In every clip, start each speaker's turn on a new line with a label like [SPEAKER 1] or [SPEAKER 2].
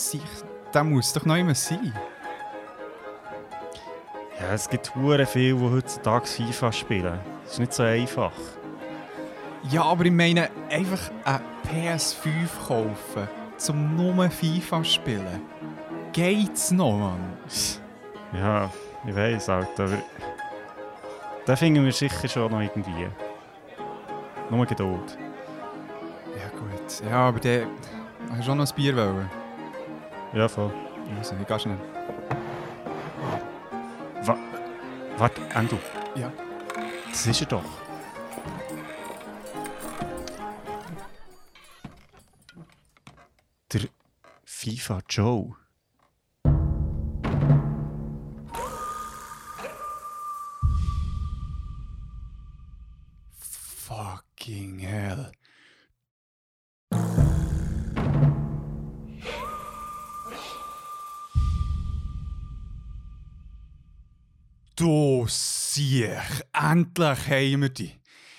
[SPEAKER 1] sich, der muss doch noch immer sein.
[SPEAKER 2] Ja, es gibt hure viele, die heutzutage FIFA spielen. Das ist nicht so einfach.
[SPEAKER 1] Ja, aber ich meine, einfach eine PS5 kaufen, zum nur FIFA spielen. Geht's noch, Mann?
[SPEAKER 2] Ja, ich weiß halt, aber... Da finden wir sicher schon noch irgendwie. Nur Geduld.
[SPEAKER 1] Ja, gut. Ja, aber der. Hast du auch noch ein Bier wollen?
[SPEAKER 2] Ja, voll.
[SPEAKER 1] Also, ich geh schnell.
[SPEAKER 2] Wa Warte, Endo.
[SPEAKER 1] Ja.
[SPEAKER 2] Das ist er doch. Der FIFA Joe.
[SPEAKER 1] Endlich haben wir die.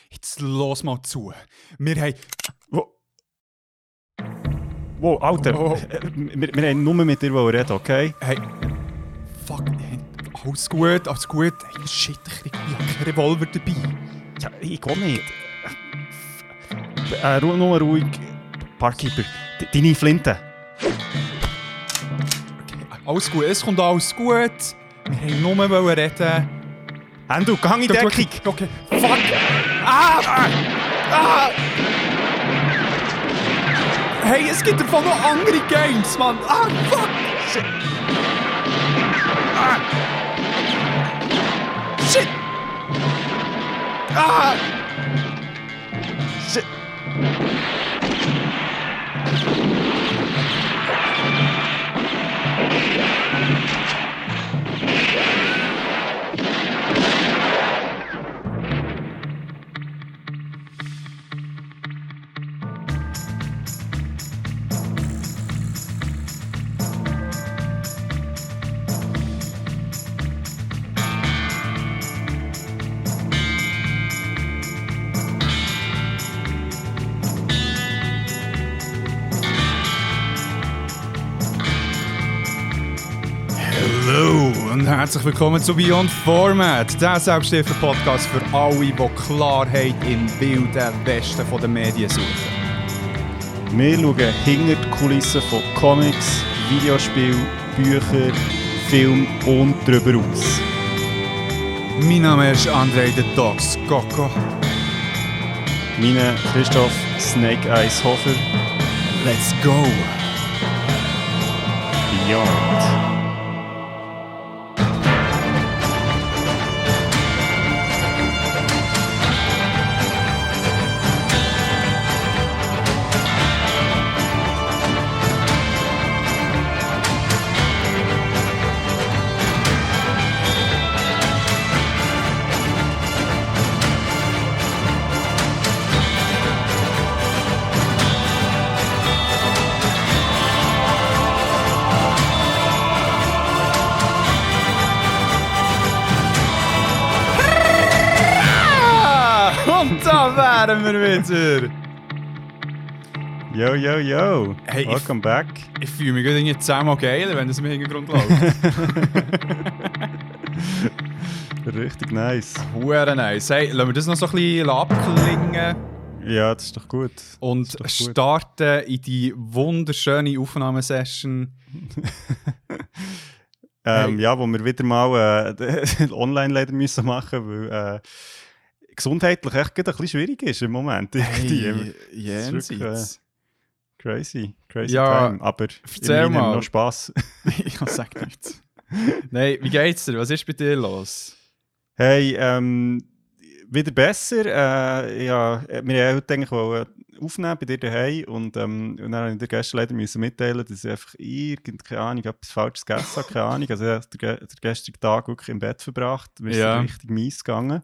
[SPEAKER 1] Jetzt los mal zu. Wir haben.
[SPEAKER 2] Wo? Wow, Alter.
[SPEAKER 1] Oh.
[SPEAKER 2] Wir, wir haben nur mit dir reden, okay?
[SPEAKER 1] Hey. Fuck, hey, alles gut, alles gut. Hey, shit, ich krieg keinen Revolver dabei.
[SPEAKER 2] Ja, ich auch nicht. Äh, ru- nur ruhig. Barkeeper, de- deine Flinte.
[SPEAKER 1] Okay, alles gut, es kommt alles gut. Wir haben nur reden.
[SPEAKER 2] Endo, gang in
[SPEAKER 1] Du- du-
[SPEAKER 2] Deckung.
[SPEAKER 1] Okay, fuck! Ah! Ah! Hey, es gibt davon noch andere Games, Mann! Ah, fuck! Shit! Ah! Shit! Ah! Shit! Herzlich willkommen zu Beyond Format, der selbstständige Podcast für alle, die Klarheit im wilden Westen der Medien suchen.
[SPEAKER 2] Wir schauen hinter die Kulissen von Comics, Videospielen, Büchern, Film und darüber aus.
[SPEAKER 1] Mein Name ist André the Dogs Coco.
[SPEAKER 2] Mein Christoph Snake Eyes Hofer,
[SPEAKER 1] Let's go!
[SPEAKER 2] Beyond.
[SPEAKER 1] Wieder!
[SPEAKER 2] Yo, yo, yo.
[SPEAKER 1] Hey, ich-
[SPEAKER 2] Welcome back.
[SPEAKER 1] Ich fühle mich irgendwie zehnmal geiler, wenn das im Hintergrund läuft.
[SPEAKER 2] Richtig nice.
[SPEAKER 1] Hure nice. Hey, lassen wir das noch so ein bisschen abklingen
[SPEAKER 2] Ja, das ist doch gut.
[SPEAKER 1] und
[SPEAKER 2] gut.
[SPEAKER 1] starten in die wunderschöne Aufnahmesession.
[SPEAKER 2] Ähm,
[SPEAKER 1] Hey.
[SPEAKER 2] Ja, wo wir wieder mal äh, online leider müssen machen, weil äh, gesundheitlich echt ein bisschen schwierig ist im Moment.
[SPEAKER 1] Hey, jenseits.
[SPEAKER 2] Crazy, crazy
[SPEAKER 1] Ja,
[SPEAKER 2] time. Aber
[SPEAKER 1] erzähl
[SPEAKER 2] wir
[SPEAKER 1] mal.
[SPEAKER 2] noch Spass.
[SPEAKER 1] ich sag nichts. Nein, wie geht's dir? Was ist bei dir los?
[SPEAKER 2] Hey, ähm, wieder besser. Äh, ja, wir haben heute eigentlich wollen aufnehmen bei dir daheim und, ähm, und dann habe ich gestern leider müssen mitteilen, dass ich einfach irgend, keine Ahnung, etwas Falsches gegessen habe, keine Ahnung. Also ich habe den, den gestrigen Tag wirklich im Bett verbracht. Mir ist
[SPEAKER 1] Ja.
[SPEAKER 2] richtig mies gegangen.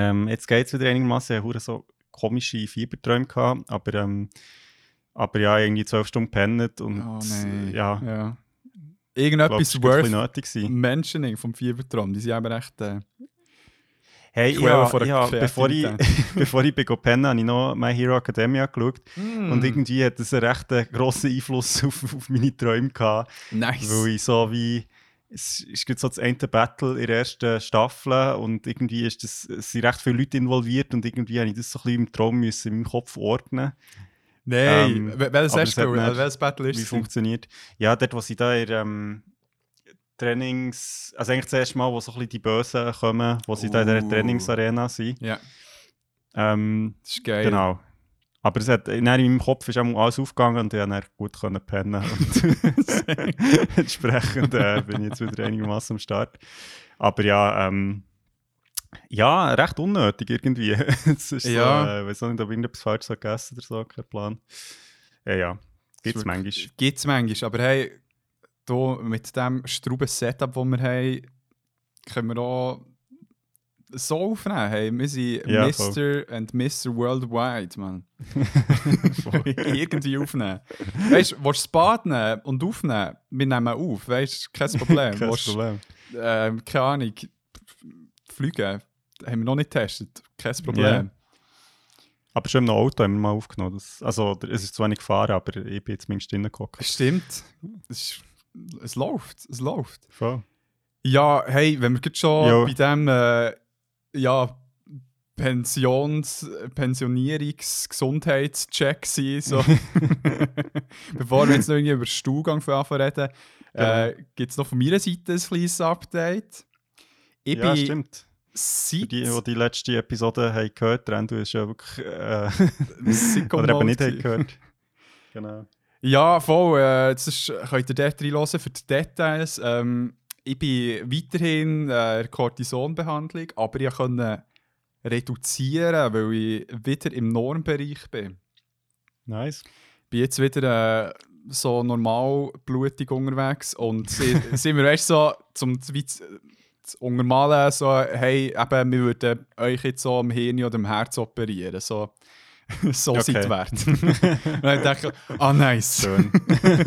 [SPEAKER 2] Ähm, jetzt geht es wieder einigermaßen. Ich hatte so komische Fieberträume, gehabt, aber, ähm, aber ja, irgendwie zwölf Stunden pennet und
[SPEAKER 1] Oh
[SPEAKER 2] ja,
[SPEAKER 1] ja. Irgendetwas
[SPEAKER 2] bisschen
[SPEAKER 1] worth
[SPEAKER 2] nötig.
[SPEAKER 1] Mentioning vom Fiebertraum, die sind aber echt... Äh,
[SPEAKER 2] Hey, ja, ja, bevor ich, bevor ich bei pennen habe ich noch My Hero Academia geschaut.
[SPEAKER 1] Mm.
[SPEAKER 2] Und irgendwie hat das einen recht äh, grossen Einfluss auf, auf meine Träume gehabt.
[SPEAKER 1] Nice.
[SPEAKER 2] Weil ich so wie. Es ist gerade so das eine Battle in der ersten Staffel und irgendwie ist das, es sind recht viele Leute involviert und irgendwie habe ich das so ein bisschen im Traum müssen, in meinem Kopf ordnen,
[SPEAKER 1] Nein,
[SPEAKER 2] Ähm,
[SPEAKER 1] wel- welches
[SPEAKER 2] nicht-
[SPEAKER 1] Welches Battle
[SPEAKER 2] wie
[SPEAKER 1] ist
[SPEAKER 2] es? funktioniert. Ja, dort, wo sie da in ähm, Trainings. Also eigentlich das erste Mal, wo so ein bisschen die Bösen kommen, wo sie da in
[SPEAKER 1] Uh.
[SPEAKER 2] dieser Trainingsarena sind.
[SPEAKER 1] Ja,
[SPEAKER 2] Ähm,
[SPEAKER 1] das ist geil.
[SPEAKER 2] Genau. Aber es hat, in meinem Kopf ist auch alles aufgegangen und ich konnte gut können pennen. Und entsprechend äh, bin ich jetzt wieder einigermaßen am Start. Aber ja, ähm, ja, recht unnötig irgendwie. es ist
[SPEAKER 1] Ja.
[SPEAKER 2] so, äh, weiß auch nicht, ob ich etwas falsch gegessen oder so, kein Plan. Ja, ja, gibt es manchmal.
[SPEAKER 1] Gibt es manchmal, aber hey, hier mit dem strauben Setup, das wir haben, können wir auch so aufnehmen. Hey, wir sind
[SPEAKER 2] Ja,
[SPEAKER 1] Mr. and Mr. Worldwide, man. Irgendwie aufnehmen. Weißt du, willst du das Bad nehmen und aufnehmen? Wir nehmen auf, weißt du, kein Problem.
[SPEAKER 2] Kein
[SPEAKER 1] Willst
[SPEAKER 2] Problem.
[SPEAKER 1] ähm, keine Ahnung, fliegen, haben wir noch nicht getestet, kein Problem.
[SPEAKER 2] Aber schon im Auto haben wir mal aufgenommen. Das, also, es ist zwar nicht gefahren, aber ich bin jetzt zumindest reingeguckt.
[SPEAKER 1] Stimmt, es, ist, es läuft, es läuft.
[SPEAKER 2] Voll.
[SPEAKER 1] Ja, hey, wenn wir jetzt schon
[SPEAKER 2] Jo.
[SPEAKER 1] bei dem äh, ja, Pensions-, Pensionierungs-Gesundheitscheck sind, so. bevor wir jetzt noch irgendwie über den Stuhlgang reden, äh, gibt es noch von meiner Seite ein kleines Update. Ich
[SPEAKER 2] Ja,
[SPEAKER 1] bin
[SPEAKER 2] stimmt. Für
[SPEAKER 1] seit,
[SPEAKER 2] die, die die letzte Episode haben gehört haben, du hast ja wirklich. Äh, oder eben nicht haben gehört. Genau.
[SPEAKER 1] Ja, voll. Äh, das ist, könnt ihr dort reinhören für die Details. Ähm, ich bin weiterhin äh, in Cortisonbehandlung, aber ich konnte reduzieren, weil ich wieder im Normbereich bin.
[SPEAKER 2] Nice.
[SPEAKER 1] Ich bin jetzt wieder äh, so normal blutig unterwegs und sind wir weißt, so zum untermalen, so, hey, eben, wir würden euch jetzt so am Hirn oder am Herz operieren. So, so
[SPEAKER 2] Okay.
[SPEAKER 1] seid wert. und dann dachte ich, ah, nice.
[SPEAKER 2] Schön.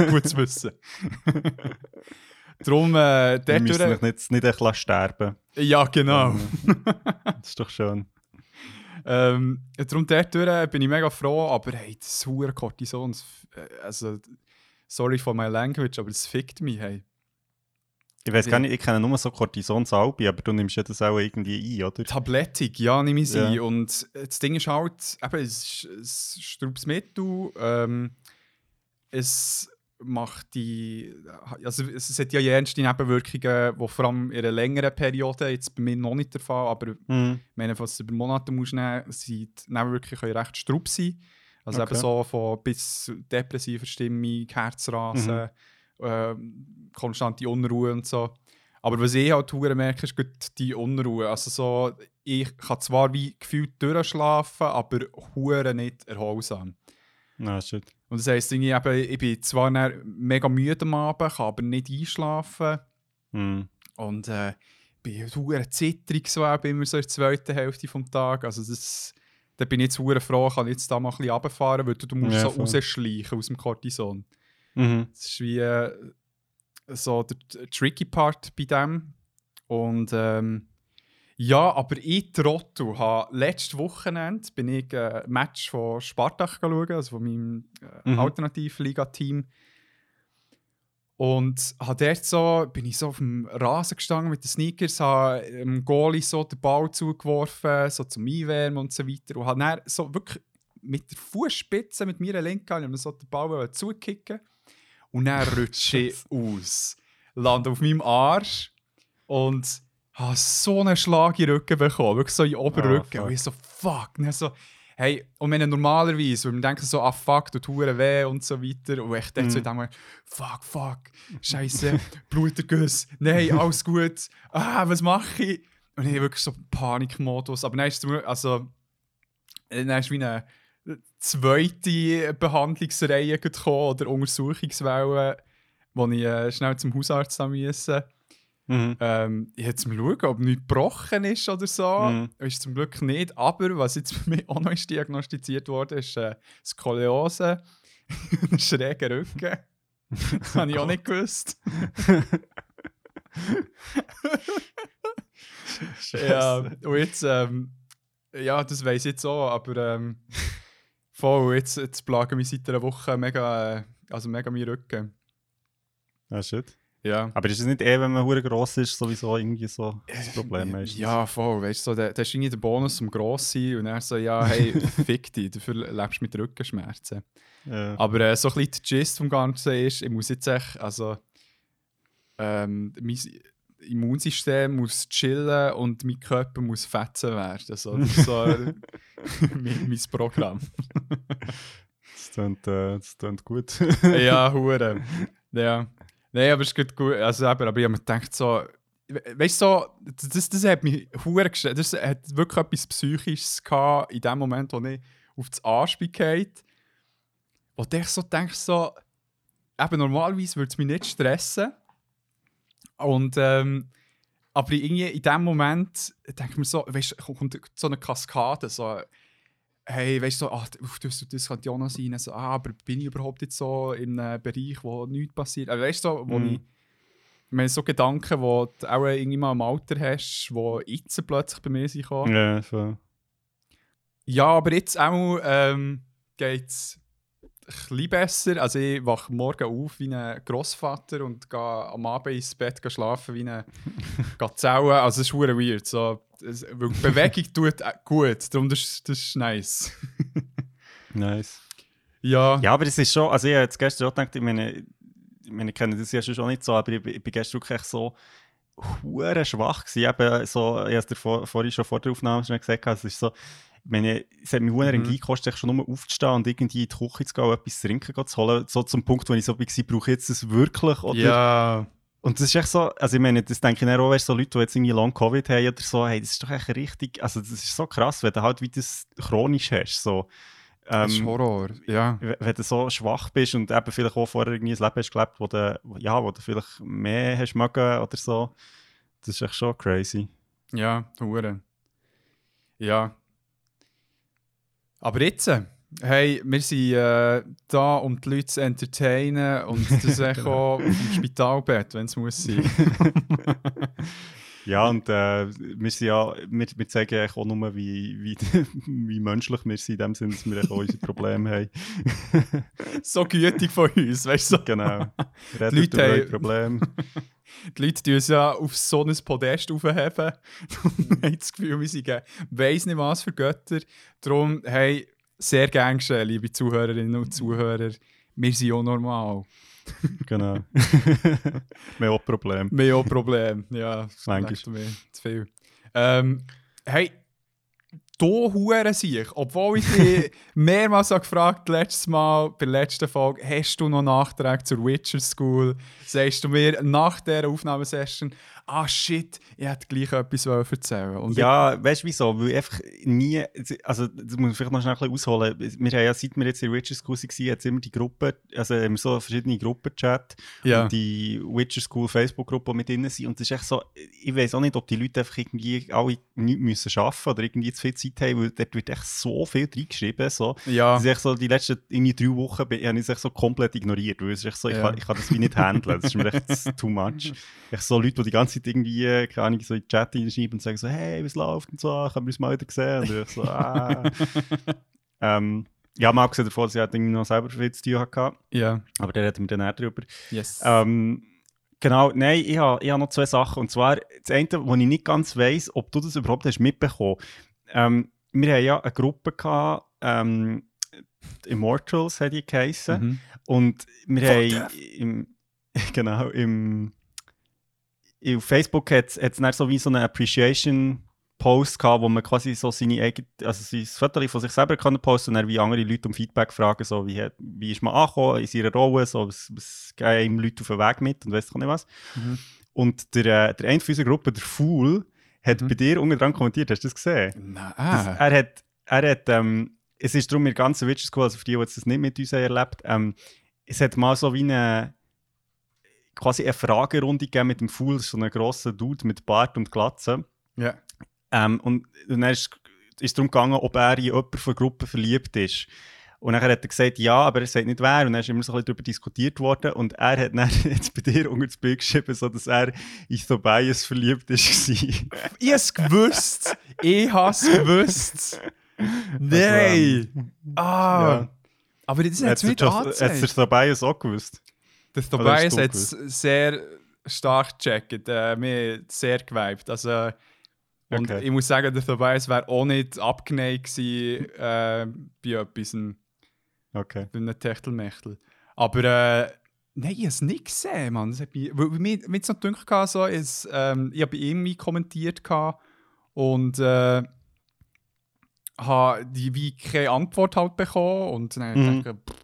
[SPEAKER 1] Gut zu wissen. Darum, äh,
[SPEAKER 2] Wir müssen
[SPEAKER 1] durch,
[SPEAKER 2] nicht, nicht echt lassen sterben
[SPEAKER 1] Ja, genau.
[SPEAKER 2] Das ist doch schön.
[SPEAKER 1] ähm, darum, dort durch bin ich mega froh, aber hey, das hure Cortison, äh, also, sorry for my language, aber es fickt mich, hey.
[SPEAKER 2] Ich weiß gar nicht, ich kenne nur so Cortisonsalbi, aber du nimmst ja das auch irgendwie ein, oder?
[SPEAKER 1] Tablettig, ja, nehme ich sie.
[SPEAKER 2] Ja.
[SPEAKER 1] Und das Ding ist halt, eben, es ist ein straubes Mittel. Ähm, es macht die. Also, es, es hat ja jenste Nebenwirkungen, die vor allem in einer längeren Periode, jetzt bei mir noch nicht der Fall, aber
[SPEAKER 2] Mhm.
[SPEAKER 1] was du über Monate musst nehmen, sind die Nebenwirkungen können recht straub sein. Also
[SPEAKER 2] Okay.
[SPEAKER 1] eben so von bis depressiver Stimmung, Herzrasen,
[SPEAKER 2] Mhm.
[SPEAKER 1] ähm, konstante Unruhe und so. Aber was ich halt hure merke, ist die Unruhe. Also so, ich kann zwar wie gefühlt durchschlafen, aber hure nicht erholsam.
[SPEAKER 2] Na, shit.
[SPEAKER 1] Und das heisst, irgendwie eben, ich bin zwar mega müde am Abend, kann aber nicht einschlafen.
[SPEAKER 2] Mhm.
[SPEAKER 1] Und äh, bin hure zittrig so immer so in der zweiten Hälfte vom Tag. Also das, da bin ich jetzt hure froh, kann ich jetzt da mal ein bisschen runterfahren, weil du, du musst
[SPEAKER 2] Ja,
[SPEAKER 1] so
[SPEAKER 2] voll.
[SPEAKER 1] rausschleichen aus dem Cortison.
[SPEAKER 2] Mhm.
[SPEAKER 1] Das ist wie äh, so der, der tricky Part bei dem. Und ähm, ja, aber ich Trottel habe letztes Wochenende bin ich ein Match von Spartak schauen, also von meinem äh,
[SPEAKER 2] Mhm.
[SPEAKER 1] Alternativliga-Team. Und habe dort so, bin ich so auf dem Rasen gestanden mit den Sneakers, habe dem Goalie so den Ball zugeworfen, so zum Einwärmen und so weiter. Und habe dann so wirklich mit der Fußspitze, mit meiner Linken, habe mir so den Ball zukicken Und dann rutsche ich aus. Lande auf meinem Arsch und habe so einen Schlag in den Rücken bekommen. Wirklich so in den Oberrücken.
[SPEAKER 2] Ah, fuck.
[SPEAKER 1] und ich so, fuck. Und so, hey, und wenn normalerweise, wenn man denkt so, ah fuck, tut hure weh und so weiter. Und ich dachte so,
[SPEAKER 2] Mhm.
[SPEAKER 1] dann mal, fuck, fuck, scheiße, Bluterguss, nein, alles gut. Ah, was mache ich? Und ich wirklich so Panikmodus. Aber dann ist es also, dann ist wie eine zweite Behandlungsreihe gekommen oder Untersuchungswelle, wo ich äh, schnell zum Hausarzt musste.
[SPEAKER 2] Mhm.
[SPEAKER 1] Ähm, ich jetzt mal schauen, ob nichts gebrochen ist oder so.
[SPEAKER 2] Mhm.
[SPEAKER 1] Ist zum Glück nicht. Aber was jetzt bei mir auch noch ist diagnostiziert wurde, ist äh, Skoliose, ein schräger Rücken. Das habe ich auch nicht gewusst. ja, und jetzt, ähm, ja, das weiß ich jetzt auch, aber ähm, voll, jetzt, jetzt plagen mich seit einer Woche mega, äh, also mega mein Rücken.
[SPEAKER 2] Ah, shit.
[SPEAKER 1] Ja.
[SPEAKER 2] Aber ist es nicht eh, wenn man hure gross ist, sowieso irgendwie so das Problem meistens?
[SPEAKER 1] Ja, voll, weißt du, so, der ist irgendwie der Bonus, um gross zu sein und dann so, ja, hey, fick dich, dafür lebst du mit Rückenschmerzen.
[SPEAKER 2] Ja.
[SPEAKER 1] Aber äh, so ein bisschen der Gist vom Ganzen ist, ich muss jetzt echt, also, ähm, mein Immunsystem muss chillen und mein Körper muss fetzen werden. So, das ist so äh, mein, mein Programm.
[SPEAKER 2] Das klingt, äh, das klingt gut.
[SPEAKER 1] ja, hure. Ja. Nein, aber es ist gut. Also, aber, ich habe mir gedacht, so, we- weißt du, so, das, das hat mich hure gestellt. Das hat wirklich etwas Psychisches gehabt in dem Moment, wo ich auf das Anspiel geht. Wo ich so denke, so, eben normalerweise würde es mich nicht stressen. Und, ähm, aber irgendwie in dem Moment denke ich mir so, weißt du, kommt so eine Kaskade, so, hey, weißt du, so, ach, das, das könnte ja auch noch sein. So, ah, aber bin ich überhaupt jetzt so in einem Bereich, wo nichts passiert? Also, weißt du, so, wo
[SPEAKER 2] Mhm.
[SPEAKER 1] ich, ich meine, so Gedanken, wo du auch irgendwie mal im Alter hast, die jetzt plötzlich bei mir sind.
[SPEAKER 2] ja, so.
[SPEAKER 1] Ja, aber jetzt auch ähm, geht es bisschen besser. Also ich wache morgen auf wie ein Grossvater und gehe am Abend ins Bett schlafen wie ein Gazelle. Also es ist weird. So, es, weil Bewegung tut gut, darum das, ist- das ist nice.
[SPEAKER 2] Nice.
[SPEAKER 1] Ja,
[SPEAKER 2] Ja, aber es ist schon, also ich habe jetzt gestern auch gedacht, ich meine, ich meine, ich kenne das ja schon nicht so, aber ich, bin- ich bin gestern wirklich so hure schwach gewesen. Eben so, ich habe es dir vor, vorhin schon vor der Aufnahme schon gesagt, es ist so, ich meine, es hat mich hure
[SPEAKER 1] Mhm.
[SPEAKER 2] Energie gekostet, schon nur aufzustehen und irgendwie in die Küche zu gehen etwas zu trinken zu holen, so zum Punkt, wo ich so war, brauche ich jetzt das wirklich? Oder?
[SPEAKER 1] ja,
[SPEAKER 2] Und das ist echt so, also ich meine, das denke ich auch, weißt, so Leute, die jetzt irgendwie Long Covid haben oder so, hey, das ist doch echt richtig, also das ist so krass, wenn du halt wie das chronisch hast, so.
[SPEAKER 1] das ist
[SPEAKER 2] Ähm,
[SPEAKER 1] Horror. Ja,
[SPEAKER 2] wenn du so schwach bist und eben vielleicht auch vorher irgendwie ein Leben hast gelebt, wo du, ja, wo du vielleicht mehr hast mögen oder so, das ist echt schon crazy.
[SPEAKER 1] ja, hure. Ja. Aber jetzt, hey, wir sind äh, da, um die Leute zu entertainen und das auch auf dem Spitalbett, wenn es muss sein.
[SPEAKER 2] Ja, und äh, wir sind ja, wir, wir zeigen auch nur, wie, wie, wie menschlich wir sind, in dem Sinne, dass wir auch unsere Probleme haben.
[SPEAKER 1] so gütig von uns, weißt du? So.
[SPEAKER 2] Genau. Redet
[SPEAKER 1] Leute
[SPEAKER 2] über eure
[SPEAKER 1] haben-
[SPEAKER 2] Probleme.
[SPEAKER 1] Die Leute tun uns ja auf so ein Podest aufheben. und haben das Gefühl, wir sind weiss nicht was für Götter. Darum, hey, sehr gern geschehen, liebe Zuhörerinnen und Zuhörer. Wir sind auch normal.
[SPEAKER 2] Genau. wir haben auch Probleme.
[SPEAKER 1] Wir haben auch Probleme. Ja,
[SPEAKER 2] Manchmal.
[SPEAKER 1] zu viel. Ähm, hey, du Huren sich, obwohl ich dich mehrmals habe gefragt letztes Mal, bei der letzten Folge, hast du noch Nachträge zur Witcher School? Sagst du mir nach dieser Aufnahmesession, ah shit, ich hätte gleich etwas erzählen. Und
[SPEAKER 2] Ja, weißt du wieso? Weil einfach nie, also das muss ich vielleicht noch schnell ein bisschen ausholen. Wir haben ja, seit wir jetzt in Witcher School waren, jetzt immer die Gruppe, also haben wir so verschiedene Gruppenchat
[SPEAKER 1] ja.
[SPEAKER 2] und die Witcher School Facebook-Gruppe, mit drin sind. Und es ist echt so, ich weiß auch nicht, ob die Leute einfach irgendwie alle nichts müssen arbeiten oder irgendwie zu viel Zeit haben, weil dort wird echt so viel reingeschrieben. So.
[SPEAKER 1] ja.
[SPEAKER 2] Das ist echt so, die letzten irgendwie drei Wochen habe ich es echt so komplett ignoriert, weil es ist echt so, ich,
[SPEAKER 1] Ja.
[SPEAKER 2] kann, ich kann das wie nicht handeln. Das ist mir echt too much. Echt so Leute, die die ganze Zeit irgendwie, äh, keine Ahnung, so in den Chat schreiben und sagen so, hey, was läuft und so, können wir uns mal wieder sehen? Und ich so, ah. ähm, ja, mal abgesehen davon, dass ich halt irgendwie noch selber viel zu tun hatte,
[SPEAKER 1] ja.
[SPEAKER 2] aber da reden wir dann eher drüber.
[SPEAKER 1] Yes.
[SPEAKER 2] Ähm, genau, nein, ich habe ich noch zwei Sachen. Und zwar, das eine, wo ich nicht ganz weiss, ob du das überhaupt hast mitbekommen. Ähm, wir haben ja eine Gruppe gehabt, ähm, Immortals hat die geheissen.
[SPEAKER 1] Mhm.
[SPEAKER 2] Und wir
[SPEAKER 1] Fuck
[SPEAKER 2] haben im, genau, im, auf Facebook hat es dann so wie so eine Appreciation-Post gehabt, wo man quasi so seine eigene, also sein Foto von sich selber kann posten und dann wie andere Leute um Feedback fragen, so wie, hat- wie ist man angekommen in seiner Rolle, so, was, was geben ihm Leute auf den Weg mit und weiss ich nicht was.
[SPEAKER 1] Mhm.
[SPEAKER 2] Und der, äh, der eine von unserer Gruppe, der Fool, hat
[SPEAKER 1] Mhm.
[SPEAKER 2] bei dir unten dran kommentiert, hast du das gesehen?
[SPEAKER 1] Nein.
[SPEAKER 2] Das,
[SPEAKER 1] Ah.
[SPEAKER 2] er hat, er hat ähm, es ist darum in der ganzen Witcher School, also für die, die das nicht mit uns erlebt ähm, es hat mal so wie eine quasi eine Fragerunde gegeben mit dem Fool, ist so ein grosser Dude mit Bart und Glatze.
[SPEAKER 1] Ja.
[SPEAKER 2] Ähm, und, und dann ist ist darum gegangen, ob er in jemanden von der Gruppe verliebt ist. Und dann hat er gesagt, ja, aber er sagt nicht wer. Und dann ist immer so ein bisschen darüber diskutiert worden. Und er hat dann jetzt bei dir unter das Bild geschrieben, so dass er in Tobias verliebt ist.
[SPEAKER 1] ich hab's gewusst. ich hab's gewusst. Nein.
[SPEAKER 2] Also, ähm,
[SPEAKER 1] ah.
[SPEAKER 2] ja.
[SPEAKER 1] Aber das hat
[SPEAKER 2] Hat's
[SPEAKER 1] es nicht
[SPEAKER 2] der Just- hat's der
[SPEAKER 1] angezeigt.
[SPEAKER 2] Tobias auch gewusst?
[SPEAKER 1] Der Tobias hat es sehr stark gecheckt. Äh, mir hat sehr geweibt. Also, und
[SPEAKER 2] Okay.
[SPEAKER 1] ich muss sagen, der Tobias wäre auch nicht abgeneigt gewesen äh, bei etwas, ein-
[SPEAKER 2] Okay.
[SPEAKER 1] bei einem Techtelmechtel. Aber äh, nein, ich habe es nicht gesehen, Mann. Das hat mich, weil mir mir hat's noch gedacht, so, es, ähm, ich habe ihm kommentiert gehabt und äh, habe die wie keine Antwort halt bekommen und dann
[SPEAKER 2] Mhm.
[SPEAKER 1] dachte ich,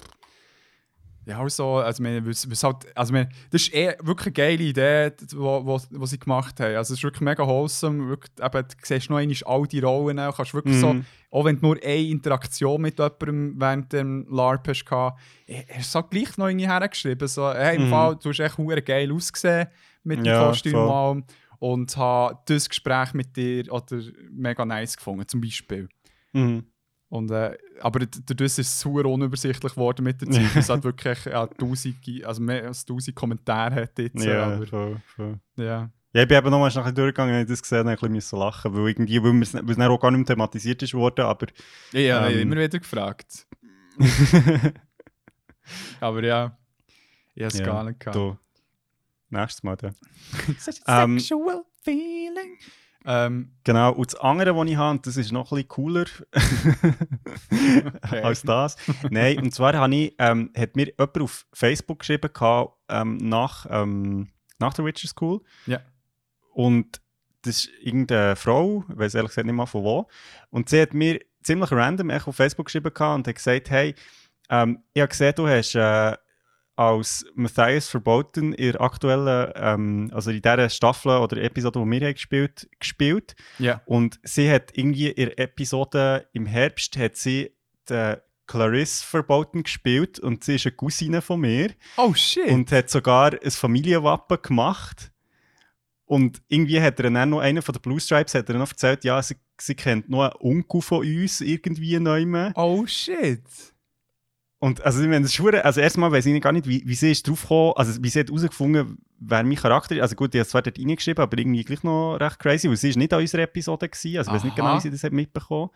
[SPEAKER 1] ja, also, also, wir, was, halt, also wir, das ist eh wirklich eine geile Idee, die wo, wo, wo sie gemacht haben. Also, es ist wirklich mega wholesome. Wirklich, eben, du siehst noch einmal all die Rollen. Du kannst wirklich so,
[SPEAKER 2] Mhm.
[SPEAKER 1] auch wenn du nur eine Interaktion mit jemandem während dem LARP hast, hast du so gleich noch irgendwie hergeschrieben. So, hey, im
[SPEAKER 2] Mhm.
[SPEAKER 1] Fall, du hast echt hure geil ausgesehen mit dem
[SPEAKER 2] Ja,
[SPEAKER 1] Kostüm
[SPEAKER 2] voll.
[SPEAKER 1] mal. Und habe das Gespräch mit dir oder mega nice gefunden, zum Beispiel.
[SPEAKER 2] Mhm.
[SPEAKER 1] Und, äh, aber dadurch ist es super unübersichtlich geworden mit der Zeit. es hat wirklich ja, tausend, also mehr als tausend Kommentare hat jetzt. äh,
[SPEAKER 2] Ja,
[SPEAKER 1] aber,
[SPEAKER 2] voll, voll.
[SPEAKER 1] ja.
[SPEAKER 2] Ja, ich bin eben nochmal schnell durchgegangen, habe ich das gesehen, habe ich ein bisschen lachen, weil irgendwie, weil es weil dann auch gar nicht mehr thematisiert ist worden, aber
[SPEAKER 1] Ja, ja ich habe
[SPEAKER 2] Ähm.
[SPEAKER 1] immer wieder gefragt. Aber ja, ich habe es
[SPEAKER 2] Ja,
[SPEAKER 1] gar nicht gehabt.
[SPEAKER 2] du, nächstes Mal dann.
[SPEAKER 1] Such a
[SPEAKER 2] Ähm,
[SPEAKER 1] sexual feeling. Ähm,
[SPEAKER 2] Genau, und das andere, was ich habe, und das ist noch ein bisschen cooler als das. Nein, und zwar habe ich, ähm, hat mir jemand auf Facebook geschrieben, gehabt, ähm, nach, ähm, nach der Witcher School.
[SPEAKER 1] Ja.
[SPEAKER 2] Und das ist irgendeine Frau, ich weiß ehrlich gesagt nicht mal von wo. Und sie hat mir ziemlich random auf Facebook geschrieben gehabt und hat gesagt: Hey, ähm, ich habe gesehen, du hast äh, als Matthias Verboten in der aktuellen, ähm, also in dieser Staffel oder Episode, die wir haben gespielt gespielt.
[SPEAKER 1] ja.
[SPEAKER 2] Und sie hat irgendwie in der Episode im Herbst hat sie den Clarisse Verboten gespielt und sie ist eine Cousine von mir
[SPEAKER 1] Oh shit.
[SPEAKER 2] und hat sogar ein Familienwappen gemacht. Und irgendwie hat er dann noch, einer von den Blue Stripes hat er noch erzählt, ja, sie, sie kennt noch einen Onkel von uns irgendwie neu.
[SPEAKER 1] oh shit.
[SPEAKER 2] Und also, ich meine, das ist also erstmal weiß ich gar nicht, wie, wie sie ist drauf gekommen, also wie sie hat herausgefunden, wer mein Charakter ist. Also gut, habe es zwar dort reingeschrieben, aber irgendwie gleich noch recht crazy, weil sie ist nicht an unserer Episode gewesen, also ich weiß nicht genau, wie sie das hat mitbekommen.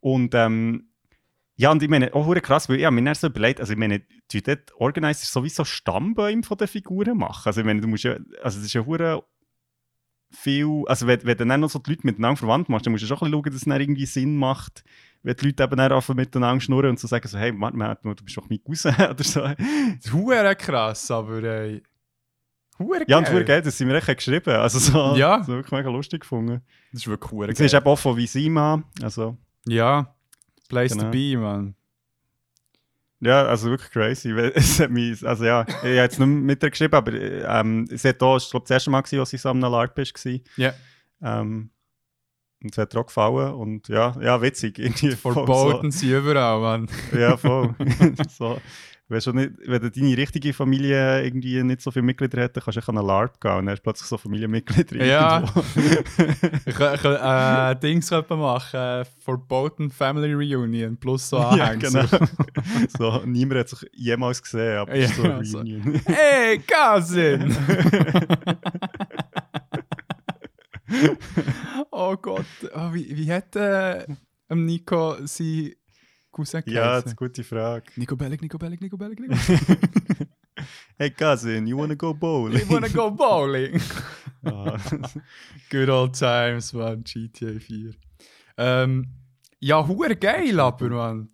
[SPEAKER 2] Und ähm, ja, und ich meine, auch krass, weil ich mir dann so überlegt, also ich meine, die dort Organizer sowieso Stammbäume von den Figuren machen. Also ich meine, du musst ja, also das ist ja verdammt viel, also wenn, wenn du dann noch so die Leute miteinander verwandt machst, dann musst du schon ein bisschen schauen, dass es dann irgendwie Sinn macht, wenn die Leute eben dann anfangen miteinander schnurren und so sagen so, hey, mal, du bist doch mein Cousin oder so.
[SPEAKER 1] Das ist hure krass, aber ey. Hure
[SPEAKER 2] Ja, und verdammt geil, dass sie mir echt geschrieben Also so,
[SPEAKER 1] Ja.
[SPEAKER 2] so wirklich mega lustig gefunden.
[SPEAKER 1] Das ist wirklich hure
[SPEAKER 2] Sie ist eben auch von Visima, also
[SPEAKER 1] Ja. Place
[SPEAKER 2] Genau.
[SPEAKER 1] to be, man.
[SPEAKER 2] ja, also wirklich crazy. Es hat mich, also ja, ich habe jetzt nicht mit ihr geschrieben, aber ähm, sie hat auch, ich glaube, das erste Mal, gewesen, als sie so am LARP war.
[SPEAKER 1] Ja.
[SPEAKER 2] Ähm, und es hat auch gefallen und ja, ja witzig. Irgendwie
[SPEAKER 1] Verboten sie überall, man.
[SPEAKER 2] So, ja, voll. so, wenn, schon nicht, wenn du deine richtige Familie irgendwie nicht so viele Mitglieder hätte, kannst du echt an einen LARP gehen und dann hast du plötzlich so Familienmitglieder
[SPEAKER 1] Ja. Ich könnte äh, Dings könnte man machen. Äh, Verboten Family Reunion plus so
[SPEAKER 2] ja,
[SPEAKER 1] Anhängsel.
[SPEAKER 2] genau. so, niemand hat sich jemals gesehen, aber so
[SPEAKER 1] Ja, so.
[SPEAKER 2] Reunion.
[SPEAKER 1] Hey, Cousin! oh Gott, oh, wie, wie hat äh, Nico sein Cousin
[SPEAKER 2] ja, das ist eine
[SPEAKER 1] geheißen?
[SPEAKER 2] gute Frage.
[SPEAKER 1] Nico Bellic, Nico Bellic, Nico Bellic, Nico
[SPEAKER 2] Hey cousin, you wanna go bowling?
[SPEAKER 1] I wanna go bowling.
[SPEAKER 2] Ah,
[SPEAKER 1] Good old times, man, GTA 4. Ähm, ja, hure geil, aber man.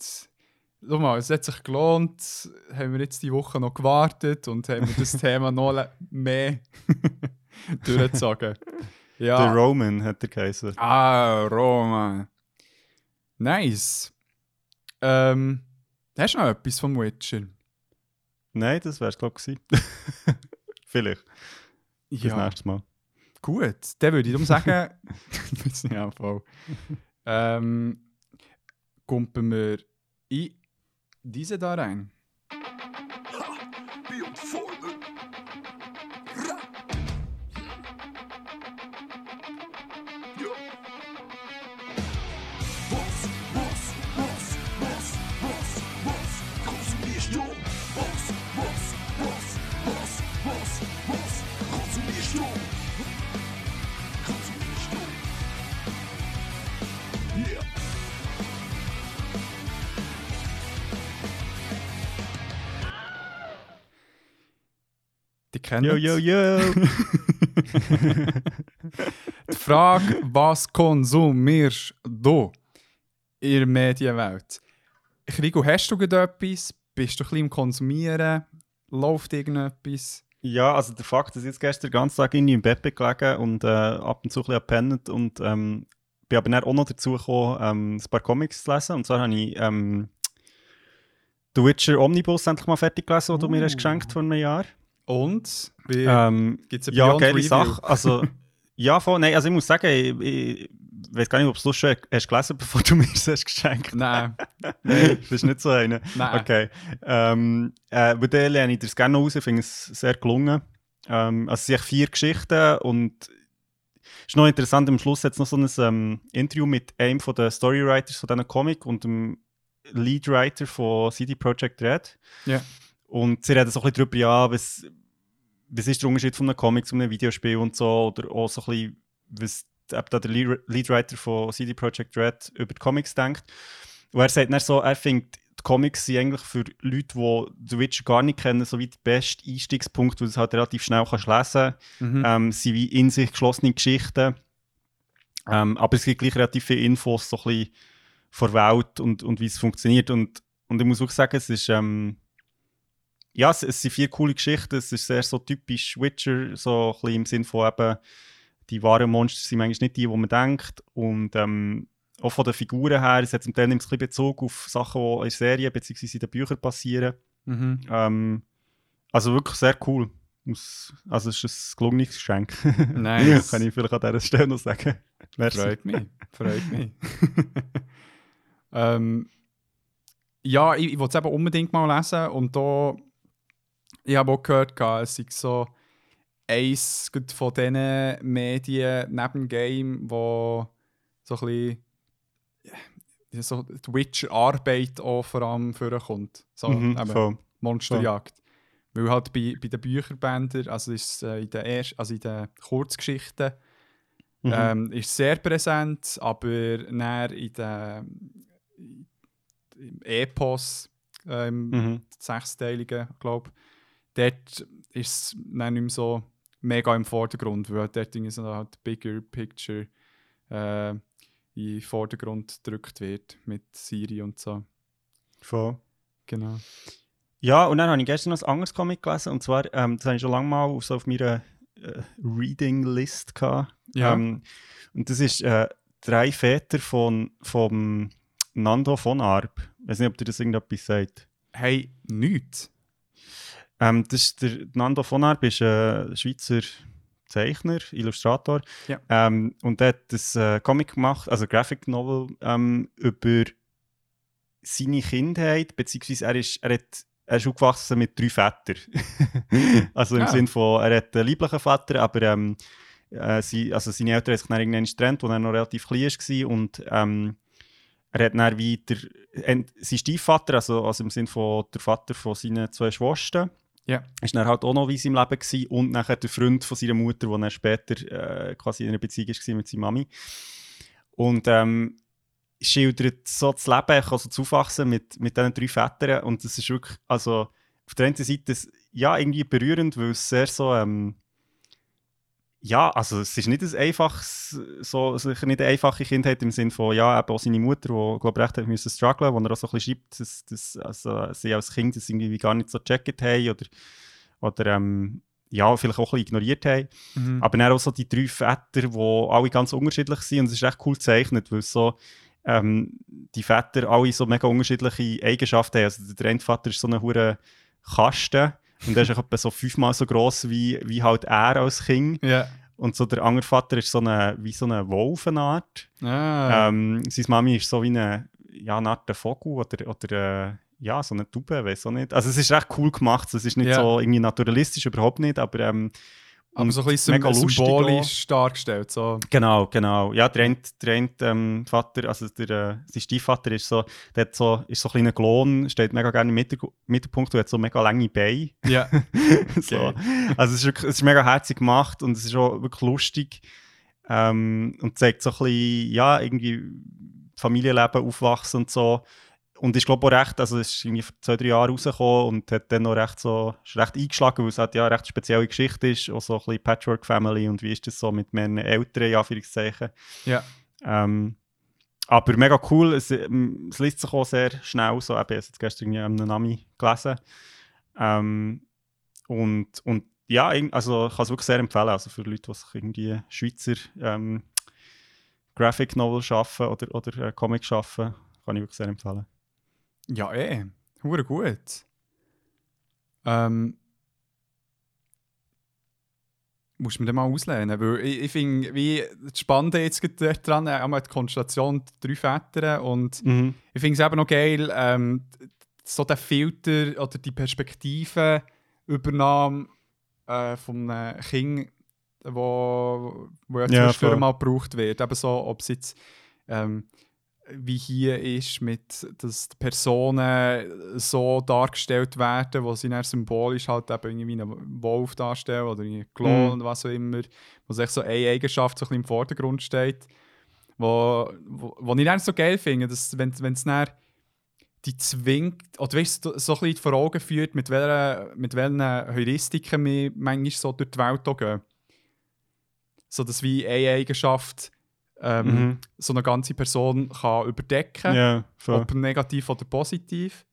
[SPEAKER 1] Schau mal, es hat sich gelohnt. Haben wir jetzt die Woche noch gewartet und haben wir das Thema noch mehr durchgezogen. Ja.
[SPEAKER 2] Roman hat er geheißen.
[SPEAKER 1] Ah, Roma. Nice. Ähm, hast du noch etwas vom Witcher?
[SPEAKER 2] Nein, das wär's, glaube ich. Vielleicht, fürs nächste Mal.
[SPEAKER 1] Gut, dann würde ich darum sagen, ja, voll. Ähm, kumpen wir in diese da rein. Kennen
[SPEAKER 2] Yo, yo, yo!
[SPEAKER 1] Die Frage, was konsumierst du in der Medienwelt? Krigo, hast du etwas? Bist du ein bisschen im Konsumieren? Läuft irgendetwas?
[SPEAKER 2] Ja, also der Fakt, dass ich jetzt gestern den ganzen Tag irgendwie im Bett gelegen und äh, ab und zu ein bisschen gepennt und ähm, bin aber dann auch noch dazu gekommen, ähm, ein paar Comics zu lesen. Und zwar habe ich ähm, The Witcher Omnibus endlich mal fertig gelesen, den du mir hast
[SPEAKER 1] Uh.
[SPEAKER 2] geschenkt vor einem Jahr.
[SPEAKER 1] Und? Wie,
[SPEAKER 2] Ähm,
[SPEAKER 1] Gibt es eine
[SPEAKER 2] ja, geile
[SPEAKER 1] Review?
[SPEAKER 2] Sache. Also, ja, voll, nein, also ich muss sagen, ich, ich weiß gar nicht, ob du es schon hast gelesen bevor du mir es hast geschenkt
[SPEAKER 1] Nein.
[SPEAKER 2] Das ist nicht so einer.
[SPEAKER 1] Nein.
[SPEAKER 2] Okay. Ähm, äh, bei der lerne ich das gerne raus, ich finde es sehr gelungen. Ähm, also es sind vier Geschichten und es ist noch interessant, am Schluss jetzt noch so ein ähm, Interview mit einem von den Storywriters von diesen Comic und dem Leadwriter von CD Projekt Red.
[SPEAKER 1] Ja.
[SPEAKER 2] Und sie reden so ein bisschen darüber, ja, was, was ist der Unterschied von einem Comic zu einem Videospiel und so, oder auch so ein bisschen, was ob da der Lead- Leadwriter von CD Projekt Red über die Comics denkt. Und er sagt dann so, er findet, die Comics sind eigentlich für Leute, die The Witcher gar nicht kennen, so wie der beste Einstiegspunkt, wo du es halt relativ schnell kannst lesen
[SPEAKER 1] Mhm.
[SPEAKER 2] ähm, sie sind wie in sich geschlossene Geschichten. Ähm, aber es gibt gleich relativ viele Infos so ein bisschen von der Welt und, und wie es funktioniert. Und, und ich muss auch sagen, es ist. Ähm, ja, es, es sind vier coole Geschichten. Es ist sehr so typisch Witcher, so ein bisschen im Sinn von eben, die wahren Monster sind manchmal nicht die, die man denkt. Und ähm, auch von den Figuren her, es hat zum Teil ein bisschen Bezug auf Sachen, die in der Serie bzw. in den Büchern passieren.
[SPEAKER 1] Mhm.
[SPEAKER 2] Ähm, also wirklich sehr cool. Also es ist ein gelungenes Geschenk.
[SPEAKER 1] Nice.
[SPEAKER 2] Kann ich vielleicht an dieser Stelle noch sagen. Merci.
[SPEAKER 1] Freut mich. Freut mich. ähm, ja, ich, ich wollte es eben unbedingt mal lesen und da ich habe auch gehört, es sei so eins von diesen Medien neben dem Game, wo so ein bisschen ja, so die Witcher-Arbeit auch vor allem vorkommt. So,
[SPEAKER 2] Mhm,
[SPEAKER 1] eben. Monsterjagd. Weil halt bei, bei den Bücherbändern, also ist äh, in den, erst, also in den Kurzgeschichten,
[SPEAKER 2] Mhm.
[SPEAKER 1] ähm, ist sehr präsent, aber dann in den im Epos, ähm,
[SPEAKER 2] Mhm.
[SPEAKER 1] sechsteiligen, glaube dort ist es nicht mehr so mega im Vordergrund, weil dort irgendwie so halt Bigger Picture äh, in den Vordergrund gedrückt wird mit Siri und so.
[SPEAKER 2] Voll.
[SPEAKER 1] Genau.
[SPEAKER 2] Ja, und dann habe ich gestern noch ein anderes Comic gelesen. Und zwar, ähm, das habe ich schon lange mal so auf meiner äh, Reading-List gehabt.
[SPEAKER 1] Ja.
[SPEAKER 2] Ähm, und das ist äh, «Drei Väter» von vom Nando von Arp. Ich weiß nicht, ob dir das irgendetwas sagt.
[SPEAKER 1] Hey, nichts.
[SPEAKER 2] Ähm, das ist der Nando von Arp ist ein Schweizer Zeichner, Illustrator.
[SPEAKER 1] Ja.
[SPEAKER 2] Ähm, und der hat das äh, Comic gemacht, also Graphic Novel, ähm, über seine Kindheit, beziehungsweise er ist, er hat, er ist aufgewachsen mit drei Vätern. also im
[SPEAKER 1] Ah.
[SPEAKER 2] Sinn von, er hat einen lieblichen Vater, aber ähm, äh, sie, also seine Eltern haben sich dann irgendwann getrennt, als er noch relativ klein war und ähm, er hat dann wie der, en- sein Stiefvater, also, also im Sinn von der Vater von seinen zwei Schwestern,
[SPEAKER 1] Ja.
[SPEAKER 2] ist dann halt auch noch wie seinem Leben gewesen und nachher der Freund von seiner Mutter, der dann später äh, quasi in einer Beziehung war mit seiner Mami. Und ähm, schildert so das Leben, also das Aufwachsen mit, mit diesen drei Vätern und das ist wirklich, also auf der einen Seite ja, irgendwie berührend, weil es sehr so, ähm, ja, also es ist nicht ein einfaches, so, sicher nicht eine einfache Kindheit im Sinne von, ja, eben auch seine Mutter, die, glaube ich, recht hat müssen strugglen, wo er auch so ein bisschen schreibt, dass, dass also, sie als Kind das irgendwie gar nicht so gecheckt haben oder, oder ähm, ja, vielleicht auch ein bisschen ignoriert haben.
[SPEAKER 1] Mhm.
[SPEAKER 2] Aber dann auch so die drei Väter, die alle ganz unterschiedlich sind. Und es ist echt cool gezeichnet, weil so, ähm, die Väter alle so mega unterschiedliche Eigenschaften haben. Also der eine Vater ist so eine hure Kasten und der ist etwa so fünfmal so gross wie, wie halt er als Kind.
[SPEAKER 1] Ja.
[SPEAKER 2] Und so der andere Vater ist so eine, wie so eine Wolfenart.
[SPEAKER 1] Ah.
[SPEAKER 2] Ähm, seine Mami ist so wie eine, ja, eine Art Vogel oder, oder äh, ja, so eine Taube, weiß auch nicht. Also es ist recht cool gemacht. Es ist nicht
[SPEAKER 1] Ja.
[SPEAKER 2] so irgendwie naturalistisch, überhaupt nicht, aber ähm,
[SPEAKER 1] aber so ein bisschen
[SPEAKER 2] mega
[SPEAKER 1] symbolisch dargestellt. So.
[SPEAKER 2] Genau, genau. Ja, der eine, der eine ähm, Vater, also der, äh, sein Stiefvater ist so, der hat so, ist so ein kleiner Klon, steht mega gerne im Mittel- Mittelpunkt und hat so mega lange Beine.
[SPEAKER 1] Ja.
[SPEAKER 2] so. Also es ist, wirklich, es ist mega herzig gemacht und es ist auch wirklich lustig ähm, und zeigt so ein bisschen, ja, irgendwie Familienleben, Aufwachsen und so. Und ist glaube auch recht, also es ist irgendwie vor zwei, drei Jahren rausgekommen und hat dann noch recht so, ist recht eingeschlagen, weil es halt ja eine recht spezielle Geschichte ist, auch so ein bisschen Patchwork-Family und wie ist das so mit meinen Eltern, in Anführungszeichen.
[SPEAKER 1] Ja.
[SPEAKER 2] Ähm, aber mega cool, es, ähm, es liest sich auch sehr schnell, so, eben, ich habe jetzt gestern irgendwie einen Nami gelesen. Ähm, und, und ja, also ich kann es wirklich sehr empfehlen, also für Leute, die sich irgendwie Schweizer ähm, Graphic Novel schaffen oder, oder äh, Comic schaffen, kann ich wirklich sehr empfehlen.
[SPEAKER 1] Ja, eh. Hure gut. Ähm. Musst du mir den mal auslehnen, weil ich, ich finde, wie das Spannende jetzt dran, einmal die Konstellation drei Väter und ich finde es eben noch geil, ähm, so der Filter oder die Perspektivenübernahme äh, von einem Kind, wo, wo ja, zwischendurch
[SPEAKER 2] voll.
[SPEAKER 1] mal gebraucht wird. Eben so, ob es jetzt ähm, wie hier ist, mit, dass die Personen so dargestellt werden, wo sie dann symbolisch halt eben irgendwie einen Wolf darstellen oder einen Klon
[SPEAKER 2] Mhm.
[SPEAKER 1] oder was auch immer, wo sich so eine Eigenschaft so ein bisschen im Vordergrund steht. Wo, wo, wo ich dann so geil finde, dass wenn es dann die zwingt, oder weißt, so ein bisschen vor Augen führt, mit, welcher, mit welchen Heuristiken wir manchmal so durch die Welt gehen. So dass wie eine Eigenschaft ähm,
[SPEAKER 2] Mhm.
[SPEAKER 1] so eine ganze Person kann überdecken
[SPEAKER 2] voll.
[SPEAKER 1] ob negativ oder positiv.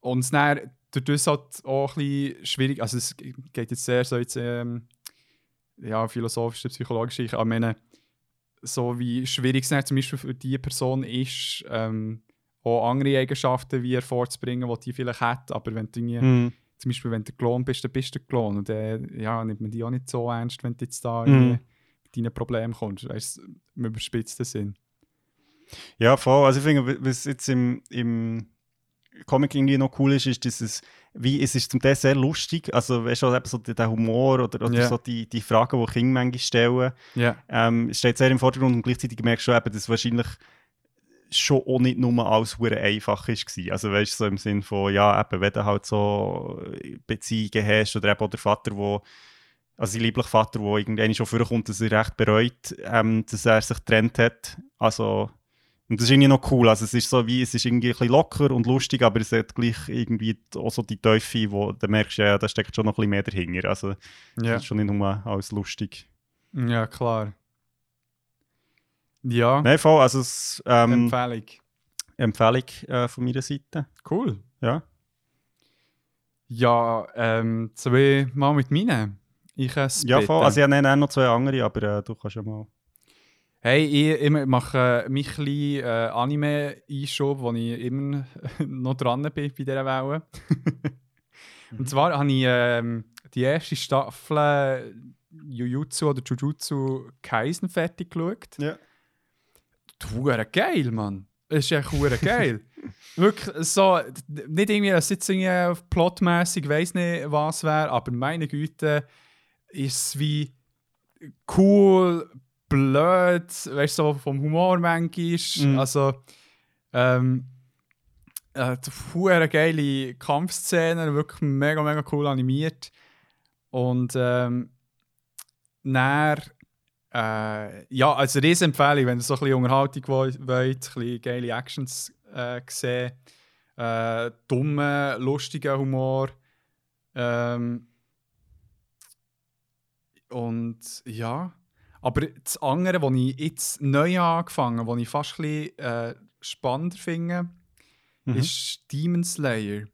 [SPEAKER 1] Und es dann durch das halt auch ein bisschen schwierig, also es geht jetzt sehr so jetzt, ähm, ja, philosophische, psychologische, ich meine, so wie schwierig es dann zum Beispiel für die Person ist, ähm, auch andere Eigenschaften wie hervorzubringen, die die vielleicht hat, aber wenn du
[SPEAKER 2] Mhm.
[SPEAKER 1] zum Beispiel wenn du Klon bist, dann bist du Klon und dann ja, nimmt man die auch nicht so ernst, wenn du jetzt da
[SPEAKER 2] Mhm.
[SPEAKER 1] Mit deinen Problemen kommst, weißt du, im überspitzten Sinn.
[SPEAKER 2] Ja, voll. Also ich finde, was jetzt im, im Comic irgendwie noch cool ist, ist, dass es, wie, es ist zum Teil sehr lustig, also weißt du, so der der Humor oder, oder
[SPEAKER 1] Ja.
[SPEAKER 2] so die, die Fragen, die Kinder manchmal stellen,
[SPEAKER 1] Ja.
[SPEAKER 2] ähm, steht sehr im Vordergrund und gleichzeitig merkst du eben, dass es wahrscheinlich schon auch nicht nur alles hure einfach war. Also weißt du, so im Sinn von, ja, eben, wenn du halt so Beziehungen hast oder eben auch der Vater, wo also sein lieblicher Vater, der irgendwann schon vorkommt, dass er recht bereut, ähm, dass er sich getrennt hat. Also, und das ist irgendwie noch cool. Also es ist so wie, es ist irgendwie ein bisschen locker und lustig, aber es hat gleich irgendwie auch so die Teufel, wo du merkst, ja, da steckt schon noch ein bisschen mehr dahinter. Also
[SPEAKER 1] Ja.
[SPEAKER 2] das ist schon nicht nur alles lustig.
[SPEAKER 1] Ja, klar. Ja,
[SPEAKER 2] Nein, voll, also es, ähm,
[SPEAKER 1] Empfehlung.
[SPEAKER 2] Empfehlung äh, von meiner Seite.
[SPEAKER 1] Cool.
[SPEAKER 2] Ja.
[SPEAKER 1] Ja, ähm, zwei Mal mit meinen. Ich äh,
[SPEAKER 2] Ja, voll. Also ich habe noch zwei andere, aber äh, du kannst ja mal.
[SPEAKER 1] Hey, ich, ich mache äh, meinen kleinen äh, Anime-Einschub, wo ich immer noch dran bin bei dieser Welle. Und zwar habe ich ähm, die erste Staffel Jujutsu oder Jujutsu Kaisen fertig geschaut.
[SPEAKER 2] Ja.
[SPEAKER 1] Hure geil, Mann. Es ist echt hure geil. Wirklich so, nicht irgendwie, dass jetzt irgendwie plotmäßig weiss nicht was wäre, aber meine Güte, ist wie cool, blöd, weißt du, so vom Humor manchmal.
[SPEAKER 2] Mhm.
[SPEAKER 1] Also, ähm, äh, hure geile Kampfszenen, wirklich mega, mega cool animiert. Und ähm, dann, äh, ja, als Riesenempfehlung, wenn ihr so ein bisschen Unterhaltung wollt, wollt, ein bisschen geile Actions äh, sehen, äh, dummen, lustigen Humor. Ähm, und ja, aber das andere, was ich jetzt neu angefangen habe, was ich fast ein bisschen äh, spannender finde,
[SPEAKER 2] Mhm.
[SPEAKER 1] ist Demon Slayer.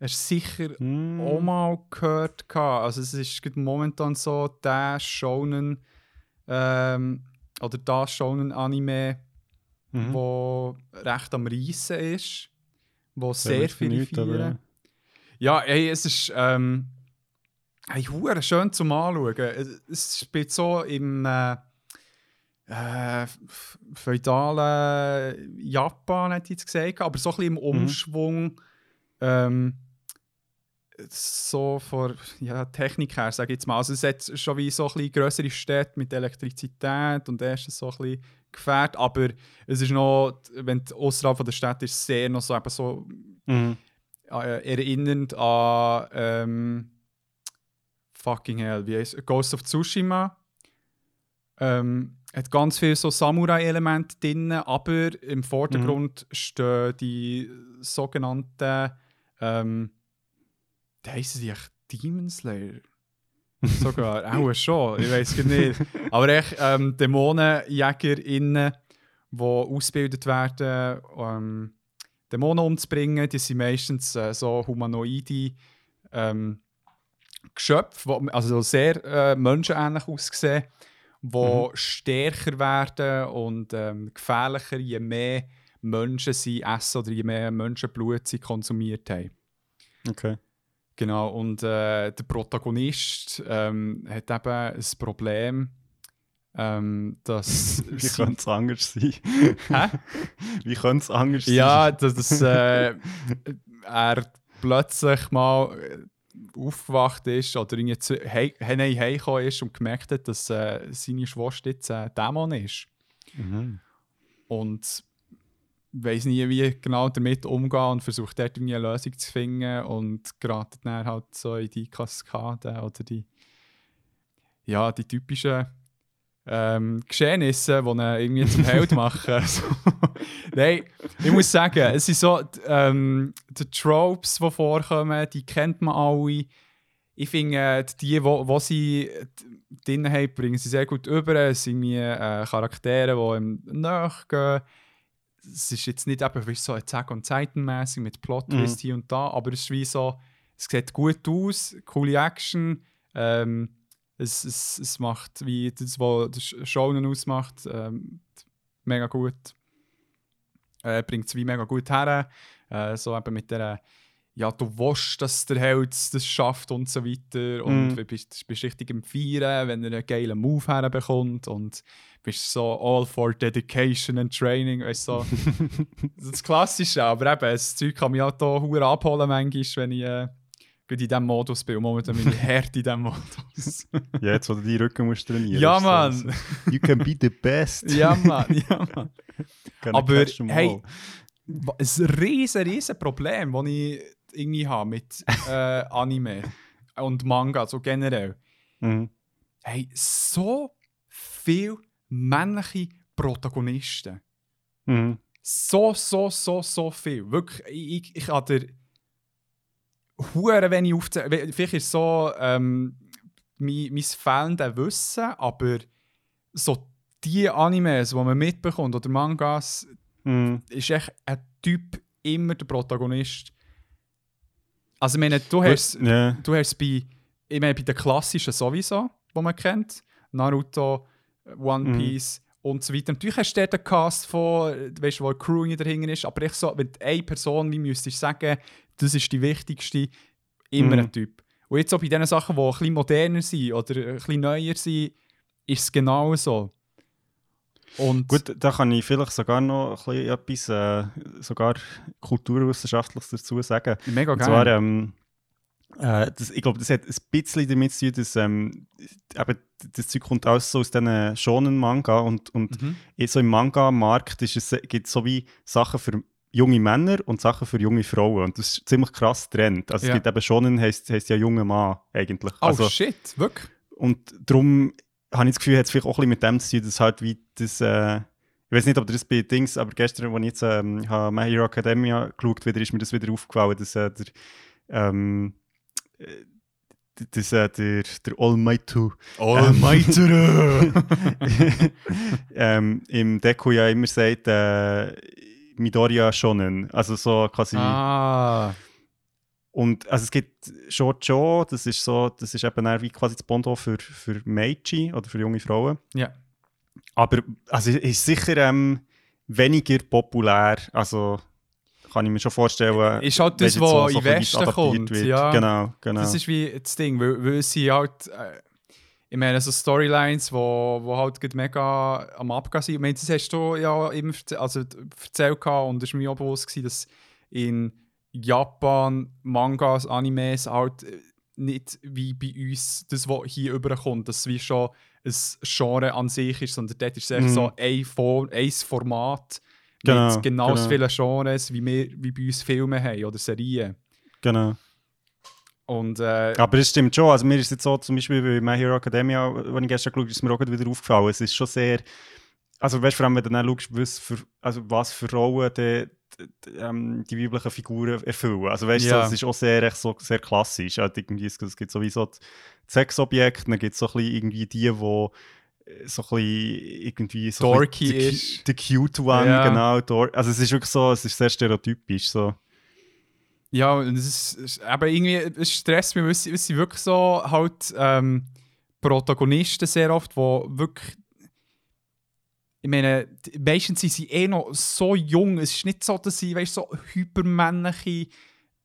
[SPEAKER 1] Hast du sicher
[SPEAKER 2] Mm.
[SPEAKER 1] auch mal gehört. Also es ist momentan so der Shonen ähm, oder das Shonen Anime,
[SPEAKER 2] Mhm.
[SPEAKER 1] wo recht am Reissen ist, wo sehr viele
[SPEAKER 2] aber,
[SPEAKER 1] feiern. Ja, ey, es ist ähm, hey, hure schön zum Anschauen. Es, es spielt so im äh, äh, feudalen Japan, hätte ich jetzt gesagt, aber so ein bisschen im Umschwung. Ähm, so von ja, Technik her, sage ich jetzt mal. Also es hat schon wie so ein bisschen grössere Städte mit Elektrizität und erst so ein bisschen gefährt, aber es ist noch, wenn du außerhalb von der Stadt ist, sehr noch so, eben so
[SPEAKER 2] Mhm.
[SPEAKER 1] äh, erinnernd an ähm, fucking hell, wie heißt Ghost of Tsushima. Ähm, hat ganz viele so Samurai-Elemente drin, aber im Vordergrund
[SPEAKER 2] Mhm.
[SPEAKER 1] stehen die sogenannten, ähm, wie heissen sie echt Demon Slayer? Sogar, auch schon, ich weiß es nicht. Aber echt ähm, DämonenjägerInnen, die ausgebildet werden, ähm, Dämonen umzubringen, die sind meistens äh, so humanoide ähm, Geschöpfe, wo, also sehr äh, menschenähnlich aussehen, die
[SPEAKER 2] Mhm.
[SPEAKER 1] stärker werden und ähm, gefährlicher, je mehr Menschen sie essen oder je mehr Menschenblut sie konsumiert haben.
[SPEAKER 2] Okay.
[SPEAKER 1] Genau, und äh, der Protagonist ähm, hat eben ein Problem, ähm, dass.
[SPEAKER 2] Wie könnte es anders sein?
[SPEAKER 1] Hä?
[SPEAKER 2] Wie könnte es anders
[SPEAKER 1] Ja,
[SPEAKER 2] sein?
[SPEAKER 1] dass, dass äh, er plötzlich mal äh, aufgewacht ist oder irgendwie zu hei- nein, heimgekommen ist und gemerkt hat, dass äh, seine Schwester jetzt ein Dämon ist.
[SPEAKER 2] Mhm.
[SPEAKER 1] Und weiß nie, wie genau damit umgehen und versucht dort irgendwie eine Lösung zu finden und geratet dann halt so in die Kaskade oder die, ja, die typischen ähm, Geschehnisse, die ihn irgendwie zum Held machen. so. Nein, ich muss sagen, es sind so ähm, die Tropes, die vorkommen, die kennt man alle. Ich finde, äh, die, wo, wo sie drin haben, bringen sie sehr gut über. Es sind irgendwie äh, Charaktere, die ihm nachgehen. Es ist jetzt nicht eben wie so Attack on Titan mäßig mit Plot
[SPEAKER 2] Mhm.
[SPEAKER 1] Twist hier und da, aber es ist wie so, es sieht gut aus, coole Action. Ähm, es, es, es macht wie das, was das Shonen ausmacht, ähm, mega gut. Äh, Bringt es wie mega gut her. Äh, so eben mit der, ja, du willst, dass der Held das schafft und so weiter. Und
[SPEAKER 2] Mhm.
[SPEAKER 1] du bist, bist richtig im Feiern, wenn er einen geilen Move herbekommt. Und bist so all for dedication and training. Weißt, so. das Klassische, aber eben, das Zeug kann mich auch hier abholen, manchmal, wenn ich äh, gerade in diesem Modus bin. Und momentan bin ich hart in diesem Modus.
[SPEAKER 2] Ja, jetzt, wo du deinen Rücken musst trainieren
[SPEAKER 1] ja, Mann.
[SPEAKER 2] so, You can be the best.
[SPEAKER 1] ja, Mann. Ja, Mann. Aber, hey, Ein riesen, riesen Problem, das ich irgendwie habe mit äh, Anime und Manga, so generell.
[SPEAKER 2] Mhm.
[SPEAKER 1] Hey, so viele männliche Protagonisten.
[SPEAKER 2] Mhm.
[SPEAKER 1] So, so, so, so viel. Wirklich, ich, ich, ich habe hure wenig aufzählen. Vielleicht ist es so ähm, mein, mein fehlendes Wissen, aber so die Animes, die man mitbekommt, oder Mangas,
[SPEAKER 2] Mhm.
[SPEAKER 1] ist echt ein Typ immer der Protagonist. Also, ich meine, du hast,
[SPEAKER 2] Ja.
[SPEAKER 1] du hast bei, ich meine, bei den klassischen sowieso, die man kennt, Naruto, One
[SPEAKER 2] Mhm.
[SPEAKER 1] Piece und so weiter. Natürlich hast du dort einen Cast von, weißt du, wo eine Crew dahinter ist, aber ich so, wenn eine Person, wie müsstest du sagen, das ist die wichtigste, immer
[SPEAKER 2] Mhm.
[SPEAKER 1] ein Typ. Und jetzt so bei diesen Sachen, die ein bisschen moderner sind oder ein bisschen neuer sind, ist es genau so. Und
[SPEAKER 2] Gut, da kann ich vielleicht sogar noch ein etwas äh, sogar kulturwissenschaftliches dazu sagen.
[SPEAKER 1] mega
[SPEAKER 2] Und
[SPEAKER 1] geil.
[SPEAKER 2] zwar, ähm, äh, das, ich glaube, das hat ein bisschen damit zu tun, dass ähm, eben, das Zeug kommt alles so aus diesen schonen Manga und, und
[SPEAKER 1] mhm.
[SPEAKER 2] so im Manga-Markt es, gibt es so wie Sachen für junge Männer und Sachen für junge Frauen und das ist ziemlich krass trennt. Also
[SPEAKER 1] Ja.
[SPEAKER 2] es gibt eben schonen, heisst, heisst ja junger Mann eigentlich.
[SPEAKER 1] Oh
[SPEAKER 2] also,
[SPEAKER 1] shit, wirklich?
[SPEAKER 2] und darum habe ich das Gefühl, hat es vielleicht auch ein bisschen mit dem zu tun, dass halt wie das, äh, ich weiß nicht, ob das bei Dings, aber gestern, als ich jetzt ähm, habe My Hero Academia geschaut wieder, ist mir das wieder aufgefallen, dass äh, der, ähm, äh, dass, äh, der, der Almighty
[SPEAKER 1] Almighty!
[SPEAKER 2] ähm, im Deku ja immer sagt, äh, Midoriya Shonen, also so quasi
[SPEAKER 1] ah,
[SPEAKER 2] Und also es gibt Shoujo, das ist so, das ist eben wie quasi das Bondo für, für Meiji oder für junge Frauen.
[SPEAKER 1] ja.
[SPEAKER 2] Aber also ist sicher ähm, weniger populär, also kann ich mir schon vorstellen.
[SPEAKER 1] Ist halt das, was
[SPEAKER 2] so-
[SPEAKER 1] in
[SPEAKER 2] so ein
[SPEAKER 1] Westen kommt,
[SPEAKER 2] wird.
[SPEAKER 1] ja.
[SPEAKER 2] Genau, genau.
[SPEAKER 1] Das ist wie das Ding, weil, weil sie halt. Äh, ich meine, so Storylines, wo, wo halt mega am Abgehen sind. Ich meine, das hast du ja immer erzäh- also, erzählt und es war mir auch bewusst, gewesen, dass in Japan Mangas, Animes halt äh, nicht wie bei uns das, was hier überkommt, dass es wie schon ein Genre an sich ist, sondern dort ist es echt
[SPEAKER 2] Mhm.
[SPEAKER 1] so ein, For ein Format
[SPEAKER 2] Genau,
[SPEAKER 1] mit genauso
[SPEAKER 2] genau.
[SPEAKER 1] vielen Genres, wie wir wie bei uns Filme haben oder Serien.
[SPEAKER 2] genau.
[SPEAKER 1] Und, äh,
[SPEAKER 2] Aber es stimmt schon. Also mir ist jetzt so, zum Beispiel bei My Hero Academia, als ich gestern geschaut habe, ist mir auch wieder aufgefallen. Es ist schon sehr. Also weißt du, vor allem, wenn du dann schaust, was für, also was für Rollen die, die, ähm, die weiblichen Figuren erfüllen. Also weißt du,
[SPEAKER 1] Ja.
[SPEAKER 2] so, es ist auch sehr, echt so, sehr klassisch. Halt irgendwie, es, es gibt sowieso die Sexobjekte, dann gibt es so ein bisschen irgendwie die, die so ein bisschen irgendwie so
[SPEAKER 1] Dorky ist.
[SPEAKER 2] cu- der cute one,
[SPEAKER 1] Ja.
[SPEAKER 2] genau. Also es ist wirklich so, es ist sehr stereotypisch so.
[SPEAKER 1] Ja, und es ist, aber irgendwie, es stresst mich, weil sie, weil sie wirklich so halt ähm, Protagonisten sehr oft, wo wirklich ich meine, meistens sind sie eh noch so jung. Es ist nicht so, dass sie weißt, so hypermännliche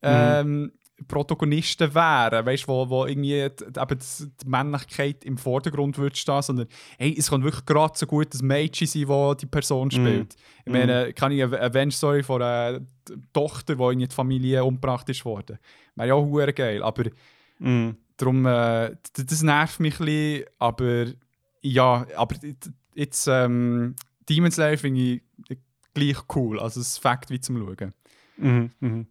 [SPEAKER 1] ähm, Protagonisten wären, weißt, wo, wo irgendwie die, eben die, Männlichkeit im Vordergrund würde stehen, sondern hey, es kann wirklich gerade so gut das Mädchen sein, das die Person spielt. Ich meine, kann ich eine Avenge-Story von einer Tochter, die in die Familie umgebracht ist worden. Wäre ja auch geil, aber
[SPEAKER 2] Mhm.
[SPEAKER 1] darum, äh, das nervt mich ein bisschen, aber ja, aber jetzt ähm, Demon Slayer finde ich gleich cool, also es Fakt wie zum Schauen.
[SPEAKER 2] Mhm. Mhm.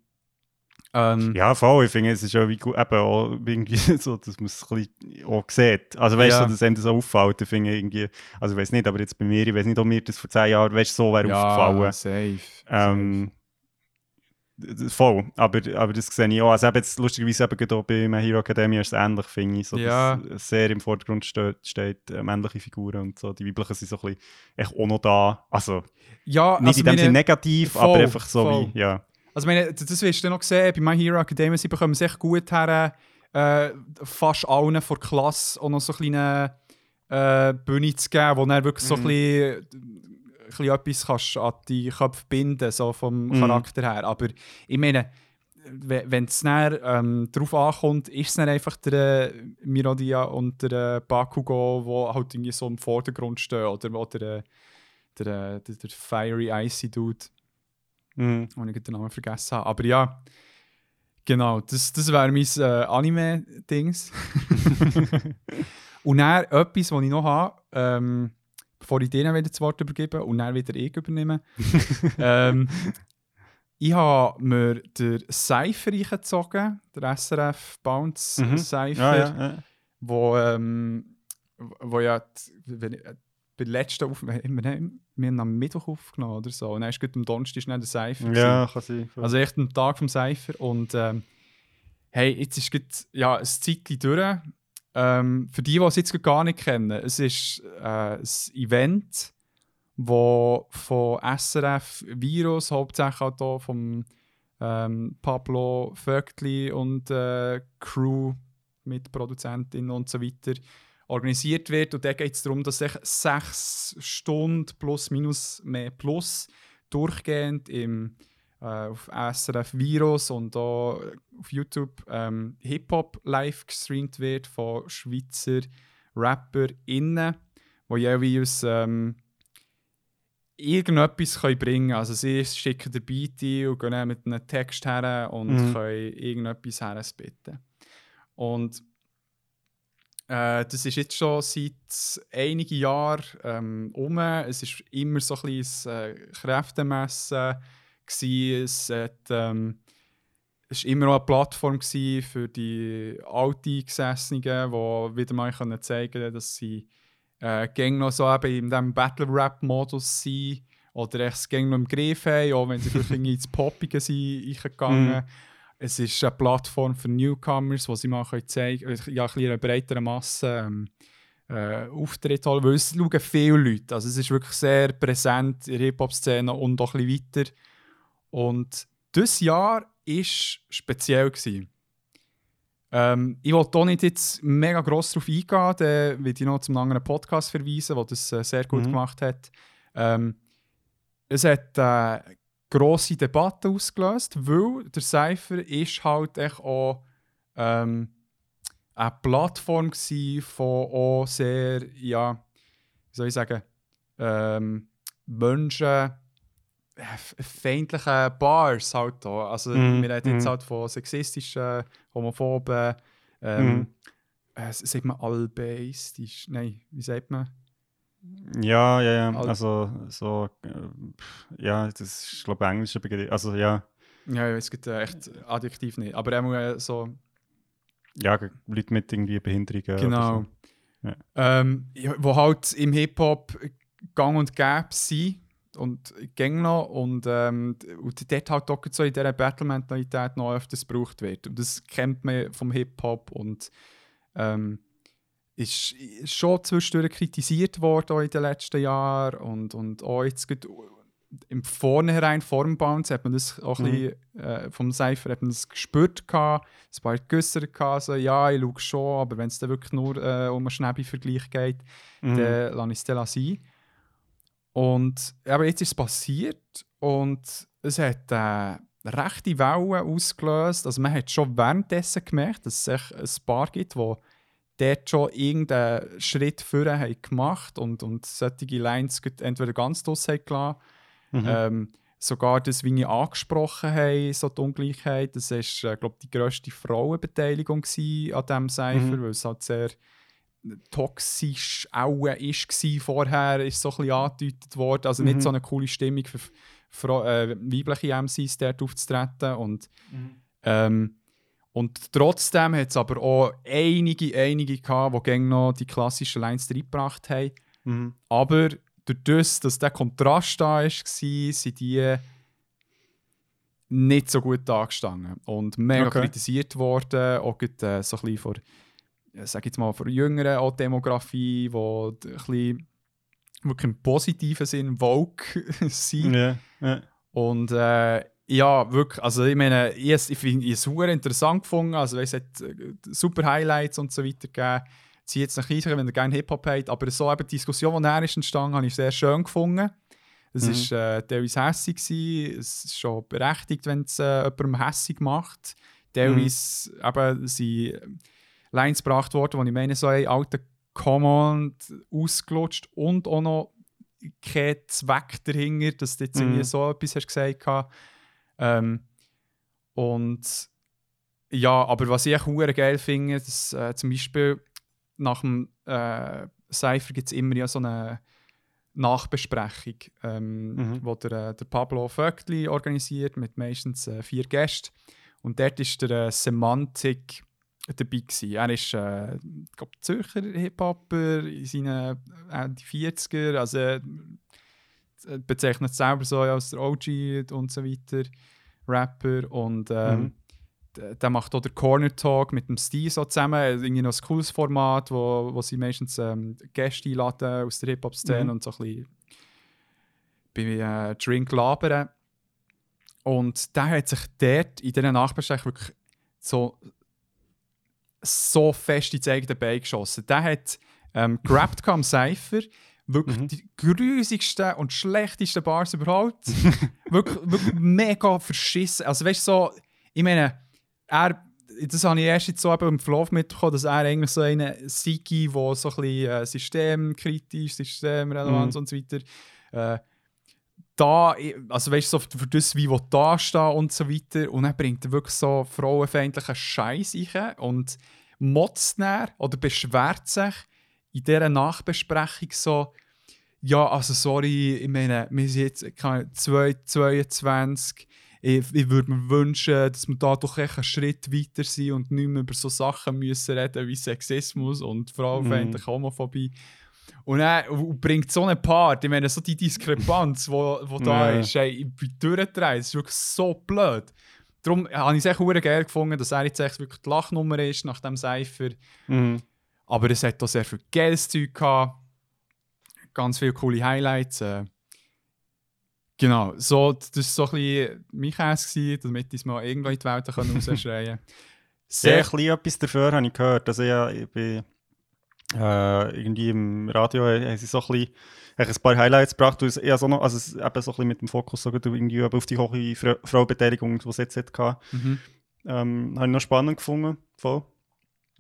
[SPEAKER 1] Ähm,
[SPEAKER 2] Ja, voll. Ich finde, es ist ja wie gut, eben auch irgendwie so, dass man es ein bisschen auch sieht. Also, weißt du,
[SPEAKER 1] Ja.
[SPEAKER 2] so, dass einem das auch auffällt. Ich finde irgendwie, also, ich weiß nicht, aber jetzt bei mir, ich weiß nicht, ob mir das vor zehn Jahren, weißt du, so wäre aufgefallen.
[SPEAKER 1] safe.
[SPEAKER 2] Ähm, d- voll. Aber, aber das sehe ich auch. Also, eben jetzt lustigerweise eben gerade bei My Hero Academia ist es ähnlich, finde ich. So,
[SPEAKER 1] Ja.
[SPEAKER 2] dass es sehr im Vordergrund steht, steht äh, männliche Figuren und so. Die weiblichen sind so ein bisschen echt auch noch da. Also,
[SPEAKER 1] ja,
[SPEAKER 2] nicht
[SPEAKER 1] also
[SPEAKER 2] in dem Sinne negativ,
[SPEAKER 1] voll,
[SPEAKER 2] aber einfach so
[SPEAKER 1] voll.
[SPEAKER 2] wie, ja.
[SPEAKER 1] Also meine, das wirst du noch sehen, bei My Hero Academia, sie bekommen es echt gut her, äh, fast allen vor Klasse auch noch so eine kleine äh, Bühne zu geben, wo dann wirklich so ein,
[SPEAKER 2] Mhm.
[SPEAKER 1] bisschen, ein bisschen etwas kannst an die Köpfe binden so vom
[SPEAKER 2] Mhm.
[SPEAKER 1] Charakter her. Aber ich meine, we- wenn es ähm, darauf ankommt, ist es dann einfach der äh, Mirodia und der äh, Bakugo, die halt irgendwie so im Vordergrund stehen. Oder, oder äh, der, äh, der, der Fiery Icy Dude
[SPEAKER 2] Mhm.
[SPEAKER 1] wo ich den Namen vergessen habe. Aber ja, genau, das, das wäre mein äh, Anime-Dings. und dann etwas, was ich noch habe, ähm, bevor ich denen wieder das Wort übergebe und dann wieder ich übernehme. ähm, ich habe mir den Cypher eingezogen, der SRF Bounce
[SPEAKER 2] Mhm.
[SPEAKER 1] Cypher,
[SPEAKER 2] Ja, ja, ja.
[SPEAKER 1] wo, ähm, wo ja, die- äh, bei der letzten Aufnahme, wir haben, am Mittwoch aufgenommen oder so, und dann ist am Donnerstag schnell der Cypher. gewesen.
[SPEAKER 2] Ja, kann sein.
[SPEAKER 1] Also echt ein Tag vom Cypher und ähm, hey, jetzt ist grad, ja, ein Zeitchen durch. Ähm, für die, die es jetzt gar nicht kennen, es ist äh, ein Event, wo von SRF Virus, hauptsächlich auch hier vom ähm, Pablo Vögtli und äh, Crew mit Produzentin und so weiter organisiert wird. Und da geht es darum, dass sich sechs Stunden plus minus mehr plus durchgehend im, äh, auf SRF Virus und auch auf YouTube ähm, Hip-Hop live gestreamt wird von Schweizer RapperInnen, die jeweils ähm, irgendetwas können bringen können. Also sie schicken den Beat ein und gehen mit einem Text her und
[SPEAKER 2] Mhm.
[SPEAKER 1] können irgendetwas herspitten. Und äh, das ist jetzt schon seit einigen Jahren ähm, um. Es ist immer so ein bisschen ein äh, Kräftemessen. Gewesen. Es hat, ähm, es war immer auch eine Plattform für die Alteingesessenen, die wieder mal können zeigen können, dass sie äh, gäng noch so eben in diesem Battle-Rap-Modus sind oder echt es gäng noch im Griff haben, auch wenn sie vielleicht ins Poppige sind eingegangen. Es ist eine Plattform für Newcomers, wo sie mal können zeigen können, ja, ein bisschen in einer breiteren Masse ähm, äh, Auftritt holen, weil es schauen viele Leute. Also es ist wirklich sehr präsent in der Hip-Hop-Szene und auch ein bisschen weiter. Und dieses Jahr war speziell. Gewesen. Ähm, ich wollte hier nicht jetzt mega gross darauf eingehen, dann will ich noch zum anderen Podcast verweisen, der das äh, sehr gut
[SPEAKER 2] Mhm.
[SPEAKER 1] gemacht hat. Ähm, es hat äh, grosse Debatte ausgelöst, weil der Cypher ist halt echt auch ähm, eine Plattform von auch sehr, ja, wie soll ich sagen, ähm, Menschen äh, feindlichen Bars halt da. Also
[SPEAKER 2] Mhm,
[SPEAKER 1] wir reden jetzt
[SPEAKER 2] mhm.
[SPEAKER 1] halt von sexistischen, homophoben, ähm,
[SPEAKER 2] Mhm.
[SPEAKER 1] äh, sagt man albeistisch? Nein, wie sagt man?
[SPEAKER 2] Ja, ja, ja.
[SPEAKER 1] Al-
[SPEAKER 2] Also, so, äh, ja, das ist, glaube ich, englischer Begriff. Also, ja.
[SPEAKER 1] Ja, es gibt äh, echt Adjektiv nicht. Aber er muss äh, so
[SPEAKER 2] Ja, Leute mit irgendwie Behinderungen.
[SPEAKER 1] Genau.
[SPEAKER 2] so. Ja.
[SPEAKER 1] Ähm, wo halt im Hip-Hop gang und gäbe sind und gang noch und, ähm, und dort halt auch so in dieser Battle-Mentalität noch öfters gebraucht wird. Und das kennt man vom Hip-Hop und ähm, ist schon zwischendurch kritisiert worden auch in den letzten Jahren und, und auch jetzt im Vornherein, vor dem Bounce, hat man das auch ein
[SPEAKER 2] Mhm.
[SPEAKER 1] bisschen, äh, vom Cypher hat man das gespürt gehabt, ein paar geäussert gehabt, so, ja, ich schaue schon, aber wenn es dann wirklich nur äh, um einen Schnäbi-Vergleich geht,
[SPEAKER 2] Mhm.
[SPEAKER 1] dann lasse ich es dann sein. Und aber jetzt ist es passiert und es hat äh, rechte Wellen ausgelöst. Also man hat schon währenddessen gemerkt, dass es ein paar gibt, die dort schon irgendeinen Schritt vorher haben gemacht und, und solche Lines entweder ganz draus haben gelassen.
[SPEAKER 2] Mhm.
[SPEAKER 1] Ähm, sogar das, wie ich angesprochen habe, so die Ungleichheit, das war, äh, glaube die grösste Frauenbeteiligung an diesem Cypher,
[SPEAKER 2] Mhm.
[SPEAKER 1] weil es halt sehr toxisch auch ist gewesen. vorher ist so ein bisschen angedeutet worden, also
[SPEAKER 2] Mhm.
[SPEAKER 1] nicht so eine coole Stimmung für Frau, äh, weibliche MCs dort aufzutreten und ähm, und trotzdem hat es aber auch einige, einige gehabt, die gerne noch die klassischen Lines reingebracht haben.
[SPEAKER 2] Mhm.
[SPEAKER 1] Aber durch das, dass der Kontrast da war, sind die nicht so gut angestanden. Und mega
[SPEAKER 2] Okay.
[SPEAKER 1] kritisiert worden, auch gerade, äh, so ein bisschen von, ja, sag jetzt mal, von jüngeren auch Demografie, die ein bisschen wirklich im positiven Sinn woke sind.
[SPEAKER 2] Ja, ja.
[SPEAKER 1] Und äh, ja, wirklich, also ich meine, ich, ich finde es super interessant gefunden. Also es hat äh, super Highlights und so weiter gegeben. Zieht jetzt nach Hause, wenn ihr gerne Hip-Hop habt. Aber so eben die Diskussion, die näher ist entstanden, habe ich sehr schön gefunden. Es
[SPEAKER 2] Mhm.
[SPEAKER 1] ist äh, teilweise hässig gewesen. Es ist schon berechtigt, wenn es äh, jemandem hässig macht. Teilweise eben sind Lines gebracht worden, wo ich meine, so ein alter Command ausgelutscht und auch noch kein Zweck dahinter, dass du jetzt irgendwie
[SPEAKER 2] Mhm.
[SPEAKER 1] so etwas hast gesagt hast. Ähm, und ja, aber was ich auch geil finde, dass äh, zum Beispiel nach dem äh, Cypher gibt es immer ja so eine Nachbesprechung, ähm,
[SPEAKER 2] Mhm.
[SPEAKER 1] wo der, äh, der Pablo Vögtli organisiert mit meistens äh, vier Gästen. Und dort ist der äh, Semantik dabei gewesen. Er ist, äh, ich glaube, Zürcher Hip-Hopper in seinen äh, die 40er, also bezeichnet sich selber so als der OG und so weiter, Rapper und ähm,
[SPEAKER 2] Mhm.
[SPEAKER 1] der macht auch den Corner Talk mit dem Steve so zusammen, Also irgendwie noch ein cooles Format, wo, wo sie meistens ähm, Gäste einladen aus der Hip-Hop-Szene
[SPEAKER 2] Mhm.
[SPEAKER 1] und so ein bisschen bei äh, Drink labern. Und der hat sich dort in dieser Nachbesprechung wirklich so, so fest ins eigene Bein geschossen. Der hat ähm, gerappt am Cypher, wirklich
[SPEAKER 2] Mhm.
[SPEAKER 1] die grusigsten und schlechtesten Bars überhaupt. wirklich, wirklich mega verschissen. Also weißt du, so, ich meine, er, das habe ich erst jetzt so eben im Flow mitbekommen, dass er eigentlich so einen Sigi, der so ein bisschen äh, systemkritisch, Systemrelevanz
[SPEAKER 2] Mhm.
[SPEAKER 1] und so weiter, äh, da, also weißt du, so für das, wie wo da stehen und so weiter. Und dann bringt er wirklich so frauenfeindlichen Scheiß rein und motzt dann oder beschwert sich in dieser Nachbesprechung so, ja, also sorry, ich meine, wir sind jetzt Ahnung, 2022. Ich, ich würde mir wünschen, dass wir da doch echt einen Schritt weiter sind und nicht mehr über so Sachen müssen reden wie Sexismus und frauenfeindliche Homophobie. Und er bringt so einen Part, ich meine, so die Diskrepanz, wo, wo da
[SPEAKER 2] Ja.
[SPEAKER 1] ist, ey, ich bin durchgedreht, das ist wirklich so blöd. Darum habe ich es echt geil gefunden, dass er jetzt echt wirklich die Lachnummer ist nach dem Cypher.
[SPEAKER 2] Mhm.
[SPEAKER 1] Aber es hat auch sehr viel geiles Zeug gehabt. Ganz viele coole Highlights. Äh. Genau, so, das war so ein bisschen mein Käse, damit ich es mal irgendwo in die Welt rausschreien
[SPEAKER 2] Sehr
[SPEAKER 1] Sehr
[SPEAKER 2] klein etwas dafür habe ich gehört. Also ja, ich bin äh, irgendwie im Radio haben sie so ein, bisschen, ein paar Highlights gebracht. es- Ja, so noch, also eben so ein bisschen mit dem Fokus so irgendwie auf die hohe Fra Frauenbeteiligung, die es jetzt hatte.
[SPEAKER 1] Mhm.
[SPEAKER 2] Ähm, habe ich noch spannend gefunden. Voll.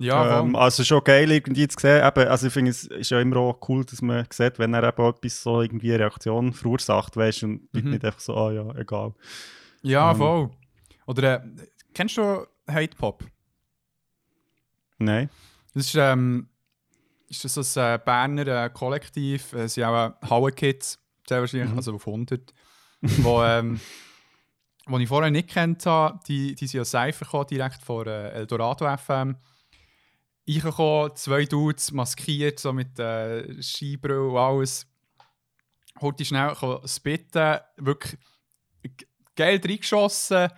[SPEAKER 1] Ja,
[SPEAKER 2] ähm, also schon geil irgendwie zu sehen. Eben, also ich finde es ist ja immer auch cool, dass man sieht, wenn er eben etwas so irgendwie eine Reaktion verursacht, weißt und
[SPEAKER 1] Mhm.
[SPEAKER 2] nicht einfach so, ah ja, egal.
[SPEAKER 1] ja,
[SPEAKER 2] ähm,
[SPEAKER 1] voll. Oder äh, kennst du Hate Pop?
[SPEAKER 2] Nein.
[SPEAKER 1] Das ist, ähm, ist das so ein äh, Berner äh, Kollektiv. Es sind auch äh, Haue Kids, sehr wahrscheinlich,
[SPEAKER 2] Mhm.
[SPEAKER 1] also auf 100. wo, ähm, wo ich vorher nicht kennt habe, die, die sind ja Cypher gekommen, direkt von äh, Eldorado FM. Reingekommen, zwei Dudes maskiert, so mit äh, Skibrille und alles. Heute schnell spitten, wirklich geil reingeschossen,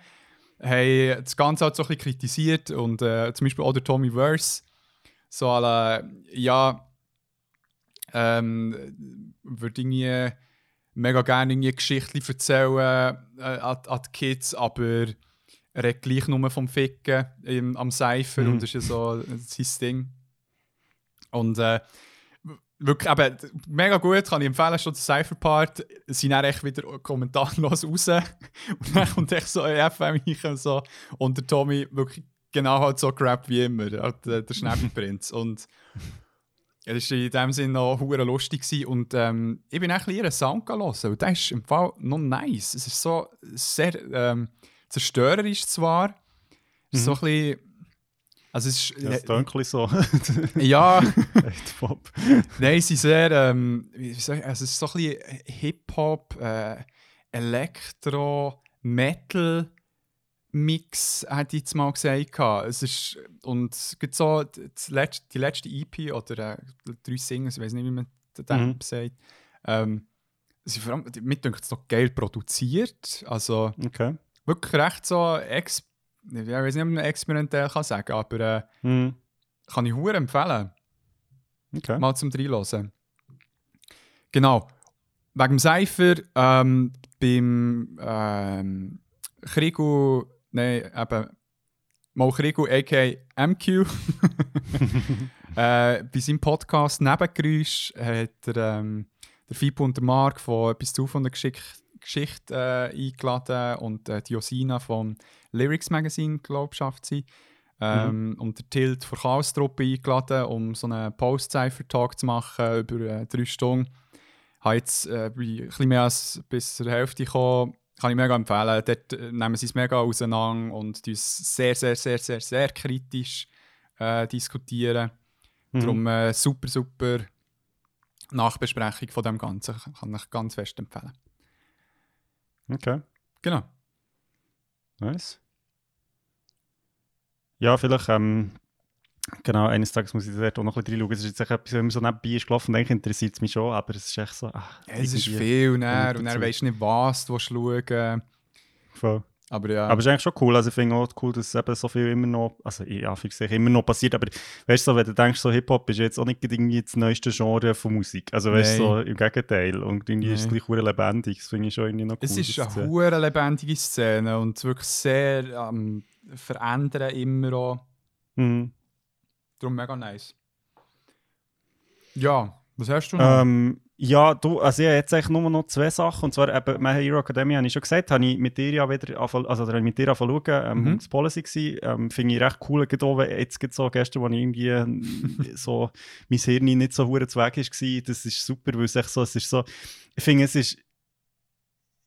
[SPEAKER 1] haben das Ganze halt so ein bisschen kritisiert und äh, zum Beispiel auch der Tommy Verse, so alle, ja, ähm, würde irgendwie mega gerne irgendwie Geschichten erzählen äh, an, an die Kids, aber er redet gleich nur vom Ficken im, am Cypher
[SPEAKER 2] Mhm.
[SPEAKER 1] und das ist ja so sein Ding. Und äh, wirklich, eben, mega gut, kann ich empfehlen, schon der Cypher-Part. Sind dann echt wieder kommentarlos raus. Und dann kommt echt so ein FM und so. Und der Tommy wirklich genau halt so crap wie immer, halt, äh, der Schnäppelprinz. Und das war in dem Sinne noch hure lustig. Gewesen. Und ähm, ich bin echt ein bisschen ihren Sound hören. Und der ist im Fall noch nice. Es ist so sehr ähm, zerstörerisch zwar. Es ist so ein bisschen. Also es ist,
[SPEAKER 2] Ja, das bisschen so.
[SPEAKER 1] ja,
[SPEAKER 2] Pop.
[SPEAKER 1] nein, sie sehr, ähm, wie soll ich, also es ist so ein bisschen Hip-Hop, äh, Elektro, Metal Mix, hätte ich jetzt mal gesagt. Es ist, und es gibt so letzte, die letzte EP oder äh, drei Singles, ich weiß nicht, wie man das
[SPEAKER 2] Mhm.
[SPEAKER 1] sagt. Ähm, sie vor allem, mir denkt es noch geil produziert. Also
[SPEAKER 2] Okay.
[SPEAKER 1] Wirklich recht so, ex ich weiß nicht, ob man experimentell kann sagen aber äh,
[SPEAKER 2] Mhm.
[SPEAKER 1] kann ich hure empfehlen.
[SPEAKER 2] Okay.
[SPEAKER 1] mal zum Reinhören. Genau. Wegen dem Cypher, ähm, beim ähm, Krigu, nein, eben, mal Krigu, a.k.a. MQ, äh, bei seinem Podcast Nebengeräusch hat er, ähm, der Fipo und der Mark von etwas zu von der Geschick Geschichte äh, eingeladen und äh, die Josina vom Lyrics Magazine, glaube ich, schafft sie. Ähm, Und der Tilt von Chaos-Truppe eingeladen, um so einen Post-Cypher-Talk zu machen über äh, drei Stunden. Habe jetzt äh, ein bisschen mehr als bis zur Hälfte gekommen. Kann ich mega empfehlen. Dort äh, nehmen sie es mega auseinander und die sehr, sehr, sehr, sehr, sehr kritisch äh, diskutieren.
[SPEAKER 2] Mhm.
[SPEAKER 1] Darum äh, super, super Nachbesprechung von dem Ganzen. Kann ich ganz fest empfehlen.
[SPEAKER 2] Okay.
[SPEAKER 1] Genau.
[SPEAKER 2] Nice. Ja, vielleicht, ähm, genau, eines Tages muss ich dort auch noch ein bisschen reinschauen. Es ist jetzt etwas, wenn man so nebenbei ist gelaufen, eigentlich interessiert es mich schon, aber es ist echt so, ach,
[SPEAKER 1] Ja, es ist viel näher und dann
[SPEAKER 2] dazu.
[SPEAKER 1] weisst du nicht, was du schauen willst.
[SPEAKER 2] voll.
[SPEAKER 1] Aber ja.
[SPEAKER 2] Aber es ist eigentlich schon cool. Also ich finde auch cool, dass eben so viel immer noch, also ja, für sich immer noch passiert. Aber weißt du, so, wenn du denkst, so Hip-Hop ist jetzt auch nicht irgendwie das neueste Genre von Musik. Also weißt du, so im Gegenteil. Und irgendwie ist es
[SPEAKER 1] Nein.
[SPEAKER 2] gleich lebendig. Das finde ich schon irgendwie noch cool.
[SPEAKER 1] Es ist eine hure lebendige Szene und wirklich sehr am Verändern immer auch.
[SPEAKER 2] Mhm.
[SPEAKER 1] Darum mega nice. Ja, was hast du noch?
[SPEAKER 2] Ähm, ja, du, also ich habe jetzt eigentlich nur noch zwei Sachen. Und zwar eben, My Hero Academia, habe ich schon gesagt, habe ich mit dir ja wieder angefangen, also da habe ich mit dir angefangen zu schauen, ähm,
[SPEAKER 1] Mhm.
[SPEAKER 2] das Policy gewesen. Ähm, Finde ich recht cool, gerade jetzt so gestern, wo ich irgendwie ähm, so, mein Hirn nicht so hure weg war, das ist super, weil es echt so, es ist so, ich finde, es ist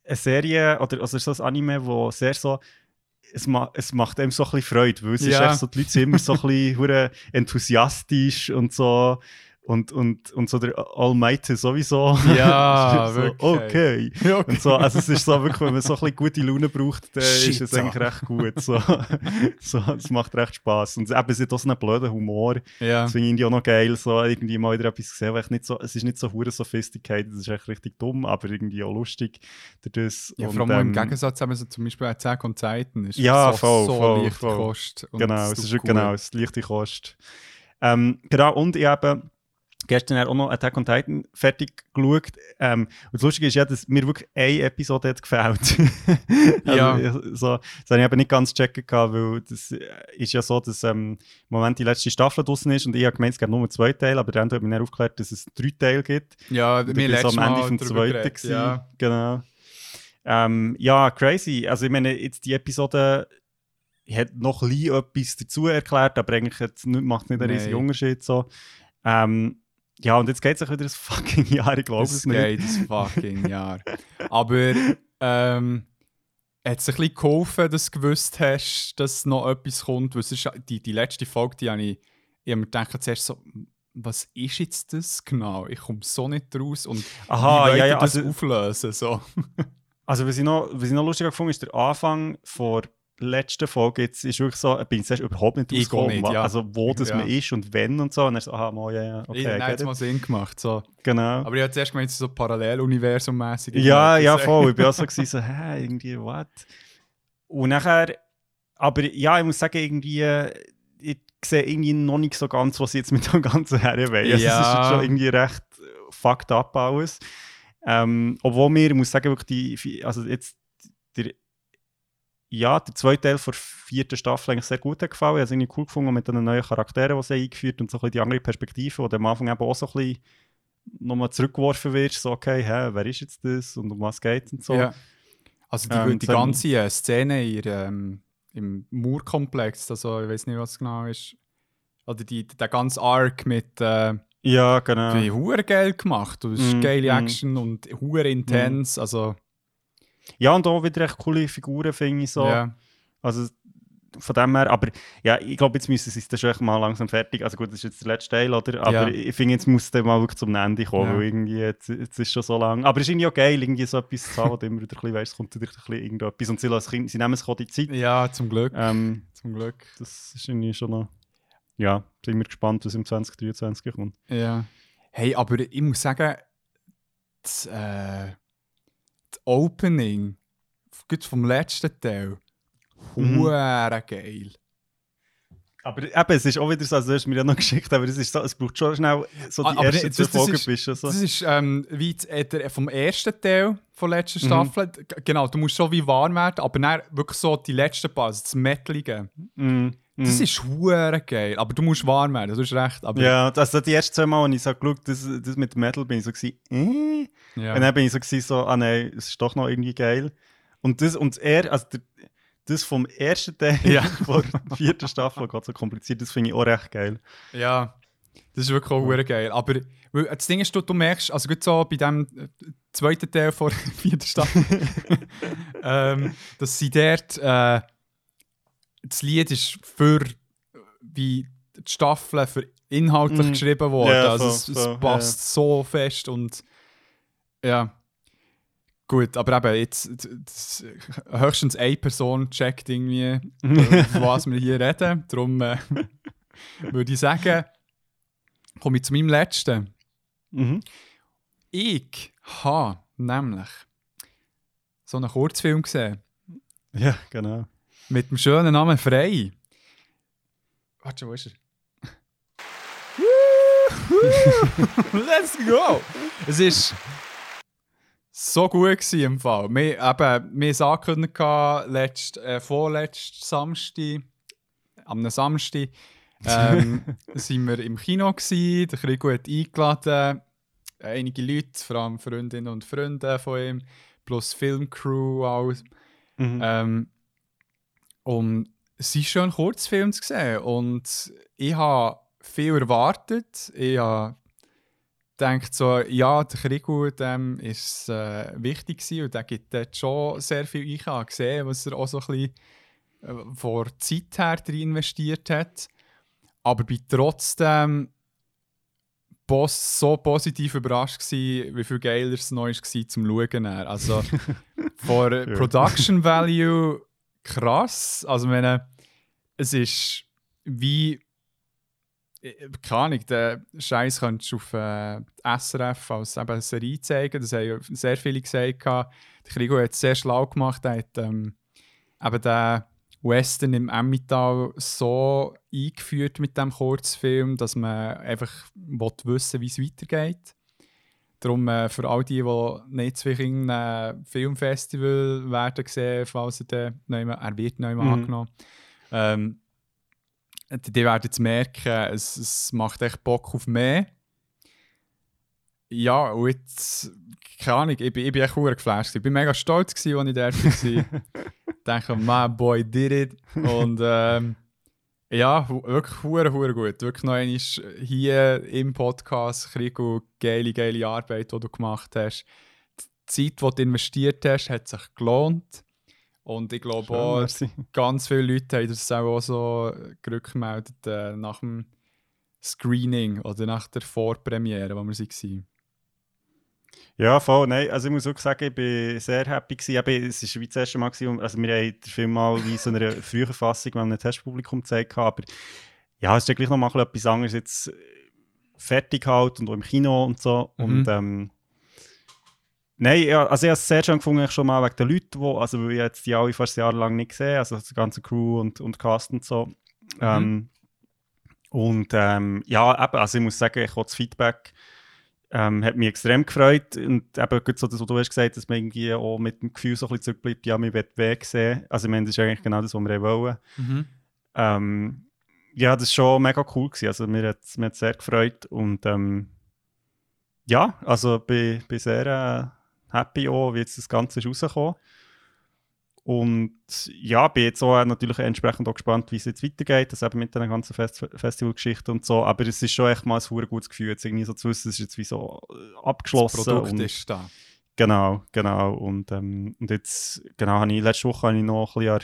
[SPEAKER 2] eine Serie, oder also es ist so ein Anime, wo sehr so, es, ma es macht einem so ein bisschen Freude, weil es ist
[SPEAKER 1] Ja.
[SPEAKER 2] echt so, die Leute sind immer so ein bisschen enthusiastisch und so und, und, und so der Almighty sowieso.
[SPEAKER 1] Ja,
[SPEAKER 2] so,
[SPEAKER 1] wirklich.
[SPEAKER 2] Okay.
[SPEAKER 1] Ja,
[SPEAKER 2] Und so, also es ist so wirklich, wenn man so ein bisschen gute Laune braucht, dann ist
[SPEAKER 1] Shit,
[SPEAKER 2] es eigentlich recht gut. So, so, es macht recht Spaß. Und eben, es hat auch so einen blöden Humor.
[SPEAKER 1] ja.
[SPEAKER 2] Das finde ich irgendwie auch noch geil, so irgendwie mal wieder etwas gesehen, weil ich nicht so, es ist nicht so hure sophisticated, es ist echt richtig dumm, aber irgendwie auch lustig. Das.
[SPEAKER 1] ja
[SPEAKER 2] Und,
[SPEAKER 1] vor allem im
[SPEAKER 2] ähm,
[SPEAKER 1] Gegensatz haben wir so zum Beispiel Attack on Titan. Ist
[SPEAKER 2] Ja,
[SPEAKER 1] so,
[SPEAKER 2] voll,
[SPEAKER 1] so
[SPEAKER 2] voll,
[SPEAKER 1] leicht
[SPEAKER 2] voll.
[SPEAKER 1] Kost.
[SPEAKER 2] Genau, es ist
[SPEAKER 1] gut.
[SPEAKER 2] genau, es ist leichte Kost. Ähm, genau, und ich habe gestern auch noch Attack on Titan fertig geschaut. Ähm, und das Lustige ist ja, dass mir wirklich eine Episode hat gefällt.
[SPEAKER 1] Ja.
[SPEAKER 2] also, ich- so, das habe ich eben nicht ganz checken gehabt, weil das äh, ist ja so, dass ähm, im Moment die letzte Staffel draußen ist und ich habe gemeint, es gibt nur zwei Teile, aber dann hat mir aufgeklärt, dass es drei Teile gibt.
[SPEAKER 1] Ja,
[SPEAKER 2] Und
[SPEAKER 1] wir
[SPEAKER 2] bin so
[SPEAKER 1] letztes
[SPEAKER 2] am Ende vom zweiten gewesen.
[SPEAKER 1] Ja.
[SPEAKER 2] Genau. Ähm, ja, crazy. Also ich meine, jetzt die Episode hat noch etwas dazu erklärt, aber eigentlich macht nicht einen riesigen Unterschied. So. Ähm, ja, und jetzt geht es wieder ein fucking Jahr, ich glaube
[SPEAKER 1] Es
[SPEAKER 2] es nicht.
[SPEAKER 1] geht ein fucking Jahr. Aber ähm, hat es ein bisschen geholfen, dass du gewusst hast, dass noch etwas kommt? Weil es ist, die, die letzte Folge, die habe ich, ich habe mir gedacht, zuerst so, was ist jetzt das genau? Ich komme so nicht raus. Und
[SPEAKER 2] Aha,
[SPEAKER 1] wie
[SPEAKER 2] ja, ja.
[SPEAKER 1] das
[SPEAKER 2] Also,
[SPEAKER 1] auflösen? So.
[SPEAKER 2] also was, ich noch, was ich noch lustig fand, ist der Anfang vor letzten Folge jetzt ist wirklich so, bin ich überhaupt nicht
[SPEAKER 1] Ich
[SPEAKER 2] rausgekommen,
[SPEAKER 1] nicht, ja.
[SPEAKER 2] also wo das
[SPEAKER 1] Ja.
[SPEAKER 2] man ist und wenn und so. Und dann so, aha, mal, ja, ja, okay,
[SPEAKER 1] ich
[SPEAKER 2] get
[SPEAKER 1] jetzt mal Sinn gemacht. So.
[SPEAKER 2] genau.
[SPEAKER 1] Aber ich habe zuerst gemeint, so Paralleluniversum-mäßig.
[SPEAKER 2] Ja, ja, voll. Ich bin auch so, gewesen, so hä, irgendwie, what? Und nachher, aber ja, ich muss sagen, irgendwie, ich sehe irgendwie noch nicht so ganz, was sie jetzt mit dem ganzen Herren wollen. Also, Es ist
[SPEAKER 1] Ja.
[SPEAKER 2] jetzt schon irgendwie recht fucked up alles. Ähm, obwohl mir, ich muss sagen, wirklich die, also jetzt, der, ja, der zweite Teil der vierten Staffel eigentlich sehr gut hat gefallen. Ich habe es irgendwie cool gefunden mit den neuen Charakteren, die sie eingeführt und so ein bisschen die andere Perspektive, wo du am Anfang eben auch so ein bisschen nochmal zurückgeworfen wirst, so, okay, hä, wer ist jetzt das und um was geht und so.
[SPEAKER 1] Ja. Also die,
[SPEAKER 2] Ähm,
[SPEAKER 1] die
[SPEAKER 2] das
[SPEAKER 1] ganze äh, Szene in, ähm, im Murkomplex, also ich weiß nicht, was genau ist. Oder die, der ganze Arc mit äh,
[SPEAKER 2] Ja, genau.
[SPEAKER 1] hure geil gemacht. Es ist
[SPEAKER 2] Mhm,
[SPEAKER 1] geile
[SPEAKER 2] mhm.
[SPEAKER 1] Action und hure intens. Also
[SPEAKER 2] Ja, und auch wieder echt coole Figuren, finde ich so.
[SPEAKER 1] ja.
[SPEAKER 2] Also von dem her, aber ja, ich glaube, jetzt müssen sie es dann schon mal langsam fertig. Also gut, das ist jetzt der letzte Teil, oder? Aber
[SPEAKER 1] Ja.
[SPEAKER 2] ich finde, jetzt muss der mal wirklich zum Ende kommen,
[SPEAKER 1] Ja.
[SPEAKER 2] weil irgendwie, jetzt, jetzt ist schon so lang. Aber es ist irgendwie auch geil, irgendwie so etwas zu haben, wo du immer wieder ein bisschen weißt, es kommt wieder ein bisschen irgendetwas. Und sie, lassen, sie nehmen sich auch die Zeit.
[SPEAKER 1] ja, zum Glück.
[SPEAKER 2] Ähm,
[SPEAKER 1] Zum Glück.
[SPEAKER 2] das ist irgendwie schon noch. Ja, sind wir gespannt, was im 2023 kommt.
[SPEAKER 1] Ja. Hey, aber ich muss sagen, das, äh, das Opening vom letzten Teil,
[SPEAKER 2] Mhm.
[SPEAKER 1] hure geil.
[SPEAKER 2] Aber eben, es ist auch wieder so, also du hast mir ja noch geschickt, aber es, ist so, es braucht schon schnell so die
[SPEAKER 1] Ah, aber
[SPEAKER 2] ersten
[SPEAKER 1] das-
[SPEAKER 2] zwei
[SPEAKER 1] das
[SPEAKER 2] Folgen
[SPEAKER 1] ist-
[SPEAKER 2] bist du so.
[SPEAKER 1] Das ist ähm, wie das, der, vom ersten Teil von letzter
[SPEAKER 2] Mhm.
[SPEAKER 1] Staffel. G- Genau, du musst schon wie warm werden, aber dann wirklich so die letzten paar, also das Metalige.
[SPEAKER 2] Mm,
[SPEAKER 1] Das
[SPEAKER 2] mm.
[SPEAKER 1] ist hure geil, aber du musst warm werden, du hast recht. Aber,
[SPEAKER 2] Ja, also die ersten zwei Mal, als ich so geschaut das, das mit Metal, bin ich so gewesen, äh?
[SPEAKER 1] ja.
[SPEAKER 2] Und dann bin ich so gewesen, so, ah nein, es ist doch noch irgendwie geil. Und das, und er, also der, das vom ersten Teil
[SPEAKER 1] Ja.
[SPEAKER 2] von der vierten Staffel, geht so kompliziert, das finde ich auch recht geil.
[SPEAKER 1] Ja, das ist wirklich auch hure geil. Aber das Ding ist, du, du merkst, also gut so bei dem äh, zweiten Teil von der vierten Staffel, ähm, dass sie dort, äh, das Lied ist für wie die Staffeln für inhaltlich
[SPEAKER 2] Mhm.
[SPEAKER 1] geschrieben worden.
[SPEAKER 2] Ja,
[SPEAKER 1] also
[SPEAKER 2] voll,
[SPEAKER 1] es, es
[SPEAKER 2] voll,
[SPEAKER 1] passt so fest und ja. Gut, aber eben jetzt das, höchstens eine Person checkt irgendwie, von was wir hier reden. Darum äh, würde ich sagen, komme ich zu meinem letzten.
[SPEAKER 2] Mhm.
[SPEAKER 1] Ich habe nämlich so einen Kurzfilm gesehen
[SPEAKER 2] Ja, genau.
[SPEAKER 1] Mit dem schönen Namen Frei. Warte schon, wo ist er? Let's go! Es ist so gut gewesen im Fall. Wir, haben es angekündigt, letzt, äh, vorletzten Samstag, am Samstag, ähm, sind wir im Kino gewesen, der Krigo hat eingeladen, einige Leute, vor allem Freundinnen und Freunde von ihm, plus Filmcrew, alles.
[SPEAKER 2] Mhm.
[SPEAKER 1] Ähm, und es ist schon ein Kurzfilm zu sehen. Und ich habe viel erwartet. Ich habe gedacht, so, ja, der dem ist äh, wichtig gewesen und der gibt dort schon sehr viel ein. Ich habe gesehen, was er auch so ein bisschen äh, vor Zeit her drin investiert hat. Aber bin trotzdem pos so positiv überrascht gewesen, wie viel geiler es noch war zum Schauen. Also
[SPEAKER 2] Ja.
[SPEAKER 1] Production Value krass. Also meine, es ist wie äh, keine Ahnung, den Scheiß könntest du auf äh, SRF als eben Serie zeigen. Das haben ja sehr viele gesagt. Der Krigo hat es sehr schlau gemacht. Er hat ähm, eben den Western im Emmental so eingeführt mit dem Kurzfilm, dass man einfach will wissen wie es weitergeht. Darum äh, für all die, die nicht zu irgendeinem Filmfestival werden sehen, falls er, dann mehr, er wird nicht mehr
[SPEAKER 2] Mhm.
[SPEAKER 1] angenommen. Ähm, die, die werden jetzt merken, es, es macht echt Bock auf mehr. Ja, und jetzt, keine Ahnung, ich ich bin echt verdammt geflasht. Ich bin mega stolz, gewesen, als ich dort war. ich denke, my boy did it. Und ähm, ja, wirklich hure hure gut. Wirklich noch einmal hier im Podcast, Krigo, geile, geile Arbeit, die du gemacht hast. Die Zeit, die du investiert hast, hat sich gelohnt. Und ich glaube
[SPEAKER 2] Schön,
[SPEAKER 1] auch,
[SPEAKER 2] merci.
[SPEAKER 1] ganz viele Leute haben das auch so gerückgemeldet äh, nach dem Screening oder nach der Vorpremiere, wo wir waren.
[SPEAKER 2] Ja, voll. Nein, also ich muss wirklich sagen, ich bin sehr happy gewesen. Eben, es war wie das erste Mal, gewesen, also wir haben den Film mal wie so eine frühere Fassung mit einem Testpublikum gezeigt, aber ja, es ist ja gleich noch mal etwas anderes jetzt fertig halt und auch im Kino und so.
[SPEAKER 1] Mhm.
[SPEAKER 2] Und ähm, Nein, ja, also ich habe es sehr schön gefunden, schon mal wegen den Leuten, wo, also weil ich jetzt die alle fast jahrelang nicht gesehen also die ganze Crew und, und Cast und so. Ähm, und ähm, ja, eben, also ich muss sagen, ich habe das Feedback ähm, hat mich extrem gefreut und eben so das, was du hast gesagt, dass man irgendwie auch mit dem Gefühl so ein bisschen zurückbleibt, ja, man will weg sehen. Also ich meine, das ist eigentlich genau das, was wir wollen.
[SPEAKER 1] Mhm.
[SPEAKER 2] Ähm, ja, das war schon mega cool. Gewesen. Also mir hat es sehr gefreut und ähm, ja, also bin, bin sehr äh, happy auch, wie jetzt das Ganze ist rausgekommen. Und ja, bin jetzt auch natürlich entsprechend auch gespannt, wie es jetzt weitergeht, das eben mit der ganzen Fest Festivalgeschichte und so. Aber es ist schon echt mal ein verdammt gutes Gefühl, jetzt irgendwie so zu wissen, es ist jetzt wie so äh, abgeschlossen.
[SPEAKER 1] Das Produkt
[SPEAKER 2] und,
[SPEAKER 1] ist da.
[SPEAKER 2] Genau, genau. Und, ähm, und jetzt, genau, habe ich, letzte Woche habe ich noch ein bisschen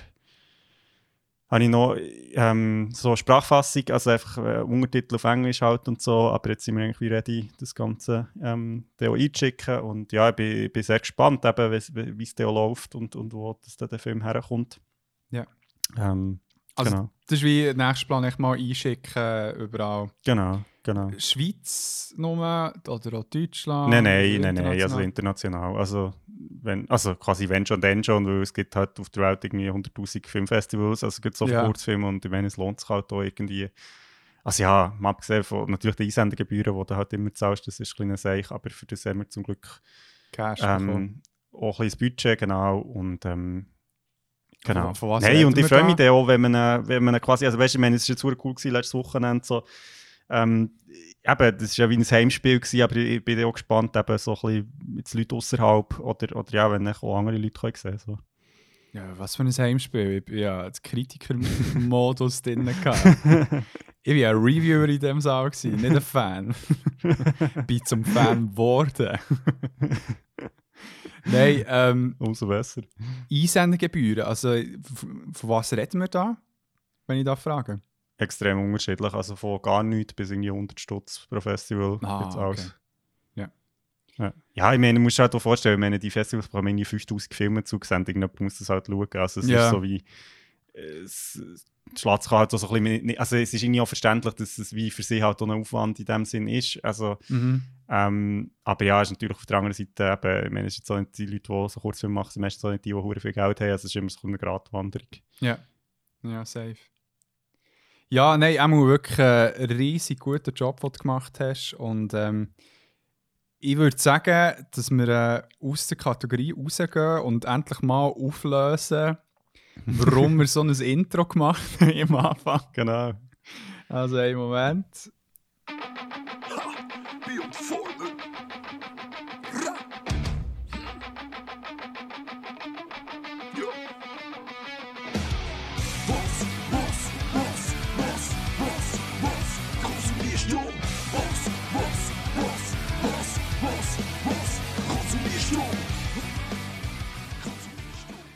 [SPEAKER 2] habe ich noch ähm, so Sprachfassung, also einfach äh, Untertitel auf Englisch halt und so, aber jetzt sind wir eigentlich ready, das Ganze ähm, auch einzuschicken und ja, ich bin, ich bin sehr gespannt, eben, wie es läuft und, und wo das der Film herkommt.
[SPEAKER 1] Ja.
[SPEAKER 2] Ähm,
[SPEAKER 1] Also,
[SPEAKER 2] genau,
[SPEAKER 1] Das ist wie nächstes Plan echt mal einschicken überall.
[SPEAKER 2] genau, genau.
[SPEAKER 1] Schweiz nur oder auch Deutschland?
[SPEAKER 2] Nein, nein, nein, nein, also
[SPEAKER 1] international?
[SPEAKER 2] Also, wenn, also quasi wenn schon, dann schon, weil es gibt halt auf der Welt irgendwie 100'000 Filmfestivals, also es gibt so
[SPEAKER 1] Ja.
[SPEAKER 2] Kurzfilme und ich meine, es lohnt sich halt auch irgendwie. Also ja, mal abgesehen von natürlich den Einsendegebühren, die du halt immer zahlst, das ist ein kleiner Seich, aber für das haben wir zum Glück
[SPEAKER 1] Cash
[SPEAKER 2] ähm, auch ein bisschen das Budget, genau, und ähm, genau.
[SPEAKER 1] Von- von reden
[SPEAKER 2] und ich freue
[SPEAKER 1] da?
[SPEAKER 2] mich dann auch, wenn man, wenn man quasi, also weißt du, ich meine, es war jetzt super cool gewesen, letztes Wochenende so, ähm, eben, das war ja wie ein Heimspiel, gewesen, aber ich, bin auch gespannt, eben so ein bisschen mit den Leuten außerhalb oder, oder ja, wenn ich auch andere Leute können sehen so.
[SPEAKER 1] Ja, was für ein Heimspiel. Ich bin ja als Kritiker-Modus drin. gehabt. Ich war ein Reviewer in diesem Saal, gewesen, nicht ein Fan. bin zum Fan geworden. Nein, ähm,
[SPEAKER 2] Umso besser.
[SPEAKER 1] Einsendegebühren. Also, von was reden wir da? Wenn ich da frage.
[SPEAKER 2] Extrem unterschiedlich, also von gar nichts bis irgendwie 100 Stutz pro Festival.
[SPEAKER 1] Ah,
[SPEAKER 2] alles.
[SPEAKER 1] okay. Ja.
[SPEAKER 2] Ja. ja, ich meine, du musst dir halt auch vorstellen, ich meine, die Festivals irgendwie 5000 Filme zugesendet, irgendjemand muss das halt schauen. Also es
[SPEAKER 1] Ja.
[SPEAKER 2] ist so wie, es schlägt sich halt auch so ein bisschen, also es ist irgendwie auch verständlich, dass es wie für sie halt auch ein Aufwand in dem Sinn ist. Also,
[SPEAKER 1] Mhm.
[SPEAKER 2] ähm, aber ja, es ist natürlich auf der anderen Seite eben, ich meine, es sind auch nicht die Leute, die so Kurzfilme machen, sind meistens auch nicht die, die viel Geld haben, also es ist immer so eine Gratwanderung.
[SPEAKER 1] Ja. Ja, safe. Ja, nein, auch wirklich äh, einen riesig guten Job, den du gemacht hast. Und ähm, ich würde sagen, dass wir äh, aus der Kategorie rausgehen und endlich mal auflösen, warum wir so ein Intro gemacht haben am Anfang.
[SPEAKER 2] Genau.
[SPEAKER 1] Also, einen Moment.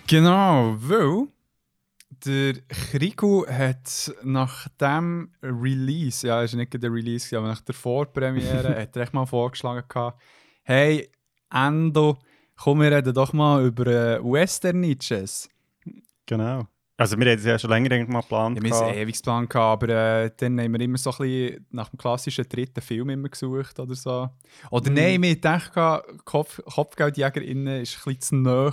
[SPEAKER 1] Genau, weil der Krigu hat nach dem Release, ja, es ist nicht der Release, aber nach der Vorpremiere, hat er echt mal vorgeschlagen gehabt, hey, Endo, komm, wir reden doch mal über äh, Western-Niches.
[SPEAKER 2] Genau. Also wir haben es ja schon länger eigentlich mal geplant.
[SPEAKER 1] Ja, wir einen Ewigsplan gehabt, aber äh, dann haben wir immer so ein bisschen nach dem klassischen dritten Film immer gesucht oder so. Oder
[SPEAKER 2] Mhm.
[SPEAKER 1] nein, wir gehabt, Kopf, KopfgeldjägerInnen ist ein bisschen zu nah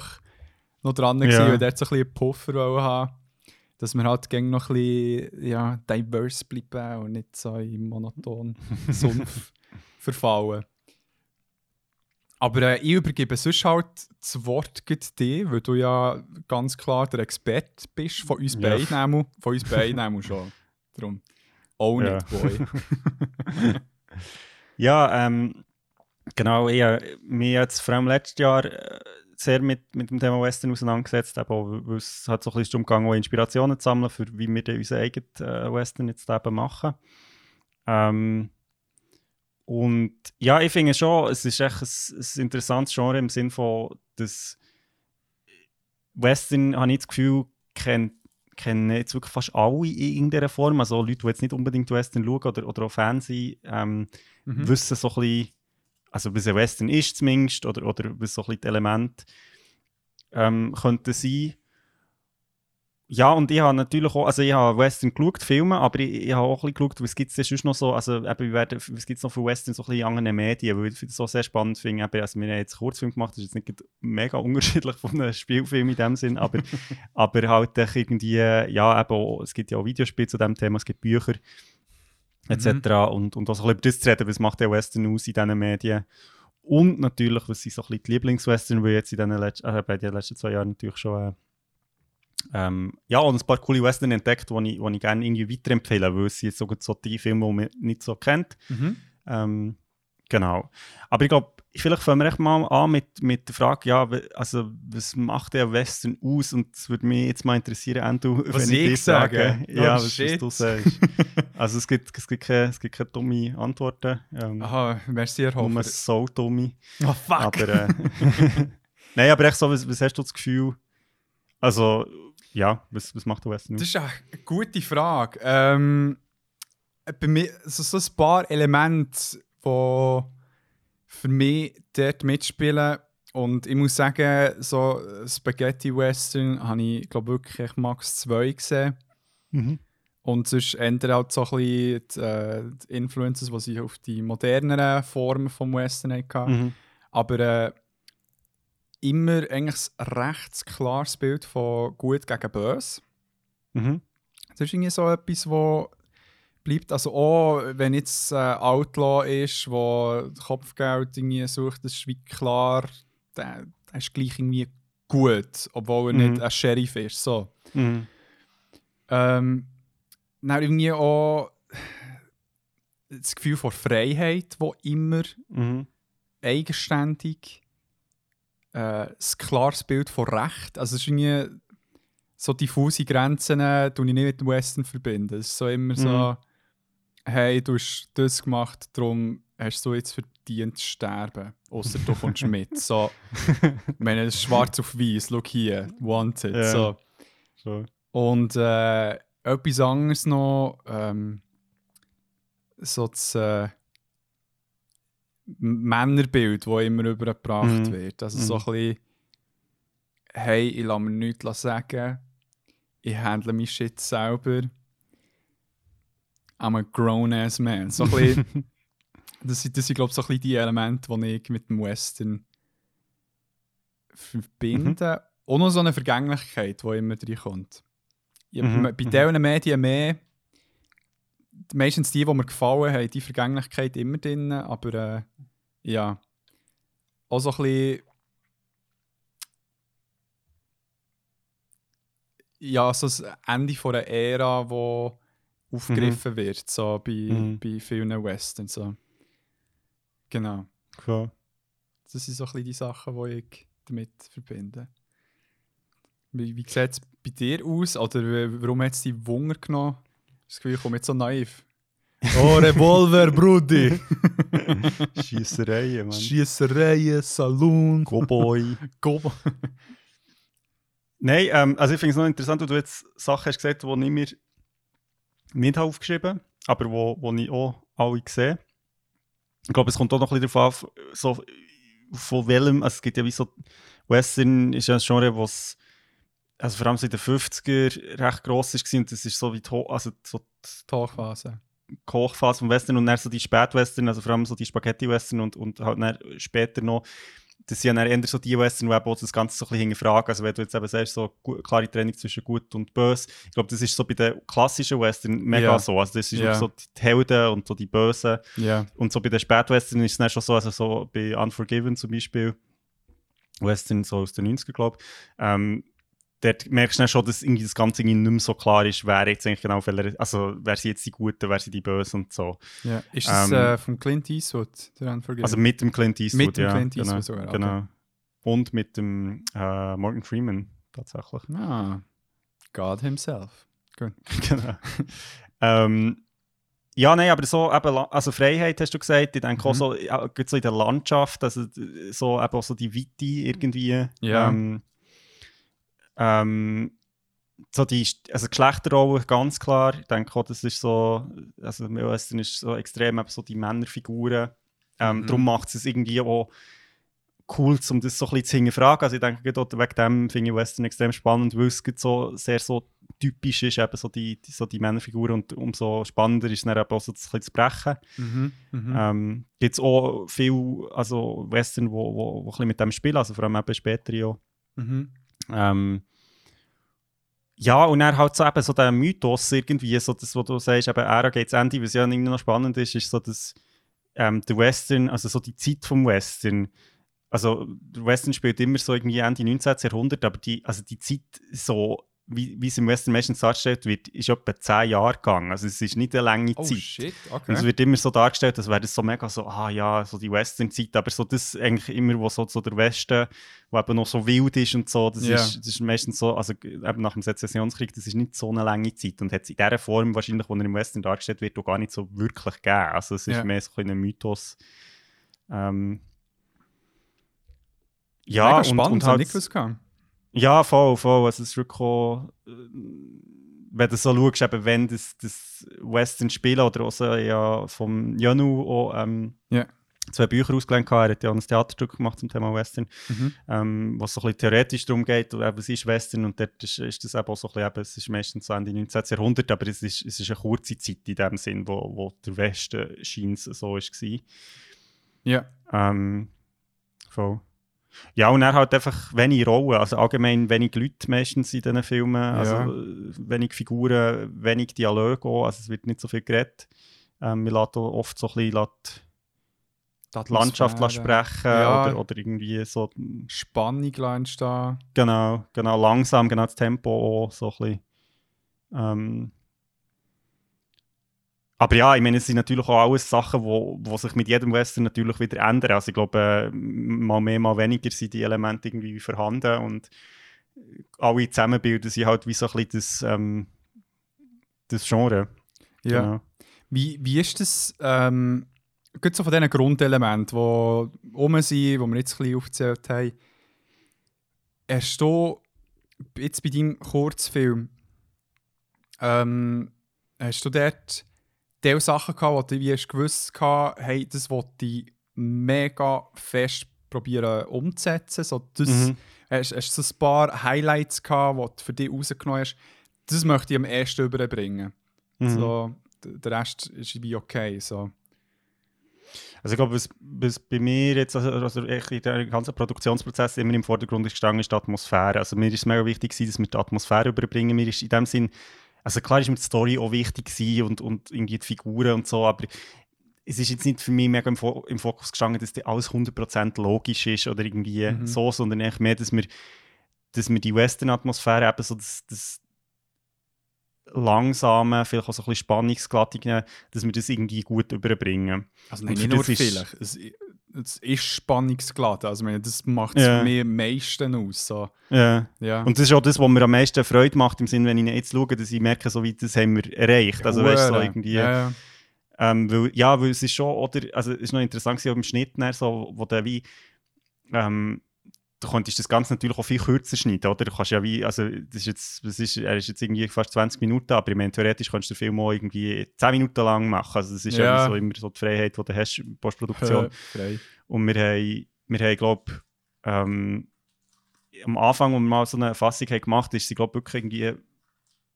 [SPEAKER 1] noch dran
[SPEAKER 2] Ja.
[SPEAKER 1] gewesen, weil der so ein bisschen Puffer haben dass wir halt gäng noch ein bisschen ja, diverse bleiben und nicht so in monoton Sumpf verfallen. Aber äh, ich übergebe sonst halt das Wort dir, weil du ja ganz klar der Experte bist von uns
[SPEAKER 2] Ja.
[SPEAKER 1] beiden. Von uns beiden schon. Darum. Own
[SPEAKER 2] Ja.
[SPEAKER 1] it, boy.
[SPEAKER 2] Ja, ähm, genau. Ich habe mich jetzt vor allem letztes Jahr äh, sehr mit, mit dem Thema Western auseinandergesetzt, eben auch, weil es hat so ein bisschen darum gegangen, Inspirationen zu sammeln, für wie wir unseren eigenen äh, Western jetzt eben machen. Ähm, und ja, ich finde schon, es ist echt ein, ein interessantes Genre im Sinne von, dass Western, habe ich das Gefühl, kennt kennen jetzt wirklich fast alle in irgendeiner Form. Also Leute, die jetzt nicht unbedingt Western schauen oder, oder auch Fans sind, ähm,
[SPEAKER 1] Mhm.
[SPEAKER 2] wissen so ein bisschen also was ein Western ist zumindest, oder, oder was so ein bisschen die Elemente ähm, könnten sein. Ja, und ich habe natürlich auch, also ich habe Western geschaut, Filme, aber ich, ich habe auch ein bisschen geschaut, was gibt es sonst noch so, also eben, was gibt es noch für Western so ein bisschen in anderen Medien, weil ich das so sehr spannend finde, eben, also wir haben jetzt einen Kurzfilm gemacht, das ist jetzt nicht mega unterschiedlich von einem Spielfilm in dem Sinn, aber, aber halt echt irgendwie, ja, eben auch, es gibt ja auch Videospiele zu dem Thema, es gibt Bücher, etc. Und, und auch so ein bisschen über das zu reden, was macht der Western aus in diesen Medien. Und natürlich, was sind so ein bisschen die Lieblingswestern, weil jetzt in den, Letz äh, bei den letzten zwei Jahren natürlich schon äh, ähm, ja, und ein paar coole Western entdeckt, die ich, ich gerne irgendwie weiterempfehlen weil es sind jetzt sogar so die Filme, die man nicht so kennt.
[SPEAKER 1] Mhm.
[SPEAKER 2] Ähm, genau. Aber ich glaube, vielleicht fangen wir echt mal an mit, mit der Frage, ja, also was macht der Western aus? Und es würde mich jetzt mal interessieren, Andrew,
[SPEAKER 1] Was
[SPEAKER 2] wenn ich
[SPEAKER 1] ich sage? Oh,
[SPEAKER 2] ja, was, was du sagst. also es gibt, es gibt, keine, es gibt keine dumme Antworten. Ähm,
[SPEAKER 1] Aha, merci, Herr
[SPEAKER 2] nur
[SPEAKER 1] Hofer.
[SPEAKER 2] so dumme.
[SPEAKER 1] Oh, fuck.
[SPEAKER 2] Aber, äh, Nein, aber echt so, was, was hast du das Gefühl? Also, ja, was, was macht der Western
[SPEAKER 1] Das
[SPEAKER 2] aus?
[SPEAKER 1] ist eine gute Frage. Ähm, bei mir also so ein paar Elemente, die für mich dort mitspielen. Und ich muss sagen, so Spaghetti Western habe ich, glaube wirklich max zwei gesehen.
[SPEAKER 2] Mhm.
[SPEAKER 1] Und sonst ändern halt so ein bisschen die, äh, die Influences, die sie auf die moderneren Formen vom Western hatten.
[SPEAKER 2] Mhm.
[SPEAKER 1] Aber äh, immer eigentlich ein recht klares Bild von gut gegen böse.
[SPEAKER 2] Mhm.
[SPEAKER 1] Das ist irgendwie so etwas, wo bleibt. Also auch wenn jetzt äh, Outlaw ist, wo Kopfgeld irgendwie sucht, das ist wie klar, der, der ist gleich irgendwie gut, obwohl er
[SPEAKER 2] Mhm.
[SPEAKER 1] nicht ein Sheriff ist. So.
[SPEAKER 2] Mhm.
[SPEAKER 1] Ähm, dann irgendwie auch das Gefühl von Freiheit, wo immer
[SPEAKER 2] Mhm.
[SPEAKER 1] eigenständig äh, ein klares Bild von Recht. Also es ist irgendwie so diffuse Grenzen, äh, tue ich nicht mit dem Western verbinden. Es ist so immer so,
[SPEAKER 2] Mhm.
[SPEAKER 1] Hey, du hast das gemacht, darum hast du jetzt verdient zu sterben. Außer du kommst mit. So, ich meine, ist schwarz auf weiß, schau hier, wanted.
[SPEAKER 2] Ja.
[SPEAKER 1] So.
[SPEAKER 2] So.
[SPEAKER 1] Und äh, etwas anderes noch, ähm, so das äh, Männerbild, das immer übergebracht
[SPEAKER 2] Mhm.
[SPEAKER 1] wird. Also so ein bisschen, hey, ich lasse mir nichts sagen, ich handle mein Shit selber. I'm a grown-ass man. So ein bisschen, das sind, das sind glaube ich, so ein bisschen die Elemente, die ich mit dem Western verbinde. Und noch so eine Vergänglichkeit, die immer reinkommt. Ja,
[SPEAKER 2] Mhm,
[SPEAKER 1] Bei
[SPEAKER 2] mhm.
[SPEAKER 1] diesen Medien mehr, meistens die, die mir gefallen haben, die Vergänglichkeit immer drin, aber äh, ja, auch so ein bisschen ja, so das Ende von einer Ära, wo aufgegriffen wird, so bei,
[SPEAKER 2] Mhm.
[SPEAKER 1] bei vielen Westerns. So. Genau.
[SPEAKER 2] Cool.
[SPEAKER 1] Das sind so ein bisschen die Sachen, die ich damit verbinde. Wie, wie sieht es bei dir aus? Oder w- warum hat es dich Wunder genommen? Das Gefühl, ich komme jetzt so naiv. Oh, Revolver, Brudi!
[SPEAKER 2] Schiessereien, Mann.
[SPEAKER 1] Schiessereien, Saloon,
[SPEAKER 2] Cowboy.
[SPEAKER 1] Gobo.
[SPEAKER 2] Nein, ähm, also ich finde es noch interessant, dass du jetzt Sachen hast gesagt, die ich mir nicht aufgeschrieben aber wo, wo ich auch alle sehe. Ich glaube, es kommt auch noch ein bisschen darauf an, so, von welchem, also es gibt ja wie so, Western ist ja ein Genre, was also vor allem so in den 50er recht gross war und das ist so wie die, Ho- also so die. Hochphase vom Western und dann so die Spätwestern, also vor allem so die Spaghetti-Western und, und halt dann später noch, das sind ja eher so die Western, die eben auch das Ganze so ein bisschen hinterfragen. Also wenn du jetzt eben sagst, so klare Trennung zwischen gut und böse, ich glaube, das ist so bei den klassischen Western mega
[SPEAKER 1] Ja.
[SPEAKER 2] so. Also das ist wirklich so die Helden und so die Bösen.
[SPEAKER 1] Ja.
[SPEAKER 2] Und so bei den Spätwestern ist es dann schon so, also so bei Unforgiven zum Beispiel, Western so aus den 90er, glaube ich, ähm, dort merkst du dann schon, dass irgendwie das Ganze irgendwie nicht mehr so klar ist, wer jetzt eigentlich genau, welcher, also wer sind jetzt die Guten, wer sind die Bösen und so.
[SPEAKER 1] ja. Ist das
[SPEAKER 2] Ähm,
[SPEAKER 1] äh, von Clint Eastwood, der Unforgiven?
[SPEAKER 2] Also mit dem Clint Eastwood,
[SPEAKER 1] Mit dem
[SPEAKER 2] ja.
[SPEAKER 1] Clint
[SPEAKER 2] genau,
[SPEAKER 1] Eastwood sogar, okay.
[SPEAKER 2] Genau. Und mit dem äh, Morgan Freeman tatsächlich.
[SPEAKER 1] ah, God himself.
[SPEAKER 2] genau. ähm, ja, nein, aber so eben, also Freiheit hast du gesagt, ich denke auch
[SPEAKER 1] Mhm.
[SPEAKER 2] so, ja, gerade so in der Landschaft, also so eben auch so die Weite irgendwie.
[SPEAKER 1] Ja.
[SPEAKER 2] Ähm, ähm, so die also Geschlechterrolle ganz klar. Ich denke auch, das ist so, also im Western ist so extrem eben so die Männerfiguren, Ähm,
[SPEAKER 1] Mhm.
[SPEAKER 2] Darum macht es irgendwie auch cool, um das so ein bisschen zu hinterfragen. Also ich denke, wegen dem finde ich Western extrem spannend, weil es so sehr so typisch ist, eben so die, die, so die Männerfigur und umso spannender ist es dann eben auch so das ein bisschen zu brechen.
[SPEAKER 1] Mhm. Mhm.
[SPEAKER 2] Ähm, Gibt es auch viel also Western, wo, wo, wo ein bisschen mit dem spielen, also vor allem eben später ja.
[SPEAKER 1] Mhm.
[SPEAKER 2] Ähm, ja, und dann halt so eben so der Mythos irgendwie, so das, was du sagst, eben Ära geht zu Ende, was ja irgendwie noch spannend ist, ist so, dass ähm, der Western, also so die Zeit vom Western, also der Western spielt immer so irgendwie Ende 19. Jahrhundert, aber die, also die Zeit so, wie, wie es im Western meistens dargestellt wird, ist etwa 10 Jahre gegangen. Also es ist nicht eine lange
[SPEAKER 1] Oh
[SPEAKER 2] Zeit.
[SPEAKER 1] shit,
[SPEAKER 2] Und es
[SPEAKER 1] okay.
[SPEAKER 2] wird immer so dargestellt, als wäre das so mega so, ah ja, so die Western-Zeit, aber so das eigentlich immer, wo so, so der Westen, wo eben noch so wild ist und so, das,
[SPEAKER 1] Ja.
[SPEAKER 2] ist, das ist meistens so, also eben nach dem Sezessionskrieg, das ist nicht so eine lange Zeit und hat es in dieser Form wahrscheinlich, wo er im Western dargestellt wird, auch gar nicht so wirklich gegeben. Also es ist
[SPEAKER 1] Ja.
[SPEAKER 2] mehr so ein Mythos. Ähm, ja,
[SPEAKER 1] Mega
[SPEAKER 2] und,
[SPEAKER 1] spannend,
[SPEAKER 2] und halt,
[SPEAKER 1] ich nicht gewusst.
[SPEAKER 2] Ja, voll, voll. Also es ist wirklich auch, äh, wenn du so schaust, eben, wenn das, das Western spielen oder auch so, ja, vom Janu auch ähm,
[SPEAKER 1] Ja.
[SPEAKER 2] zwei Bücher ausgelernt hat, er hat ja auch ein Theaterstück gemacht zum Thema Western,
[SPEAKER 1] Mhm.
[SPEAKER 2] ähm, wo es so ein bisschen theoretisch darum geht, eben, was ist Western und dort ist, ist das eben auch so ein bisschen, eben, es ist meistens so Ende 19. Jahrhundert, aber es ist, es ist eine kurze Zeit in dem Sinn, wo, wo der Westen scheint so war.
[SPEAKER 1] Ja.
[SPEAKER 2] Ähm, voll. Ja, und er hat einfach wenig Rollen, also allgemein wenig Leute meistens in diesen Filmen, also
[SPEAKER 1] Ja.
[SPEAKER 2] äh, wenig Figuren, wenig Dialoge auch, also es wird nicht so viel geredet. Ähm, wir lassen auch oft so ein bisschen die Landschaft lassen sprechen
[SPEAKER 1] Ja.
[SPEAKER 2] oder, oder irgendwie so,
[SPEAKER 1] Spannung entstehen.
[SPEAKER 2] genau, genau, langsam, genau das Tempo auch so ein bisschen. Ähm, aber ja, ich meine, es sind natürlich auch alles Sachen, wo, wo sich mit jedem Western natürlich wieder ändern. Also ich glaube, äh, mal mehr, mal weniger sind die Elemente irgendwie vorhanden und alle zusammen bilden sie halt wie so ein bisschen das, ähm, das Genre.
[SPEAKER 1] Ja.
[SPEAKER 2] Genau.
[SPEAKER 1] Wie, wie ist das, ähm, gerade so von diesen Grundelementen, die rum sind, die wir jetzt ein bisschen aufgezählt haben, hast du jetzt bei deinem Kurzfilm, ähm, hast du dort die Sachen gehabt, wo du wie gewusst hast, hey, das wollte ich mega fest probieren umzusetzen, so das,
[SPEAKER 2] Mhm.
[SPEAKER 1] hast, hast du so ein paar Highlights gehabt, die du für dich rausgenommen hast, das möchte ich am ersten überbringen.
[SPEAKER 2] Mhm.
[SPEAKER 1] So, der Rest ist wie okay. So.
[SPEAKER 2] Also ich glaube, was, was bei mir jetzt, also, also echt in der ganzen Produktionsprozess immer im Vordergrund ist gestanden, ist die Atmosphäre. Also mir ist es mega wichtig dass wir die Atmosphäre überbringen. Mir ist in dem Sinn, also klar ist mir die Story auch wichtig gewesen und, und irgendwie die Figuren und so, aber es ist jetzt nicht für mich mega im, Fo im Fokus gestanden, dass das alles 100% logisch ist oder irgendwie
[SPEAKER 1] Mhm.
[SPEAKER 2] so, sondern eigentlich mehr, dass wir, dass wir die Western-Atmosphäre eben so das, das langsame, vielleicht auch so ein bisschen spannungsglattige, dass wir das irgendwie gut überbringen.
[SPEAKER 1] Also
[SPEAKER 2] nicht nur vielleicht.
[SPEAKER 1] Es, es ist spannungsgeladen. Also, meine, das macht es
[SPEAKER 2] Ja.
[SPEAKER 1] für mich am meisten aus. So.
[SPEAKER 2] Ja.
[SPEAKER 1] Ja.
[SPEAKER 2] Und das ist auch das, was mir am meisten Freude macht, im Sinne, wenn ich jetzt schaue, dass ich merke, so wie das haben wir erreicht. Also, weißt du, so irgendwie.
[SPEAKER 1] Ja, ja.
[SPEAKER 2] Ähm, weil, ja, weil es ist schon, oder, also es ist noch interessant gewesen, im Schnitt, dann so, wo der wie, ähm, du könntest das Ganze natürlich auch viel kürzer schneiden, oder? Du kannst ja wie, also das ist jetzt, das ist, er ist jetzt irgendwie fast 20 Minuten, aber ich meine, theoretisch kannst du den Film auch irgendwie 10 Minuten lang machen. Also das ist ja, so immer so die Freiheit, die du hast in der Postproduktion.
[SPEAKER 1] Frei.
[SPEAKER 2] Und wir haben, wir haben glaube ähm, am Anfang, als wir mal so eine Fassung haben gemacht haben, ist sie, glaube wirklich irgendwie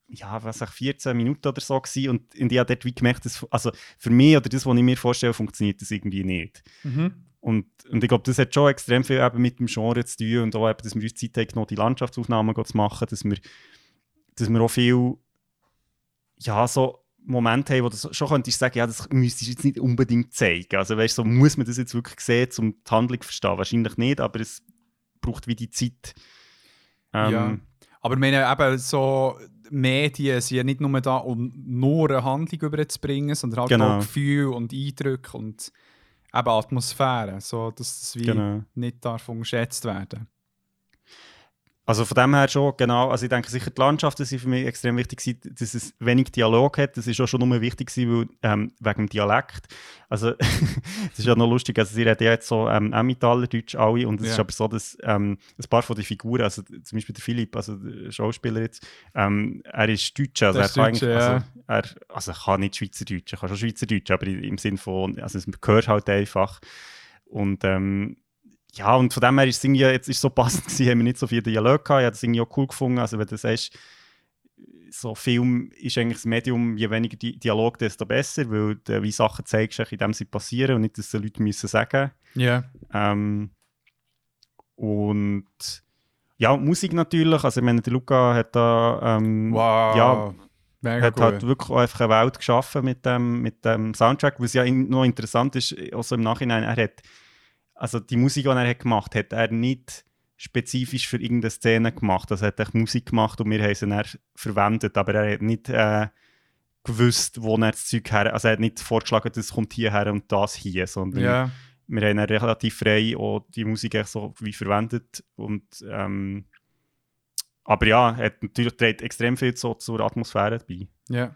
[SPEAKER 2] ja, was ich, 14 Minuten oder so gewesen. Und, und ich habe dort wie gemerkt, dass, also für mich oder das, was ich mir vorstelle, funktioniert das irgendwie nicht.
[SPEAKER 1] Mhm.
[SPEAKER 2] Und, und ich glaube, das hat schon extrem viel eben mit dem Genre zu tun und auch eben, dass wir uns Zeit haben, genommen, die Landschaftsaufnahmen zu machen, dass wir, dass wir auch viel, ja, so Momente haben, wo du schon könntest sagen, ja, das müsstest du jetzt nicht unbedingt zeigen. Also weißt du, so, muss man das jetzt wirklich sehen, um die Handlung zu verstehen? Wahrscheinlich nicht, aber es braucht wie die Zeit. Ähm,
[SPEAKER 1] Ja. Aber meine, eben so Medien sind ja nicht nur da, um nur eine Handlung überzubringen, sondern halt
[SPEAKER 2] Genau.
[SPEAKER 1] auch Gefühl und Eindrücke und eben Atmosphäre, so dass das wie
[SPEAKER 2] Genau.
[SPEAKER 1] nicht darf unterschätzt werden.
[SPEAKER 2] Also von dem her schon, genau. Also ich denke sicher, die Landschaften sind für mich extrem wichtig, gewesen, dass es wenig Dialog hat. Das ist auch schon nur wichtig gewesen, weil, ähm, wegen dem Dialekt. Also das ist ja noch lustig, also sie reden ja jetzt so ähm, Emmentaler-Deutsch alle und es
[SPEAKER 1] Ja.
[SPEAKER 2] ist aber so, dass ähm, ein paar von den Figuren, also zum Beispiel der Philipp, also der Schauspieler jetzt, ähm, er ist Deutsch, also er
[SPEAKER 1] Deutscher,
[SPEAKER 2] eigentlich,
[SPEAKER 1] ja.
[SPEAKER 2] also, er, also kann nicht Schweizerdeutsch, er kann schon Schweizerdeutsch, aber im Sinn von, also es gehört halt einfach. Und ähm, ja, und von dem her ist es irgendwie, jetzt ist so passend gewesen, haben wir nicht so viel Dialog gehabt. Ich habe das irgendwie auch cool gefunden. Also wenn du sagst, so Film ist eigentlich das Medium, je weniger Di Dialog, desto besser, weil du wie Sachen zeigst, in dem sie passieren und nicht, dass die Leute müssen sagen.
[SPEAKER 1] Ja.
[SPEAKER 2] Ähm, und ja, Musik natürlich. Also ich meine, der Luca hat da ähm,
[SPEAKER 1] Wow.
[SPEAKER 2] ja,
[SPEAKER 1] Mega
[SPEAKER 2] hat
[SPEAKER 1] cool.
[SPEAKER 2] halt wirklich auch einfach eine Welt geschaffen mit dem, mit dem Soundtrack. Was ja in- noch interessant ist, also im Nachhinein, er hat, also die Musik, die er hat gemacht hat, er nicht spezifisch für irgendeine Szene gemacht. Also er hat Musik gemacht und wir haben sie dann verwendet, aber er hat nicht äh, gewusst, wo er das Zeug her, also er hat nicht vorgeschlagen, das kommt hierher und das hier, sondern
[SPEAKER 1] ja.
[SPEAKER 2] wir haben dann relativ frei auch die Musik echt so wie verwendet und ähm, aber ja, er hat natürlich trägt extrem viel so zur Atmosphäre bei.
[SPEAKER 1] Ja.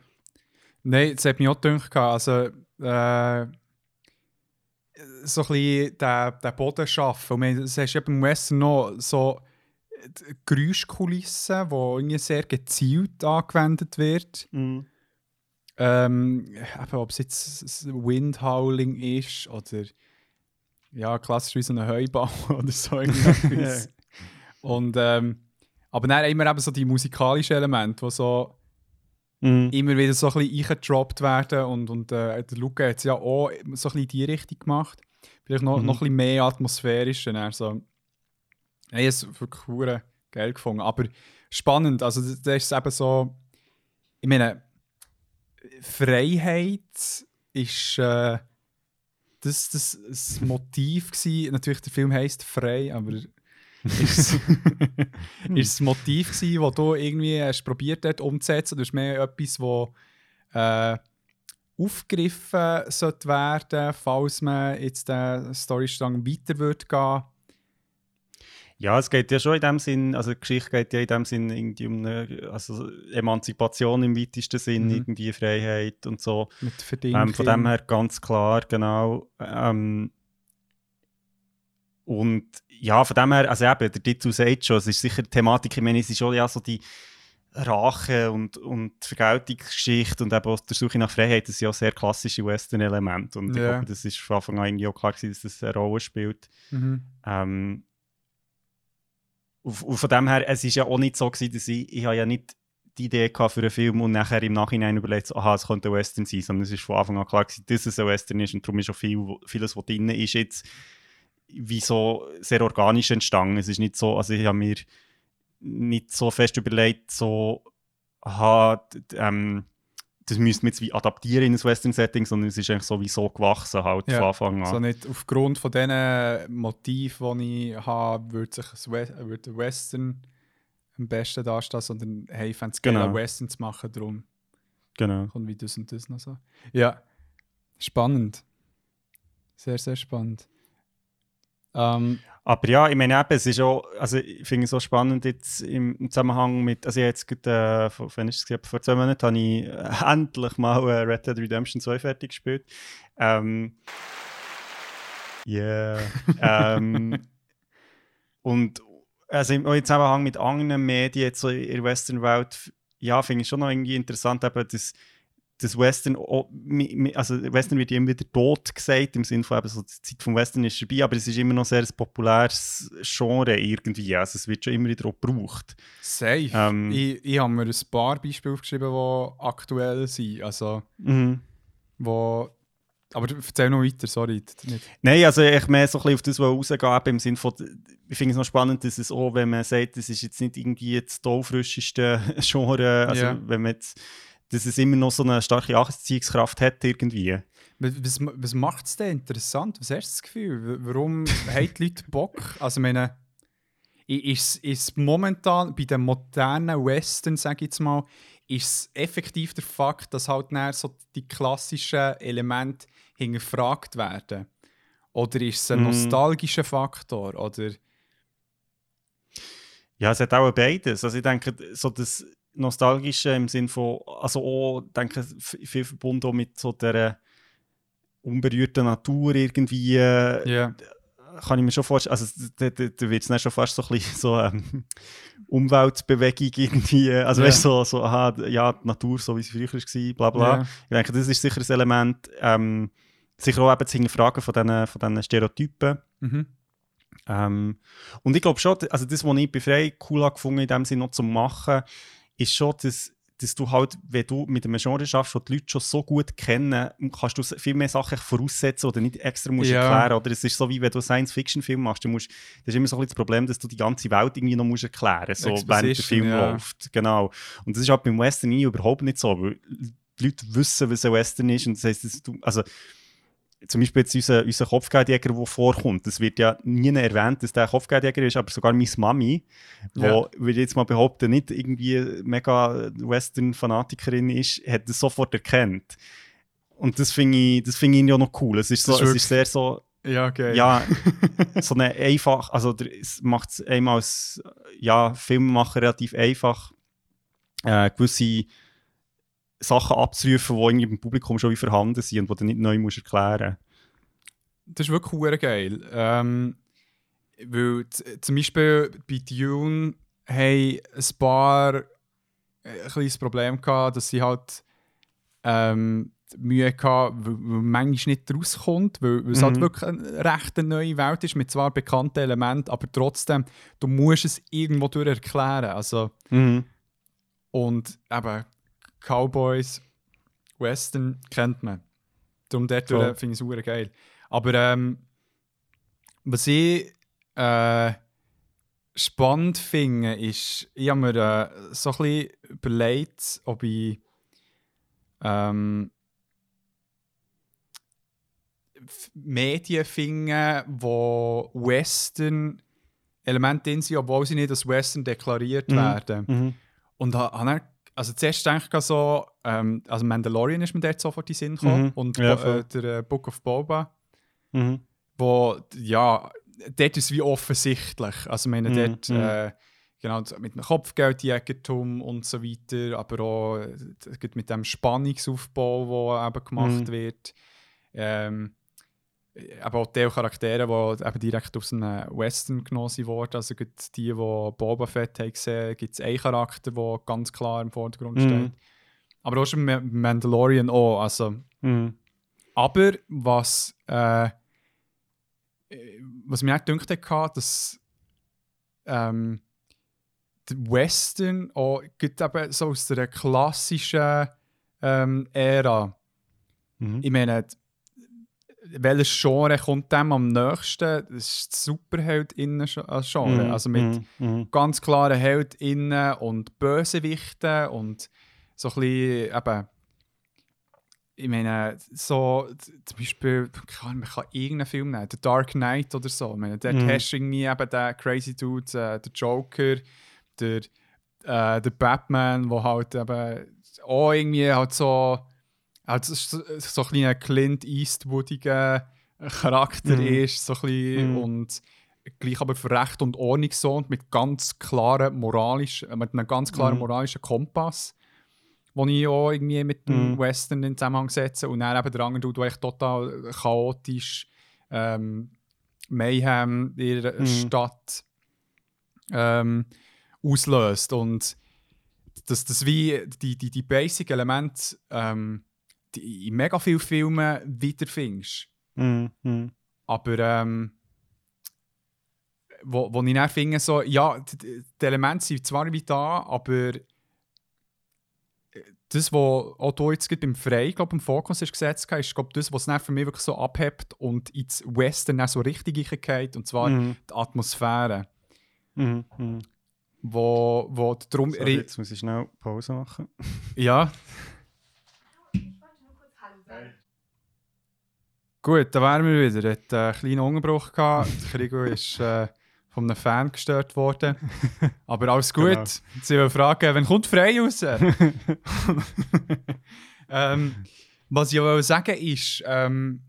[SPEAKER 1] Nein, das hat mich auch gedacht. Also, äh, so ein bisschen den, den Boden schaffen. Und man- das hast ja beim Western noch so die Geräuschkulissen, die irgendwie sehr gezielt angewendet wird. Ähm, eben, ob es jetzt s- Windhowling ist oder ja, klassisch wie so ein Heubau oder so irgendetwas. Und ähm, aber dann immer eben so die musikalischen Elemente, die so
[SPEAKER 2] Mhm.
[SPEAKER 1] immer wieder so ein bisschen eingedroppt werden und, und äh, der Luca hat es ja auch so ein bisschen in die Richtung gemacht. Vielleicht noch,
[SPEAKER 2] Mhm.
[SPEAKER 1] noch ein bisschen mehr atmosphärisch. dann Also, ich habe es wirklich geil gefunden. Aber spannend, also da da ist eben so, ich meine, Freiheit ist äh, das, das, das Motiv gewesen. Natürlich, der Film heisst «Frei», aber ist, das Motiv gewesen, das du irgendwie hast probiert hast umzusetzen? Das ist mehr etwas, wo äh, aufgegriffen sollte werden, falls man jetzt den Storystrang weiter würde gehen.
[SPEAKER 2] Ja, es geht ja schon in dem Sinn, also die Geschichte geht ja in dem Sinn irgendwie um eine also Emanzipation im weitesten Sinn,
[SPEAKER 1] Mhm.
[SPEAKER 2] irgendwie Freiheit und so.
[SPEAKER 1] Mit Verdingung.
[SPEAKER 2] Ähm, von dem her ganz klar, genau. Ähm, und ja, von dem her, also eben, der Titel sagt schon, es ist sicher die Thematik, ich meine, es ist schon ja so die Rache und, und Vergeltungsgeschichte und eben auch die Suche nach Freiheit, das sind ja sehr klassische Western-Elemente. Und ich
[SPEAKER 1] Ja.
[SPEAKER 2] glaube, das ist von Anfang an irgendwie auch klar gewesen, dass das eine Rolle spielt.
[SPEAKER 1] Mhm.
[SPEAKER 2] Ähm, und, und von dem her, es ist ja auch nicht so gewesen, dass ich, ich habe ja nicht die Idee gehabt für einen Film und nachher im Nachhinein überlegt, aha, es könnte ein Western sein, sondern es ist von Anfang an klar gewesen, dass es ein Western ist und darum ist auch viel, vieles, was drin ist, jetzt wie so sehr organisch entstanden. Es ist nicht so, also ich habe mir nicht so fest überlegt, so, aha, ähm, das müsste man jetzt wie adaptieren in ein Western-Setting, sondern es ist eigentlich sowieso gewachsen halt
[SPEAKER 1] Ja,
[SPEAKER 2] von Anfang an.
[SPEAKER 1] So nicht aufgrund von diesen Motiven, die ich habe, würde sich würde Western am besten darstellen, sondern hey, ich fände es
[SPEAKER 2] Genau.
[SPEAKER 1] Western zu machen, darum
[SPEAKER 2] Genau.
[SPEAKER 1] kommt wie das und das noch so. Ja, spannend. Sehr, sehr spannend. Ähm,
[SPEAKER 2] Aber ja, ich meine eben, es ist auch, also ich finde es so spannend jetzt im Zusammenhang mit, also ich habe jetzt gerade, äh, vor, gewesen? vor zwei Monaten habe ich äh, endlich mal äh, Red Dead Redemption 2 fertig gespielt. Ähm, yeah. ähm, und also im, im Zusammenhang mit anderen Medien jetzt so in der Western-Welt, f- ja, finde ich schon noch irgendwie interessant, eben, dass das Western, also Western wird immer wieder tot gesagt, im Sinne von eben so, die Zeit vom Western ist vorbei, aber es ist immer noch sehr ein populäres Genre irgendwie, also es wird schon immer wieder auch gebraucht.
[SPEAKER 1] safe.
[SPEAKER 2] Ähm.
[SPEAKER 1] ich ich habe mir ein paar Beispiele aufgeschrieben, die aktuell sind. Also, wo. Aber erzähl noch weiter, sorry. Nicht.
[SPEAKER 2] Nein, also ich mehr so ein bisschen auf das was rausgehen, im Sinne von, ich finde es noch spannend, dass es auch, wenn man sagt, das ist jetzt nicht irgendwie das tollfrischeste Genre, also
[SPEAKER 1] Ja.
[SPEAKER 2] wenn man jetzt, dass es immer noch so eine starke Anziehungskraft hat irgendwie.
[SPEAKER 1] Was, was macht es denn interessant? Was hast du das Gefühl? Warum haben die Leute Bock? Also, meine, ist ist momentan bei den modernen Western, sage ich jetzt mal, ist es effektiv der Fakt, dass halt dann so die klassischen Elemente hinterfragt werden? Oder ist es ein
[SPEAKER 2] Mm.
[SPEAKER 1] nostalgischer Faktor? Oder
[SPEAKER 2] Ja, es hat auch beides. Also ich denke, so das Nostalgische im Sinn von, also auch, denke viel verbunden auch mit so der unberührten Natur irgendwie,
[SPEAKER 1] Ja.
[SPEAKER 2] kann ich mir schon vorstellen, also da, da, da wird es dann schon fast so ein bisschen so ähm, Umweltbewegung irgendwie, äh, also
[SPEAKER 1] Ja.
[SPEAKER 2] weißt du, so, so, aha, ja, die Natur, so wie sie früher war, bla bla.
[SPEAKER 1] Ja.
[SPEAKER 2] Ich denke, das ist sicher ein Element, ähm, sicher auch eben zu hinterfragen von diesen, von diesen Stereotypen.
[SPEAKER 1] Mhm.
[SPEAKER 2] Ähm, und ich glaube schon, also das, was ich bei Frey cool habe gefunden in dem Sinne noch zu machen, ist schon, dass, dass du halt, wenn du mit einem Genre schaffst, wo die Leute schon so gut kennen, kannst du viel mehr Sachen voraussetzen oder nicht extra musst
[SPEAKER 1] Ja.
[SPEAKER 2] erklären. Oder es ist so, wie wenn du einen Science-Fiction-Film machst, du musst, das ist immer so ein bisschen das Problem, dass du die ganze Welt irgendwie noch musst erklären musst, so, während der Film
[SPEAKER 1] ja.
[SPEAKER 2] läuft. Genau. Und das ist halt beim Western überhaupt nicht so, weil die Leute wissen, was ein Western ist und das heisst, du, also zum Beispiel jetzt unser, unser Kopfgeldjäger, der vorkommt, das wird ja nie erwähnt, dass der Kopfgeldjäger ist, aber sogar meine Mami, die,
[SPEAKER 1] Ja.
[SPEAKER 2] würde ich jetzt mal behaupten, nicht irgendwie mega Western-Fanatikerin ist, hat das sofort erkannt. Und das finde ich, das finde ich ja noch cool. Es ist, so,
[SPEAKER 1] ist
[SPEAKER 2] es ist sehr so,
[SPEAKER 1] Ja, geil.
[SPEAKER 2] ja, so eine einfach, also es macht es einem als ja, Filmemacher relativ einfach, äh, gewisse Sachen abzurufen, die irgendwie im Publikum schon wie vorhanden sind und die du nicht neu musst erklären
[SPEAKER 1] Das ist wirklich geil. Ähm, weil zum Beispiel bei Dune haben ein paar äh, ein kleines Problem gehabt, dass sie halt ähm, Mühe gehabt, weil, weil manchmal nicht rauskommt, weil, weil es halt
[SPEAKER 2] Mhm.
[SPEAKER 1] wirklich eine recht neue Welt ist mit zwar bekannten Elementen, aber trotzdem, du musst es irgendwo durch erklären. Also,
[SPEAKER 2] Mhm.
[SPEAKER 1] und eben Cowboys, Western kennt man. Darum dort
[SPEAKER 2] Voll.
[SPEAKER 1] finde ich es geil. Aber ähm, was ich äh, spannend finde, ist, ich habe mir äh, so ein bisschen überlegt, ob ich ähm, Medien finde, wo Western Elemente drin sind, obwohl sie nicht als Western deklariert
[SPEAKER 2] Mhm.
[SPEAKER 1] werden.
[SPEAKER 2] Mhm.
[SPEAKER 1] Und ha, ha dann, also zuerst denke ich so, ähm, also Mandalorian ist mir dort sofort in den Sinn gekommen
[SPEAKER 2] Mhm.
[SPEAKER 1] und
[SPEAKER 2] Ja,
[SPEAKER 1] äh, der äh, Book of Boba,
[SPEAKER 2] Mhm.
[SPEAKER 1] wo, ja, dort ist es wie offensichtlich. Also ich meine,
[SPEAKER 2] Mhm,
[SPEAKER 1] dort,
[SPEAKER 2] mhm.
[SPEAKER 1] äh, genau, mit einem Kopfgeldjägertum und so weiter, aber auch äh, mit dem Spannungsaufbau, der eben gemacht
[SPEAKER 2] Mhm.
[SPEAKER 1] wird. Ähm, aber auch die Charaktere, die eben direkt aus einem Western genommen wurden. Also gerade die, die Boba Fett haben gesehen, gibt es einen Charakter, der ganz klar im Vordergrund
[SPEAKER 2] Mhm.
[SPEAKER 1] steht. Aber auch schon Ma- Mandalorian auch. Also,
[SPEAKER 2] Mhm.
[SPEAKER 1] aber was, äh, äh, was mir auch gedacht hat, dass ähm, der Western auch gerade eben so aus der klassischen ähm, Ära
[SPEAKER 2] Mhm.
[SPEAKER 1] ich meine, welches Genre kommt dem am nächsten? Das ist das Superheld-Genre.
[SPEAKER 2] Mhm.
[SPEAKER 1] Also mit.
[SPEAKER 2] Mhm.
[SPEAKER 1] ganz klaren HeldInnen und Bösewichten und so ein bisschen eben. Ich meine, so zum Beispiel, man kann irgendeinen Film nehmen, The Dark Knight oder so. Ich meine, dort
[SPEAKER 2] Mhm.
[SPEAKER 1] hast du irgendwie eben den Crazy Dude, äh, der Joker, der, äh, der Batman, wo halt eben auch irgendwie halt so, halt so, so ein kleiner Clint Eastwoodiger Charakter
[SPEAKER 2] Mhm.
[SPEAKER 1] ist, so ein bisschen,
[SPEAKER 2] Mhm.
[SPEAKER 1] und gleich aber für Recht und Ordnung so und mit ganz klaren moralisch, äh, mit einem ganz klaren
[SPEAKER 2] Mhm.
[SPEAKER 1] moralischen Kompass, den ich auch irgendwie mit dem
[SPEAKER 2] Mhm.
[SPEAKER 1] Western in Zusammenhang setze und dann eben der andere, der echt total chaotisch ähm, Mayhem in ihrer
[SPEAKER 2] Mhm.
[SPEAKER 1] Stadt ähm, auslöst und dass das wie die, die, die basic Elemente ähm, die in mega vielen Filmen wiederfindest.
[SPEAKER 2] Mhm. Mhm.
[SPEAKER 1] Aber ähm, wo, wo ich dann finde, so, ja, die, die Elemente sind zwar wie da, aber äh, das, was auch du jetzt beim Frei, glaube im Fokus hast gesetzt hast, ist glaub, das, was es für mich wirklich so abhebt und ins Western so richtig reingeht, und zwar
[SPEAKER 2] Mhm.
[SPEAKER 1] die Atmosphäre.
[SPEAKER 2] Mhm. Mhm.
[SPEAKER 1] Wo, wo darum...
[SPEAKER 2] Sorry, jetzt muss ich schnell Pause machen.
[SPEAKER 1] Ja. Gut, da wären wir wieder. Er hat äh, einen kleinen Unterbruch gehabt. Der Krigo ist äh, von einem Fan gestört worden. Aber alles gut.
[SPEAKER 2] Genau.
[SPEAKER 1] Sie wollen fragen, wann kommt frei raus? ähm, was ich will sagen ist, ähm,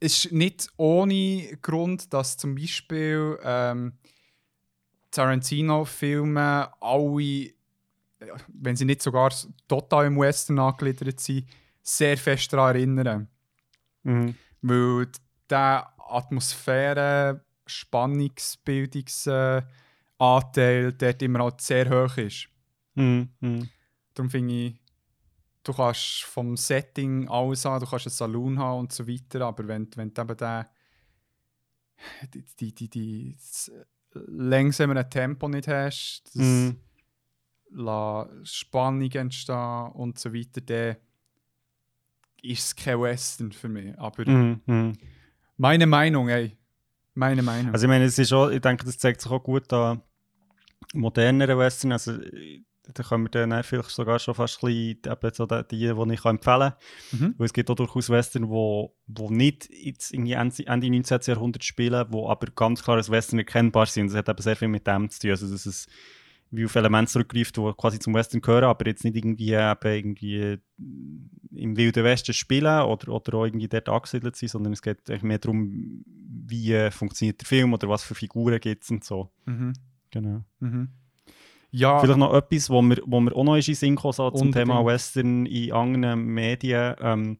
[SPEAKER 1] es ist nicht ohne Grund, dass zum Beispiel ähm, Tarantino-Filme alle, ja, wenn sie nicht sogar total im Western angegliedert sind, sehr fest daran erinnern.
[SPEAKER 2] Mhm.
[SPEAKER 1] Weil der Atmosphäre, Spannungsbildungsanteil dort immer halt sehr hoch ist.
[SPEAKER 2] Mhm. Mhm.
[SPEAKER 1] Darum finde ich, du kannst vom Setting alles haben, du kannst einen Saloon haben und so weiter, aber wenn, wenn du eben den, die, die, die, die das langsamere Tempo nicht hast, das la Spannung entstehen und so weiter, dann ist es kein Western für mich. Aber
[SPEAKER 2] Mhm. Mhm.
[SPEAKER 1] meine Meinung, ey. Meine Meinung.
[SPEAKER 2] Also ich meine, es ist auch, ich denke, das zeigt sich auch gut an moderneren Western. Also äh, da können wir dann vielleicht sogar schon fast ein bisschen eben so die, die, die ich empfehlen kann.
[SPEAKER 1] Mhm.
[SPEAKER 2] Weil es gibt auch durchaus Western, wo, wo nicht jetzt irgendwie Ende, Ende 19. Jahrhundert spielen, wo aber ganz klar als Western erkennbar sind. Das hat eben sehr viel mit dem zu tun. Also dass es wie auf Elemente zurückgreift, die quasi zum Western gehören, aber jetzt nicht irgendwie, eben irgendwie im Wilden Westen spielen oder, oder auch irgendwie dort angesiedelt sind, sondern es geht eigentlich mehr darum, wie äh, funktioniert der Film oder was für Figuren gibt es und so.
[SPEAKER 1] Mhm.
[SPEAKER 2] Genau.
[SPEAKER 1] Mhm. Ja,
[SPEAKER 2] Vielleicht noch etwas, wo mir, wo mir auch noch ist in Sinn gekommen, so zum. Thema Western in anderen Medien, ähm,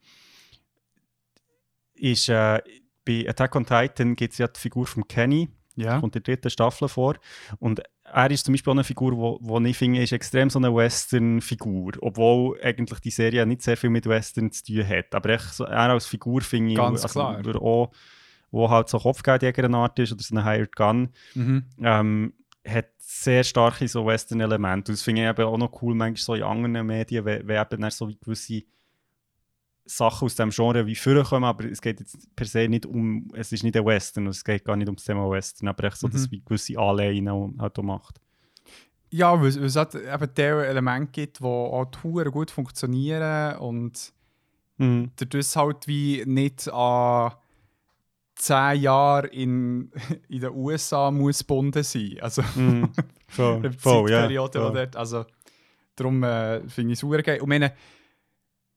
[SPEAKER 2] ist äh, bei Attack on Titan gibt es ja die Figur von Kenny,
[SPEAKER 1] ja.
[SPEAKER 2] kommt in der dritten Staffel vor. Und er ist zum Beispiel auch eine Figur, wo, wo ich finde, ist extrem so eine Western-Figur, obwohl eigentlich die Serie nicht sehr viel mit Western zu tun hat. Aber so, er als Figur finde ich,
[SPEAKER 1] Ganz
[SPEAKER 2] also,
[SPEAKER 1] klar.
[SPEAKER 2] wo- auch, wo halt so Kopfgeldjäger Art ist oder so eine Hired Gun,
[SPEAKER 1] Mhm.
[SPEAKER 2] ähm, hat sehr starke so Western-Elemente. Und das finde ich eben auch noch cool, manchmal so in anderen Medien, wenn, wenn eben dann so wie gewisse Sachen aus dem Genre wie vorkommen, aber es geht jetzt per se nicht um, es ist nicht ein Western, und es geht gar nicht um das Thema Western, aber echt so, dass
[SPEAKER 1] Mhm.
[SPEAKER 2] es wie gewisse Anleihen halt macht.
[SPEAKER 1] Ja, weil es, weil es halt eben diese Elemente gibt, die auch gut funktionieren und
[SPEAKER 2] Mhm.
[SPEAKER 1] dadurch halt wie nicht an zehn Jahre in, in den USA muss gebunden sein. Also
[SPEAKER 2] Mhm. Voll,
[SPEAKER 1] eine
[SPEAKER 2] voll.
[SPEAKER 1] Zeitperiode,
[SPEAKER 2] voll.
[SPEAKER 1] wo dort, also darum äh, finde ich es geil. Und meine,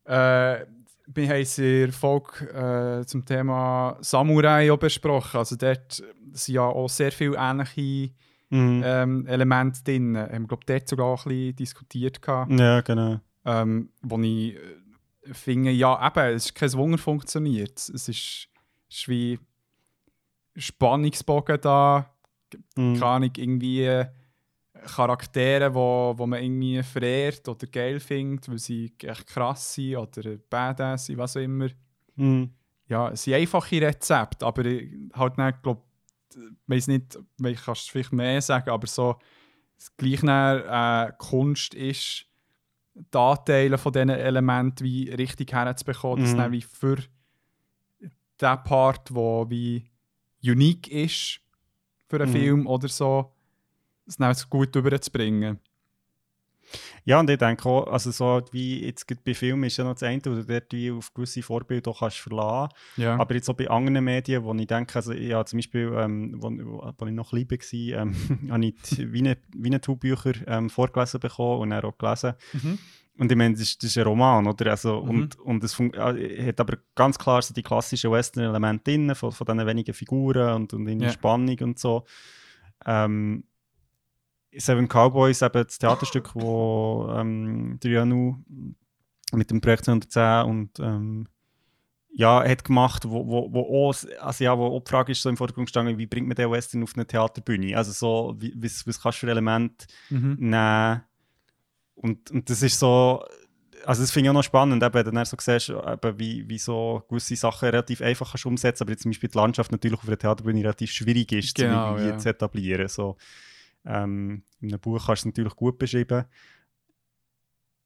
[SPEAKER 1] äh, wir haben es in der Folge äh, zum Thema Samurai auch besprochen. Also dort sind ja auch sehr viele ähnliche
[SPEAKER 2] Mhm.
[SPEAKER 1] ähm, Elemente drin. Wir haben, glaube dort sogar auch ein bisschen diskutiert. Gehabt.
[SPEAKER 2] Ja, genau.
[SPEAKER 1] ähm, wo ich äh, finde, ja, eben, es ist kein Wunder funktioniert. Es ist, ist wie Spannungsbogen da,
[SPEAKER 2] Mhm.
[SPEAKER 1] keine Ahnung, irgendwie äh, Charaktere, wo, wo man irgendwie verehrt oder geil findet, weil sie echt krass sind oder badass sind, was auch immer.
[SPEAKER 2] Mhm.
[SPEAKER 1] Ja, es sind einfache Rezepte, aber ich halt nicht, glaub, ich weiß nicht, ich kann es vielleicht mehr sagen, aber so gleich dann, äh, Kunst ist, die Anteile von diesen Elementen wie richtig herzubekommen, dass
[SPEAKER 2] Mhm.
[SPEAKER 1] dann wie für den Part, wo wie unique ist für einen
[SPEAKER 2] Mhm.
[SPEAKER 1] Film oder so, es dann gut überzubringen.
[SPEAKER 2] Ja, und ich denke auch, also so wie jetzt bei Filmen ist ja noch das eine, wo du dort wie auf gewisse Vorbilder kannst verlassen
[SPEAKER 1] Ja.
[SPEAKER 2] Aber jetzt auch bei anderen Medien, wo ich denke, also ja, zum Beispiel, ähm, wo, wo, ich noch klein war, ähm, habe ich die Winnetou-Bücher ähm, vorgelesen bekommen und dann auch gelesen.
[SPEAKER 1] Mhm.
[SPEAKER 2] Und ich meine, das ist, das ist ein Roman, oder? Also,
[SPEAKER 1] Mhm.
[SPEAKER 2] Und, und es äh, hat aber ganz klar so die klassischen Western-Elemente drin, von, von diesen wenigen Figuren und, und in
[SPEAKER 1] Ja.
[SPEAKER 2] Spannung und so. Ähm, Seven Cowboys, eben das Theaterstück, wo ähm, Drianu mit dem Projekt 110 und ähm, ja, hat gemacht, wo, wo, wo, auch, also ja, wo auch die Frage ist so im Vordergrund gestanden, wie bringt man den Western auf eine Theaterbühne? Also so, wie, was, was kannst du für Elemente
[SPEAKER 1] Mhm.
[SPEAKER 2] nehmen? Und, und das ist so, also das finde ich auch noch spannend, eben, wenn du so siehst, eben, wie, wie so gewisse Sachen relativ einfach kannst umsetzen, aber jetzt zum Beispiel die Landschaft natürlich auf einer Theaterbühne relativ schwierig ist, zu
[SPEAKER 1] Genau,
[SPEAKER 2] irgendwie
[SPEAKER 1] ja.
[SPEAKER 2] zu etablieren. So, ähm, in einem Buch kannst du es natürlich gut beschreiben.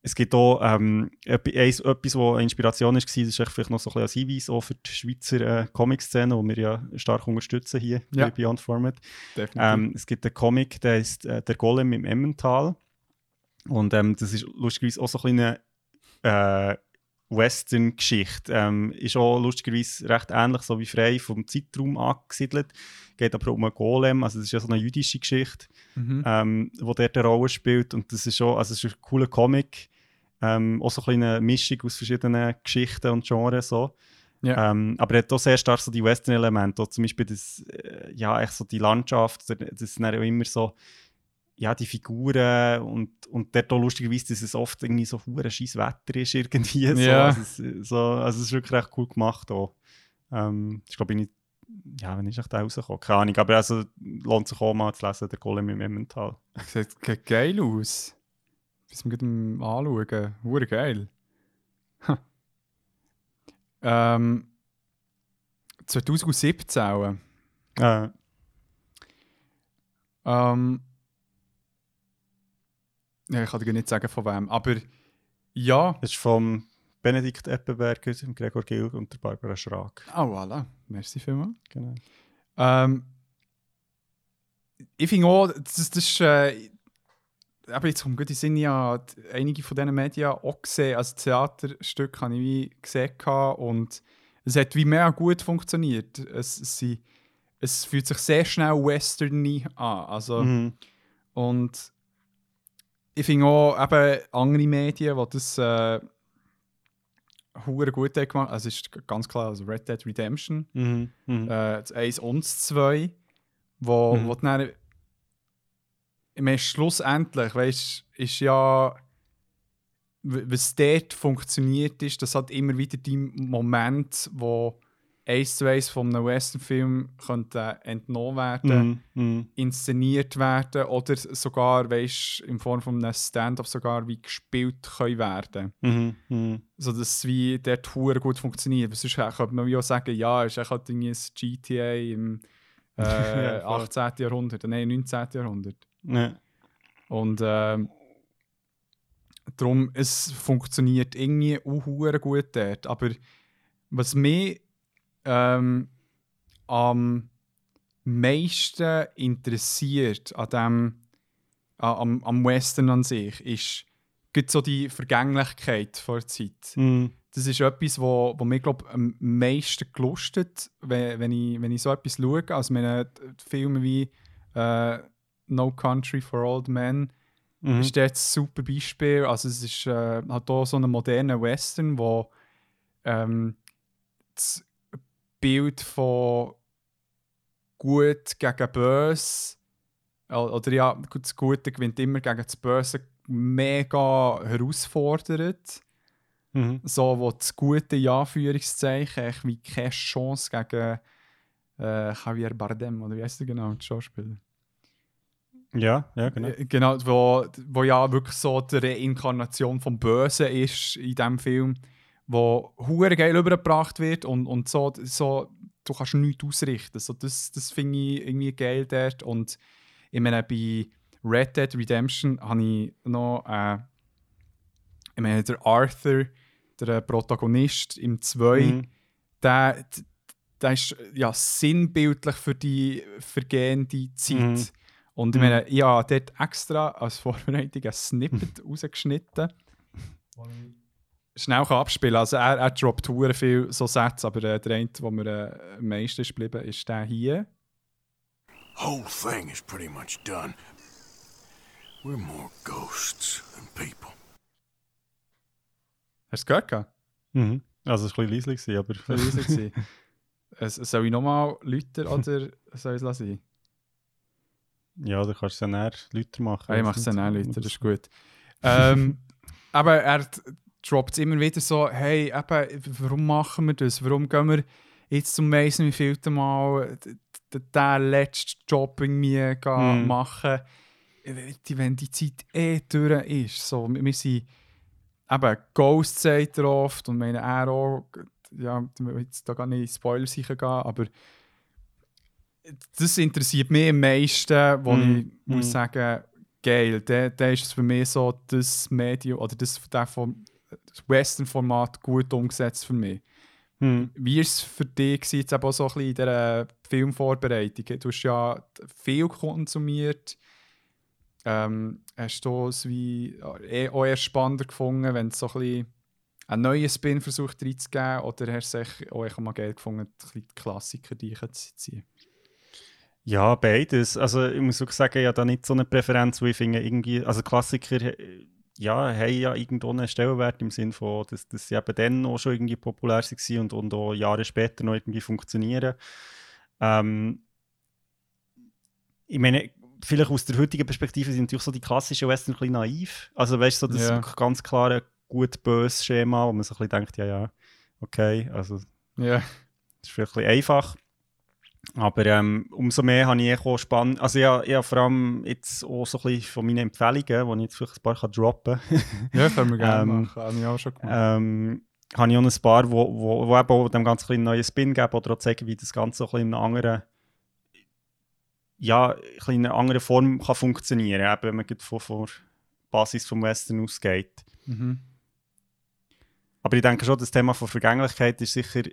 [SPEAKER 2] Es gibt auch ähm, etwas, was eine Inspiration war, das ist vielleicht noch so ein bisschen als Hinweis auch für die Schweizer äh, Comic-Szene, die wir ja stark unterstützen hier
[SPEAKER 1] Ja.
[SPEAKER 2] bei Beyond Format. Ähm, es gibt einen Comic, der ist äh, «Der Golem im Emmental». Und ähm, das ist lustigerweise auch so ein eine äh, Western-Geschichte. Ähm, ist auch lustigerweise recht ähnlich, so wie frei vom Zeitraum angesiedelt. Geht aber um einen Golem, also das ist ja so eine jüdische Geschichte,
[SPEAKER 1] Mhm.
[SPEAKER 2] ähm, wo dort eine Rolle spielt. Und das ist schon, also es ist ein cooler Comic. Ähm, auch so ein eine Mischung aus verschiedenen Geschichten und Genres. So.
[SPEAKER 1] Ja.
[SPEAKER 2] Ähm, aber er hat auch sehr stark so die Western-Elemente, auch zum Beispiel das, äh, ja, echt so die Landschaft, das sind dann auch immer so ja, die Figuren und, und dort auch lustigerweise, dass es oft irgendwie so hure scheiß Wetter ist irgendwie. So.
[SPEAKER 1] Ja.
[SPEAKER 2] Also, es, so, also es ist wirklich recht cool gemacht auch. Ähm, ich glaube, ich ja, wenn ist echt der rausgekommen? Keine Ahnung, aber also lohnt sich auch mal zu lesen, der Golem im Emmental.
[SPEAKER 1] Sieht ge- geil aus. Bis wir gerade anschauen. Hure geil. Ähm, 2017 auch.
[SPEAKER 2] Äh,
[SPEAKER 1] Ähm, ja, ich kann dir nicht sagen, von wem. Aber ja.
[SPEAKER 2] das ist vom Benedikt Eppenberger, dem Gregor Gilg und der Barbara Schrag.
[SPEAKER 1] Ah, voilà. Merci vielmals.
[SPEAKER 2] Genau.
[SPEAKER 1] Ähm, ich finde auch, das, das ist. Äh, aber jetzt kommt gut in Sinn, ja, einige von diesen Medien auch gesehen. Also, Theaterstück habe ich wie gesehen und es hat wie mehr gut funktioniert. Es, es, es fühlt sich sehr schnell westerny an. Also,
[SPEAKER 2] Mhm.
[SPEAKER 1] Und ich finde auch eben andere Medien, die das äh, gut haben gemacht Also, es ist ganz klar, also Red Dead Redemption.
[SPEAKER 2] Mhm. Mhm.
[SPEAKER 1] Äh, das 1 und das 2, wo,
[SPEAKER 2] Mhm.
[SPEAKER 1] wo dann, meine, schlussendlich, weißt ist ja, was dort funktioniert ist, das hat immer wieder die Moment, wo eins zu eins von einem Westernfilm könnte entnommen werden,
[SPEAKER 2] Mhm. Mhm.
[SPEAKER 1] inszeniert werden oder sogar, weißt in Form von einem Stand-up sogar wie gespielt können werden
[SPEAKER 2] Mhm. Mhm.
[SPEAKER 1] so dass es wie dort hure gut funktioniert. Weil Sonst könnte man auch sagen, ja, es ist echt halt irgendwie ein GTA im äh,
[SPEAKER 2] Ja, voll.
[SPEAKER 1] 18. Jahrhundert, nein, 19. Jahrhundert.
[SPEAKER 2] Ja.
[SPEAKER 1] Und ähm, darum, es funktioniert irgendwie auch gut dort. Aber was mich ähm, am meisten interessiert an dem, am, am Western an sich, ist gibt so die Vergänglichkeit vor der Zeit.
[SPEAKER 2] Mhm.
[SPEAKER 1] Das ist etwas, wo, wo mir glaub, am meisten gelustet, wenn, wenn, ich, wenn ich so etwas schaue. Also meine Filme wie äh, No Country for Old Men
[SPEAKER 2] Mhm.
[SPEAKER 1] ist dort ein super Beispiel. Also es ist äh, halt auch so ein moderner Western, wo ähm, das Bild von gut gegen böse oder ja, das Gute gewinnt immer gegen das Böse mega herausfordert.
[SPEAKER 2] Mhm.
[SPEAKER 1] So, wo das Gute in Anführungszeichen wie keine Chance gegen äh, Javier Bardem oder wie heißt der genau, der Schauspieler?
[SPEAKER 2] Ja, ja, genau.
[SPEAKER 1] Äh, Genau, wo, wo ja wirklich so die Reinkarnation vom Bösen ist in diesem Film, wo hure geil übergebracht wird und, und so, so, du kannst nichts ausrichten. So, das das finde ich irgendwie geil dort. Und ich meine, bei Red Dead Redemption habe ich noch, äh, ich meine, der Arthur, der Protagonist im 2,
[SPEAKER 2] Mhm.
[SPEAKER 1] der, der ist ja sinnbildlich für die vergehende Zeit.
[SPEAKER 2] Mhm.
[SPEAKER 1] Und ich
[SPEAKER 2] Mhm.
[SPEAKER 1] meine, ich habe dort extra als Vorbereitung ein Snippet rausgeschnitten. Schnell kann abspielen. Also er, er droppt hure viel so Sätze, aber äh, der eine, der mir äh, am meisten ist geblieben, ist der hier.
[SPEAKER 3] Whole thing is pretty much done. We're more ghosts than people.
[SPEAKER 1] Hast du es gehört?
[SPEAKER 2] Mhm. Also es war ein bisschen leise, gewesen, aber...
[SPEAKER 1] Leise gewesen. Es- Soll ich nochmal läuten oder soll ich es lassen?
[SPEAKER 2] ja, du kannst es ja näher lauter machen.
[SPEAKER 1] Ich mache es dann auch läuten, das ist gut. Ähm, aber er droppt es immer wieder so, hey, eben, warum machen wir das? Warum gehen wir jetzt zum Mason wie vielte Mal d- d- den letzten Job irgendwie
[SPEAKER 2] Mhm.
[SPEAKER 1] machen, wenn die Zeit eh durch ist. So, wir sind eben Ghost sagt er oft und meine er auch, ja, jetzt da gar nicht in Spoiler sicher gehen, aber das interessiert mich am meisten, wo
[SPEAKER 2] Mhm.
[SPEAKER 1] ich muss
[SPEAKER 2] Mhm.
[SPEAKER 1] sagen, geil, der, der ist für mich so das Medium oder das, der vom das Western-Format gut umgesetzt für mich.
[SPEAKER 2] Mhm.
[SPEAKER 1] Wie war es für dich gewesen, jetzt eben auch so ein bisschen in dieser Filmvorbereitung? Du hast ja viel konsumiert. Ähm, hast du es wie eh auch eher spannender gefunden, wenn es so ein bisschen einen neuen Spin versucht reinzugeben oder hast du echt auch mal Geld gefunden, die Klassiker reinzuziehen?
[SPEAKER 2] Ja, beides. Also ich muss wirklich sagen, ich habe da nicht so eine Präferenz, wo ich finde, irgendwie, also Klassiker ja, haben ja irgendwo einen Stellenwert im Sinne von, dass, dass sie eben dann auch schon irgendwie populär waren und, und auch Jahre später noch irgendwie funktionieren. Ähm, ich meine, vielleicht aus der heutigen Perspektive sind natürlich so die klassischen Western ein bisschen naiv. Also weißt du, so das
[SPEAKER 1] Ja.
[SPEAKER 2] ganz klare gut-böse Schema, wo man so ein bisschen denkt, ja, ja, okay, also
[SPEAKER 1] Ja.
[SPEAKER 2] das ist vielleicht ein bisschen einfach. Aber ähm, umso mehr habe ich auch spannend. Also ja, ja, vor allem jetzt auch so ein bisschen von meinen Empfehlungen, die ich jetzt vielleicht ein paar kann droppen kann.
[SPEAKER 1] Ja, können wir gerne
[SPEAKER 2] Ähm,
[SPEAKER 1] machen. Habe ich auch schon gemacht.
[SPEAKER 2] ähm, habe ich auch ein paar, wo, wo, wo eben auch dem Ganzen ein bisschen einen neuen Spin geben oder auch zeigen, wie das Ganze so ein bisschen in einer anderen, ja, ein in einer anderen Form kann funktionieren kann, wenn man von, von der Basis vom Western ausgeht.
[SPEAKER 1] Mhm.
[SPEAKER 2] Aber ich denke schon, das Thema von Vergänglichkeit ist sicher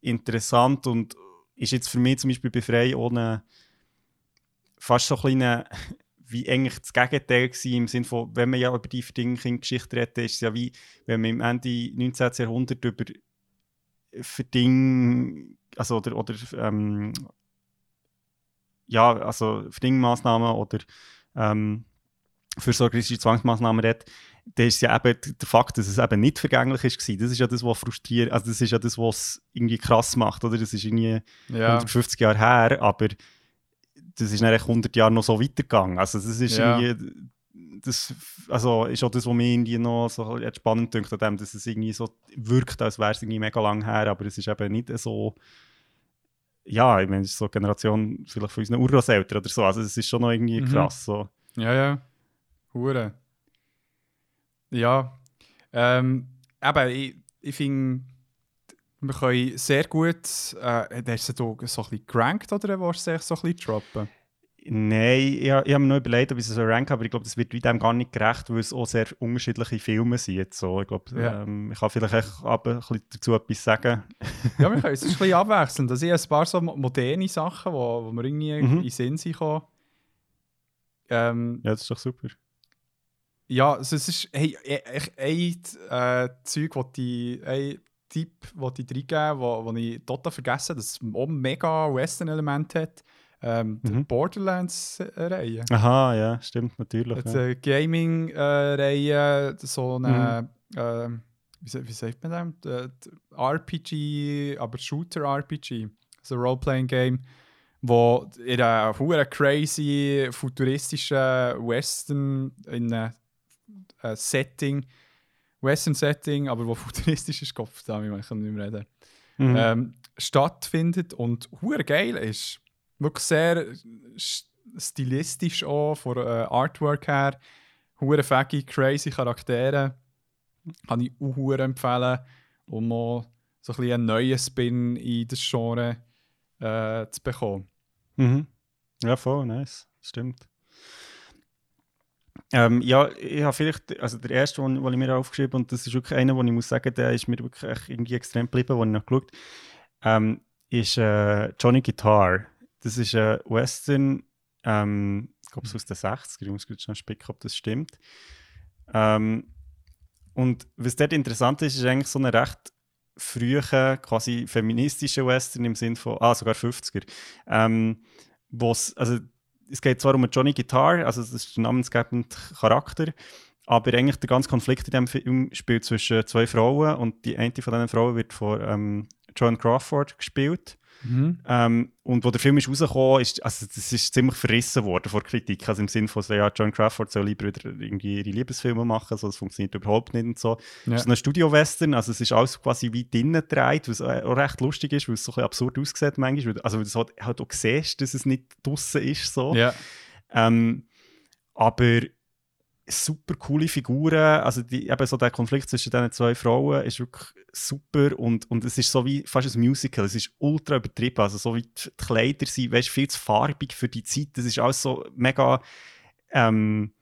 [SPEAKER 2] interessant und ist jetzt für mich zum Beispiel bei Frey ohne fast so ein kleiner, wie eigentlich das Gegenteil gewesen, im Sinne von, wenn man ja über die Verdingking-Geschichte redet, ist es ja wie, wenn man im Ende 19. Jahrhundert über Verding, also oder, oder ähm, ja, also Verdingmaßnahmen oder ähm, fürsorgerische Zwangsmaßnahmen redet, dann ist ja eben der Fakt, dass es eben nicht vergänglich ist. Das ist ja das, was frustriert, also das ist ja das, was irgendwie krass macht, oder? Das ist irgendwie
[SPEAKER 1] Ja.
[SPEAKER 2] 150 Jahre her, aber das ist echt 100 Jahre noch so weitergegangen. Also das ist
[SPEAKER 1] Ja.
[SPEAKER 2] irgendwie, das also ist auch das, was mir irgendwie noch so spannend dünkt, an dem, dass es irgendwie so wirkt, als wäre es irgendwie mega lang her, aber es ist eben nicht so, ja, ich meine, es ist so eine Generation vielleicht von unseren Urgroßeltern oder so, also es ist schon noch irgendwie
[SPEAKER 1] Mhm.
[SPEAKER 2] krass so.
[SPEAKER 1] Ja, ja. Hure. Ja. Ähm, eben, ich, ich finde, wir können sehr gut. Äh, hast du da so ein bisschen gerankt oder willst du es so ein bisschen droppen?
[SPEAKER 2] Nein, ich, ich habe mir noch überlegt, ob ich es so rank aber ich glaube, das wird dem gar nicht gerecht, weil es auch sehr unterschiedliche Filme sind. Jetzt so. Ich glaube,
[SPEAKER 1] Ja.
[SPEAKER 2] ähm, ich kann vielleicht echt aber ein bisschen dazu etwas sagen.
[SPEAKER 1] Ja, wir können es ein bisschen abwechseln. Da sind ein paar so mo- moderne Sachen, wo, wo mir irgendwie
[SPEAKER 2] Mhm.
[SPEAKER 1] in den Sinn sind. Ähm,
[SPEAKER 2] Ja, das ist doch super.
[SPEAKER 1] Ja, also es ist hey, e- ein äh, Zeug, wo die, ein Tipp, den ich reingeben wo, wo ich total vergessen dass es auch mega Western-Element hat. Ähm, Die
[SPEAKER 2] Mhm.
[SPEAKER 1] Borderlands-Reihe.
[SPEAKER 2] Aha, ja, stimmt natürlich.
[SPEAKER 1] Die
[SPEAKER 2] Ja.
[SPEAKER 1] äh, Gaming-Reihe, so eine, wie, sa- wie sagt man das? Äh, die RPG, aber Shooter-RPG. So ein Role-Playing-Game, wo in einem hure crazy, futuristischen Western in einem äh, Setting, Western-Setting, aber wo futuristisch ist, Kopf da, ich kann nicht mehr reden
[SPEAKER 2] Mhm.
[SPEAKER 1] ähm, stattfindet und hure geil ist. Wirklich sehr st- stilistisch auch, von äh, Artwork her. Hure faggy, crazy Charaktere. Kann ich auch empfehlen, um mal so ein bisschen einen neuen Spin in das Genre äh, zu bekommen.
[SPEAKER 2] Mhm. Ja, voll, nice. Stimmt. Ähm, ja, ich habe vielleicht, also der erste, den, den ich mir aufgeschrieben und das ist wirklich einer, wo ich muss sagen, der ist mir wirklich irgendwie extrem geblieben, den ich noch geschaut ähm, ist äh, Johnny Guitar. Das ist ein Western, ähm, ich glaube, es aus den 60er, ich muss kurz schnell spicken, ob das stimmt. Ähm, und was dort interessant ist, ist eigentlich so eine recht frühe, quasi feministische Western im Sinn von, ah, sogar 50er. Ähm, also, es geht zwar um Johnny Guitar, also das ist der namensgebende Charakter, aber eigentlich der ganze Konflikt in diesem Film spielt zwischen zwei Frauen und die eine von diesen Frauen wird von ähm, Joan Crawford gespielt. Ähm, und wo der Film ist rausgekommen ist, also das ist ziemlich verrissen worden vor Kritik. Also im Sinne von, so, ja, Joan Crawford soll lieber wieder irgendwie ihre Liebesfilme machen, so, das funktioniert überhaupt nicht und so.
[SPEAKER 1] Ja.
[SPEAKER 2] Es ist ein Studio-Western, also es ist alles quasi wie drinnen gedreht, was auch recht lustig ist, weil es so ein bisschen absurd aussieht manchmal. Also weil du halt, halt auch siehst, dass es nicht draussen ist. So.
[SPEAKER 1] Ja.
[SPEAKER 2] Ähm, aber super coole Figuren. Also die, eben so der Konflikt zwischen diesen zwei Frauen ist wirklich super und, und es ist so wie fast ein Musical. Es ist ultra übertrieben. Also so wie die Kleider sind, weißt, viel zu farbig für die Zeit. Das ist alles so mega ähm,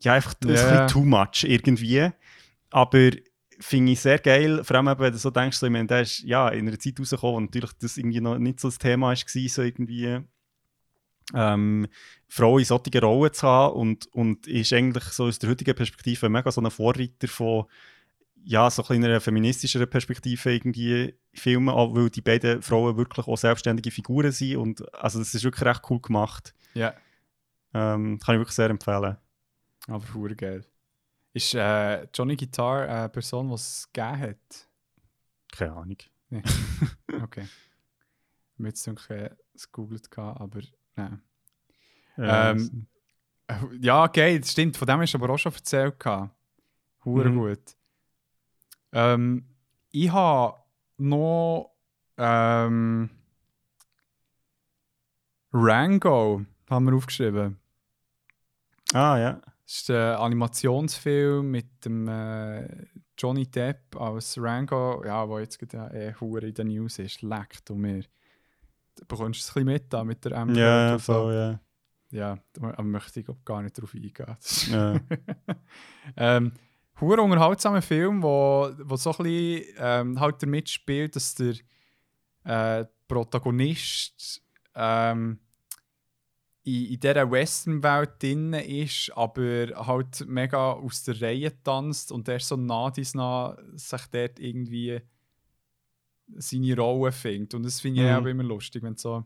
[SPEAKER 2] ja, einfach ein
[SPEAKER 1] Ja.
[SPEAKER 2] bisschen too much irgendwie. Aber finde ich sehr geil, vor allem eben, wenn du so denkst, so, ich meine, der ist ja, in einer Zeit rausgekommen, wo natürlich das irgendwie noch nicht so das Thema war, so irgendwie ähm, Frauen in solchen Rollen zu haben und, und ist eigentlich so aus der heutigen Perspektive mega so ein Vorreiter von ja, so ein einer feministischeren Perspektive irgendwie filmen, auch weil die beiden Frauen wirklich auch selbstständige Figuren sind und also das ist wirklich recht cool gemacht.
[SPEAKER 1] ja.
[SPEAKER 2] Ähm, kann ich wirklich sehr empfehlen.
[SPEAKER 1] Aber hure geil. Ist äh, Johnny Guitar eine Person, die es gegeben hat?
[SPEAKER 2] Keine Ahnung.
[SPEAKER 1] Okay. Ich habe jetzt noch es gegoogelt, aber nein.
[SPEAKER 2] Ja,
[SPEAKER 1] Ähm, Ja, geil, das stimmt. Von dem hast du aber auch schon erzählt. Hure
[SPEAKER 2] Mhm.
[SPEAKER 1] gut. Ähm, ich habe noch ähm, Rango haben wir aufgeschrieben.
[SPEAKER 2] ah, ja.
[SPEAKER 1] Das ist ein Animationsfilm mit dem äh, Johnny Depp als Rango, ja, wo jetzt gerade äh, in den News ist. Leckt und mir. Du bekommst es ein bisschen mit da mit der M.
[SPEAKER 2] Ja,
[SPEAKER 1] und so.
[SPEAKER 2] voll, ja.
[SPEAKER 1] Ja, da möchte ich gar nicht drauf eingehen.
[SPEAKER 2] Ja.
[SPEAKER 1] ähm, hure unterhaltsamer Film, wo, wo so ein bisschen ähm, halt damit spielt, dass der äh, Protagonist ähm, in, in dieser Western-Welt drin ist, aber halt mega aus der Reihe tanzt und der so nah dies nah sich dort irgendwie seine Rolle findet. Und das finde ich
[SPEAKER 2] Mhm.
[SPEAKER 1] auch immer lustig, wenn so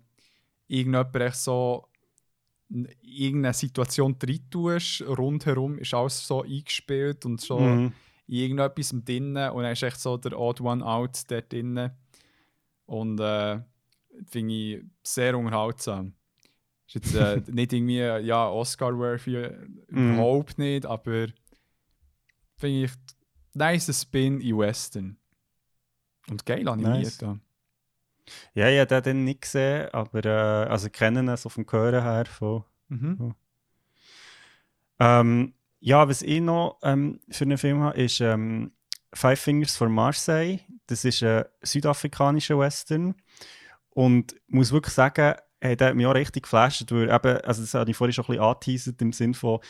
[SPEAKER 1] irgendjemand echt so in irgendeine Situation drin tust, rundherum ist alles so eingespielt und so
[SPEAKER 2] Mhm.
[SPEAKER 1] in irgendetwas drinnen und dann ist echt so der Odd One Out dort drinnen. Und äh, finde ich sehr unterhaltsam. Ist jetzt äh, nicht irgendwie ja, Oscar-worthy,
[SPEAKER 2] Mhm.
[SPEAKER 1] überhaupt nicht, aber finde ich nice Spin in Western. Und geil animiert.
[SPEAKER 2] Nice.
[SPEAKER 1] Ja.
[SPEAKER 2] Ja, ich habe den dann nicht gesehen, aber äh, also ich kenne es so vom Hören her. Von,
[SPEAKER 1] Mhm.
[SPEAKER 2] ähm, ja, was ich noch ähm, für einen Film habe, ist ähm, Five Fingers for Marseille. Das ist ein südafrikanischer Western. Und ich muss wirklich sagen, hey, der hat mich auch richtig geflasht, weil eben, also das habe ich vorhin schon ein bisschen angeteasert, im Sinne von,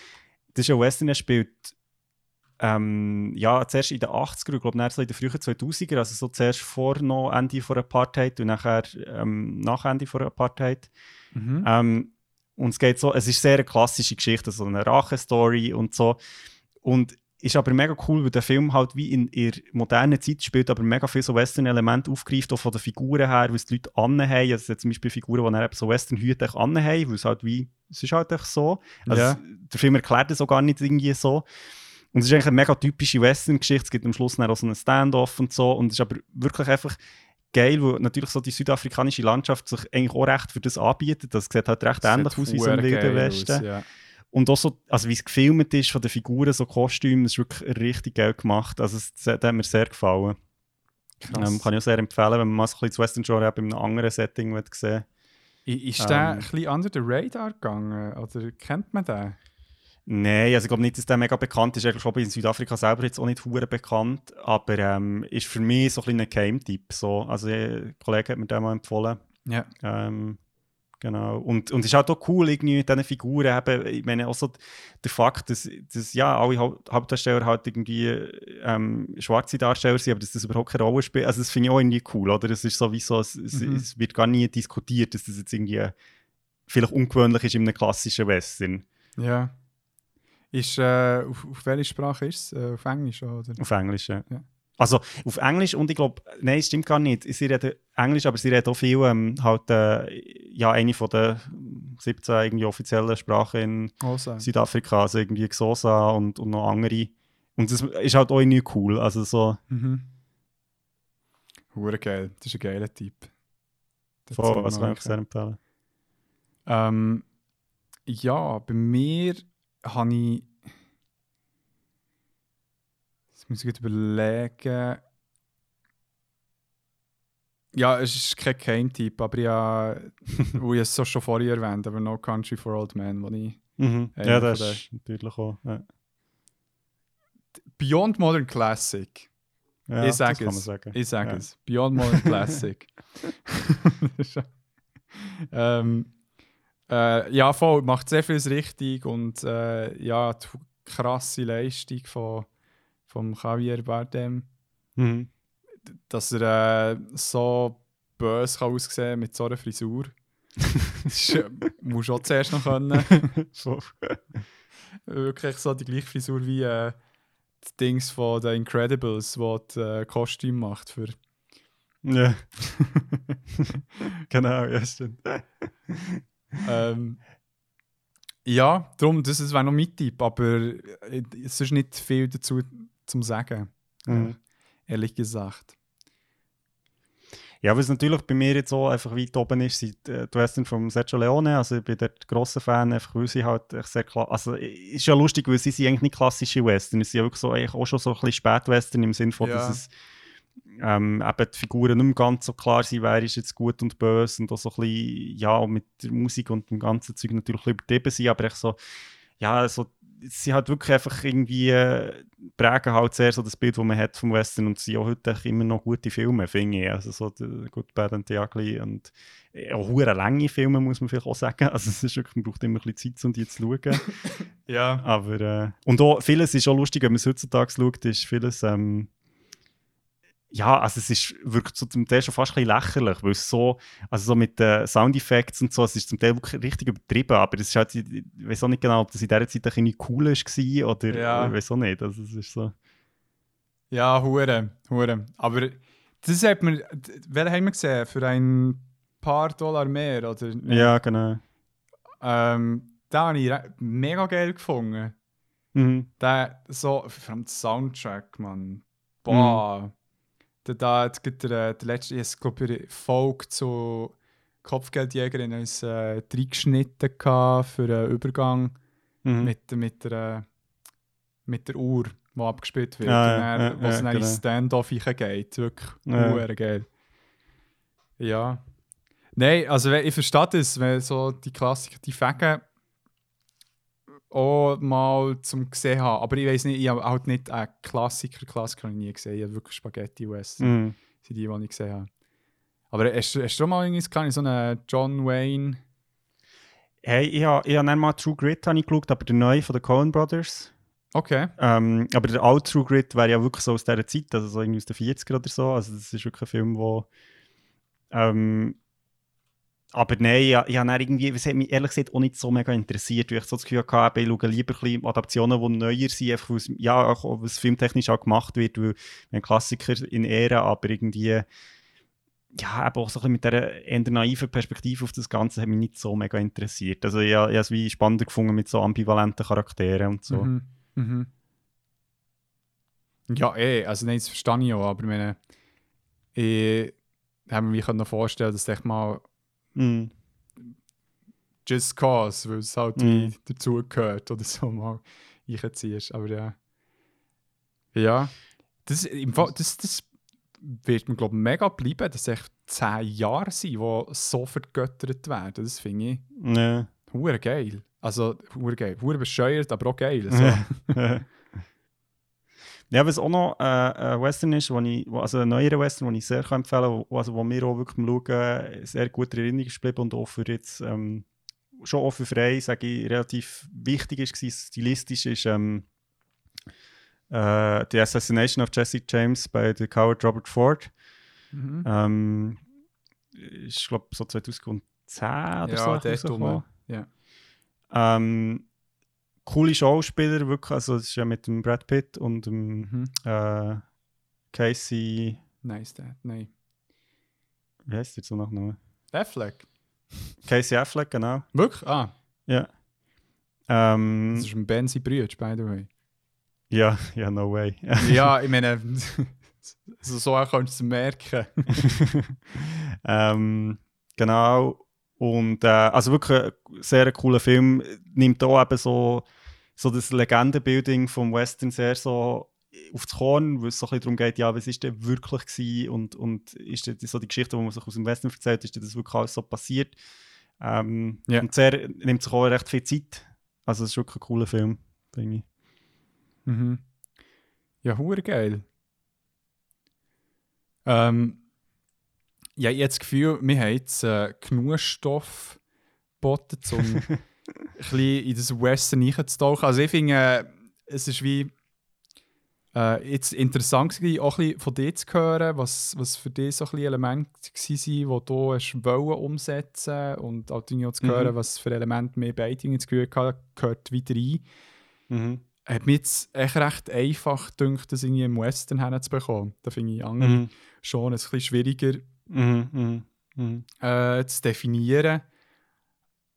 [SPEAKER 2] das ist ein Western, der spielt ähm, ja, zuerst in den 80er, ich glaube, dann so in den frühen 2000er, also so zuerst vor noch Ende von Apartheid und nachher ähm, nach Ende von Apartheid.
[SPEAKER 1] Mhm.
[SPEAKER 2] Ähm, und es geht so, es ist sehr eine klassische Geschichte, so eine Rache-Story und so. Und ist aber mega cool, weil der Film halt wie in ihrer modernen Zeit spielt, aber mega viel so Western-Elemente aufgreift, auch von den Figuren her, weil es die Leute anhaben. Also es sind zum Beispiel Figuren, die dann eben so Western-Hüte anhaben, weil es halt wie, es ist halt so. Also
[SPEAKER 1] Ja.
[SPEAKER 2] der Film erklärt das auch gar nicht irgendwie so. Und es ist eigentlich eine mega typische Western-Geschichte. Es gibt am Schluss dann auch so einen Standoff und so. Und es ist aber wirklich einfach geil, weil natürlich so die südafrikanische Landschaft sich eigentlich auch recht für das anbietet. Das sieht halt recht ähnlich
[SPEAKER 1] Sieht
[SPEAKER 2] aus wie so Wilden
[SPEAKER 1] geil
[SPEAKER 2] Westen.
[SPEAKER 1] aus, ja.
[SPEAKER 2] Und auch so, also wie es gefilmt ist von den Figuren, so Kostüme, das ist wirklich richtig geil gemacht. Also es, das hat mir sehr gefallen. Ähm, kann ich auch sehr empfehlen, wenn man mal so ein bisschen das Western Genre in einem anderen Setting will sehen
[SPEAKER 1] I- Ist der
[SPEAKER 2] Ähm.
[SPEAKER 1] ein bisschen under the radar gegangen? Oder kennt man den?
[SPEAKER 2] Nein, also ich glaube nicht, dass der mega bekannt ist. Ich glaube, in Südafrika selber jetzt auch nicht hure bekannt, aber ähm, ist für mich so ein bisschen ein Geheimtipp. So. Also ein Kollege hat mir den mal empfohlen.
[SPEAKER 1] Ja.
[SPEAKER 2] Ähm, genau. Und, und es ist halt auch cool, irgendwie mit diesen Figuren. Eben, ich meine, auch so der Fakt, dass, dass ja, alle Haupt- Hauptdarsteller halt irgendwie ähm, schwarze Darsteller sind, aber dass das überhaupt keine Rolle spielt. Also, das finde ich auch irgendwie cool, oder? Es ist sowieso, es, es,
[SPEAKER 1] Mhm.
[SPEAKER 2] es wird gar nie diskutiert, dass das jetzt irgendwie vielleicht ungewöhnlich ist in einem klassischen Western.
[SPEAKER 1] Ja. Ist, äh, auf, auf welche Sprache ist es? Äh, auf Englisch oder?
[SPEAKER 2] Auf Englisch, ja.
[SPEAKER 1] Ja.
[SPEAKER 2] Also auf Englisch und ich glaube, nein, es stimmt gar nicht. Sie reden Englisch, aber sie reden auch viel ähm, halt, äh, ja, eine von den 17 irgendwie offiziellen Sprachen in
[SPEAKER 1] Also.
[SPEAKER 2] Südafrika, also irgendwie Xhosa und, und noch andere. Und das ist halt auch irgendwie cool. Also so,
[SPEAKER 1] Mhm. Hure geil. Das ist ein geiler Typ. Das
[SPEAKER 2] voll, das kann ich sehr empfehlen.
[SPEAKER 1] Ähm, ja, bei mir habe ich. Jetzt muss ich gut überlegen. Ja, es ist kein Geheimtipp, aber ja, wo ich es so schon vorher erwähnt aber No Country for Old Men, wo ich.
[SPEAKER 2] Mhm. Ja, das ist natürlich auch. Ja.
[SPEAKER 1] Beyond Modern Classic.
[SPEAKER 2] Ja,
[SPEAKER 1] ich sage es.
[SPEAKER 2] sagen.
[SPEAKER 1] Ich sage
[SPEAKER 2] Ja.
[SPEAKER 1] es. Beyond Modern Classic. ähm, äh, ja, voll. Macht sehr vieles richtig und äh, ja, die krasse Leistung von vom Javier Bardem,
[SPEAKER 2] Mhm.
[SPEAKER 1] dass er äh, so böse kann aussehen mit so einer Frisur. das äh, musst du auch zuerst noch können.
[SPEAKER 2] Voll.
[SPEAKER 1] Wirklich so die gleiche Frisur wie äh, die Dings von The Incredibles, wo die äh, Kostüm macht für
[SPEAKER 2] ja. genau, ja, stimmt.
[SPEAKER 1] Ähm, ja, darum, das, das wäre noch mein Tipp, aber es ist nicht viel dazu zum Sagen,
[SPEAKER 2] Mhm.
[SPEAKER 1] ehrlich gesagt.
[SPEAKER 2] Ja, was natürlich bei mir jetzt so einfach weit oben ist, sind äh, die Western von Sergio Leone. Also ich bin dort grosser Fan, einfach weil sie halt sehr klar. Also ist ja lustig, weil sie sind eigentlich nicht klassische Western. Sie sind ja wirklich so, eigentlich auch schon so ein bisschen Spätwestern im Sinne von,
[SPEAKER 1] Ja.
[SPEAKER 2] dass es ähm, eben die Figuren nicht mehr ganz so klar sind, wer ist jetzt gut und böse und auch so ein bisschen, ja, mit der Musik und dem ganzen Zeug natürlich übertrieben sind, aber echt so, ja, so, sie halt wirklich einfach irgendwie äh, prägen halt sehr so das Bild, das man hat vom Western und sie auch heute immer noch gute Filme, finde ich. Also so Good, Bad and the Ugly und äh, auch hure lange Filme, muss man vielleicht auch sagen. Also es ist wirklich, man braucht immer ein bisschen Zeit, um die zu schauen.
[SPEAKER 1] Ja.
[SPEAKER 2] Aber, äh, und auch vieles ist auch lustig, wenn man es heutzutage schaut, ist vieles, ähm, ja, also es ist wirklich so zum Teil schon fast ein bisschen lächerlich, weil es so, also so mit den Soundeffekts und so, es ist zum Teil wirklich richtig übertrieben, aber es ist halt, ich weiß auch nicht genau, ob das in dieser Zeit ein bisschen cool war oder
[SPEAKER 1] Ja.
[SPEAKER 2] ich weiß auch nicht, also es ist so.
[SPEAKER 1] Ja, hure, hure. Aber das hat man, wer haben wir gesehen? Für ein paar Dollar mehr, oder?
[SPEAKER 2] Ja, genau.
[SPEAKER 1] Ähm, den habe ich mega geil gefunden.
[SPEAKER 2] Mhm.
[SPEAKER 1] Der, so, vor allem Soundtrack, man. Boah. Der, da hat gerade der, der letzte, ich glaube Folge zu Kopfgeldjägerin uns äh, reingeschnitten für einen Übergang
[SPEAKER 2] Mhm.
[SPEAKER 1] mit, mit, der, mit der Uhr, die abgespielt wird.
[SPEAKER 2] Ja,
[SPEAKER 1] und dann,
[SPEAKER 2] ja,
[SPEAKER 1] wo es
[SPEAKER 2] ja,
[SPEAKER 1] dann
[SPEAKER 2] genau.
[SPEAKER 1] Stand-off geht. Wirklich
[SPEAKER 2] Ja.
[SPEAKER 1] geil. Ja. Nein, also ich verstehe das, wenn so die Klassiker, die Fägen auch mal zum gesehen haben. Aber ich weiß nicht, ich habe halt nicht einen Klassiker, Klassiker habe ich nie gesehen. Ich habe wirklich Spaghetti Western,
[SPEAKER 2] Mhm.
[SPEAKER 1] sind die, die ich gesehen habe. Aber hast, du- hast du schon mal irgendwie gesehen, so einen John Wayne?
[SPEAKER 2] Hey, ich habe ich hab dann mal True Grit habe ich geschaut, aber der neue von den Coen Brothers.
[SPEAKER 1] Okay.
[SPEAKER 2] Ähm, aber der alte True Grit wäre ja wirklich so aus dieser Zeit, also so irgendwie aus den 40er oder so. Also das ist wirklich ein Film, wo ähm, aber nein, ich, ich habe irgendwie, es hat mich ehrlich gesagt auch nicht so mega interessiert, weil ich so das Gefühl hatte, ich schaue lieber ein Adaptionen, die neuer sind, einfach weil es, ja, auch was filmtechnisch auch gemacht wird, weil haben Klassiker in Ehren, aber irgendwie ja, aber auch so ein bisschen mit dieser eher naiven Perspektive auf das Ganze hat mich nicht so mega interessiert. Also ich, ich habe es wie spannender gefunden mit so ambivalenten Charakteren und so.
[SPEAKER 1] Mhm. Mhm. Ja, eh, also nein, das verstehe ich auch, aber ich meine, ich habe mir noch vorstellen, dass echt mal
[SPEAKER 2] Mhm.
[SPEAKER 1] Just Cause, weil es halt wie dazugehört oder so mal reinziehst. Aber ja. Ja. Das, im Fall, das, das wird mir, glaube ich, mega bleiben, dass es echt zehn Jahre sind, die so vergöttert werden. Das finde ich
[SPEAKER 2] Ja.
[SPEAKER 1] hure geil. Also, hure geil. Hure bescheuert, aber auch geil. So.
[SPEAKER 2] ja, was auch noch äh, ein Western ist, wo ich, also ein neuerer Western, den ich sehr kann empfehlen kann, also wo mir auch wirklich beim Schauen sehr gut in Erinnerung ist geblieben und auch für jetzt ähm, schon auch für frei, sage ich, relativ wichtig ist, war, stilistisch ist ähm, äh, The Assassination of Jesse James bei The Coward Robert Ford.
[SPEAKER 1] Mhm.
[SPEAKER 2] Ähm, ich glaube so 2010 oder
[SPEAKER 1] Ja,
[SPEAKER 2] so.
[SPEAKER 1] dort
[SPEAKER 2] rausgekommen.
[SPEAKER 1] rum, ja.
[SPEAKER 2] Ähm, coole Schauspieler, wirklich. Also, es ist ja mit dem Brad Pitt und dem
[SPEAKER 1] Mhm.
[SPEAKER 2] äh, Casey.
[SPEAKER 1] Nice, Dad. Nein.
[SPEAKER 2] Wie heißt der so Nachname?
[SPEAKER 1] Affleck.
[SPEAKER 2] Casey Affleck, genau.
[SPEAKER 1] Wirklich? Ah,
[SPEAKER 2] Ja. Ähm,
[SPEAKER 1] das ist ein Benzi Brütsch, by the way.
[SPEAKER 2] ja, ja, no way.
[SPEAKER 1] ja, ich meine, so, so kannst du es merken.
[SPEAKER 2] ähm, genau. Und äh, also wirklich ein sehr cooler Film. Nimmt auch eben so, so das Legendenbuilding vom Western sehr so aufs Korn, weil es so ein bisschen darum geht, ja, was ist denn wirklich gewesen und, und ist das so die Geschichte, die man sich aus dem Western erzählt, ist das wirklich alles so passiert? Ähm,
[SPEAKER 1] Ja.
[SPEAKER 2] Und sehr, nimmt sich auch recht viel Zeit. Also es ist wirklich ein cooler Film, finde ich.
[SPEAKER 1] Mhm. Ja, hure geil. Ähm, ja, ich habe das Gefühl, wir haben jetzt äh, genug Stoff geboten, um ein bisschen in das Western reinzutauchen. Also ich finde, äh, es ist wie äh, jetzt interessant gewesen, auch ein bisschen von dir zu hören, was, was für dich so ein bisschen Elemente waren, die du hast wollen umsetzen und auch zu
[SPEAKER 2] Mhm.
[SPEAKER 1] hören, was für Elemente mehr beide das Gefühl hatten, gehört wieder rein
[SPEAKER 2] Mhm.
[SPEAKER 1] hat mir jetzt echt recht einfach gedacht, das irgendwie im Western hinzubekommen. Da finde ich andere
[SPEAKER 2] Mhm.
[SPEAKER 1] schon ein bisschen schwieriger
[SPEAKER 2] Mhm. Mhm. Mhm.
[SPEAKER 1] äh, zu definieren.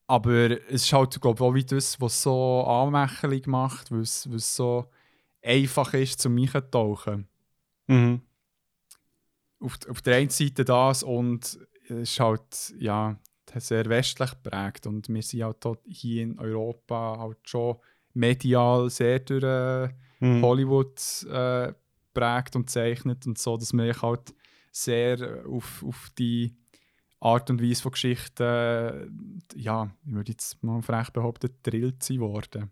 [SPEAKER 1] Aber es ist halt, glaube ich, auch wie das, was so anmächerlich macht, weil es so einfach ist, zum Einzutauchen.
[SPEAKER 2] Mhm.
[SPEAKER 1] auf, auf der einen Seite das und es ist halt ja, sehr westlich geprägt und wir sind halt hier in Europa halt schon medial sehr durch äh,
[SPEAKER 2] Mhm.
[SPEAKER 1] Hollywood äh, prägt und zeichnet und so, dass sich halt sehr äh, auf, auf die Art und Weise von Geschichten, äh, ja, ich würde jetzt mal frech behaupten, drillt sind worden.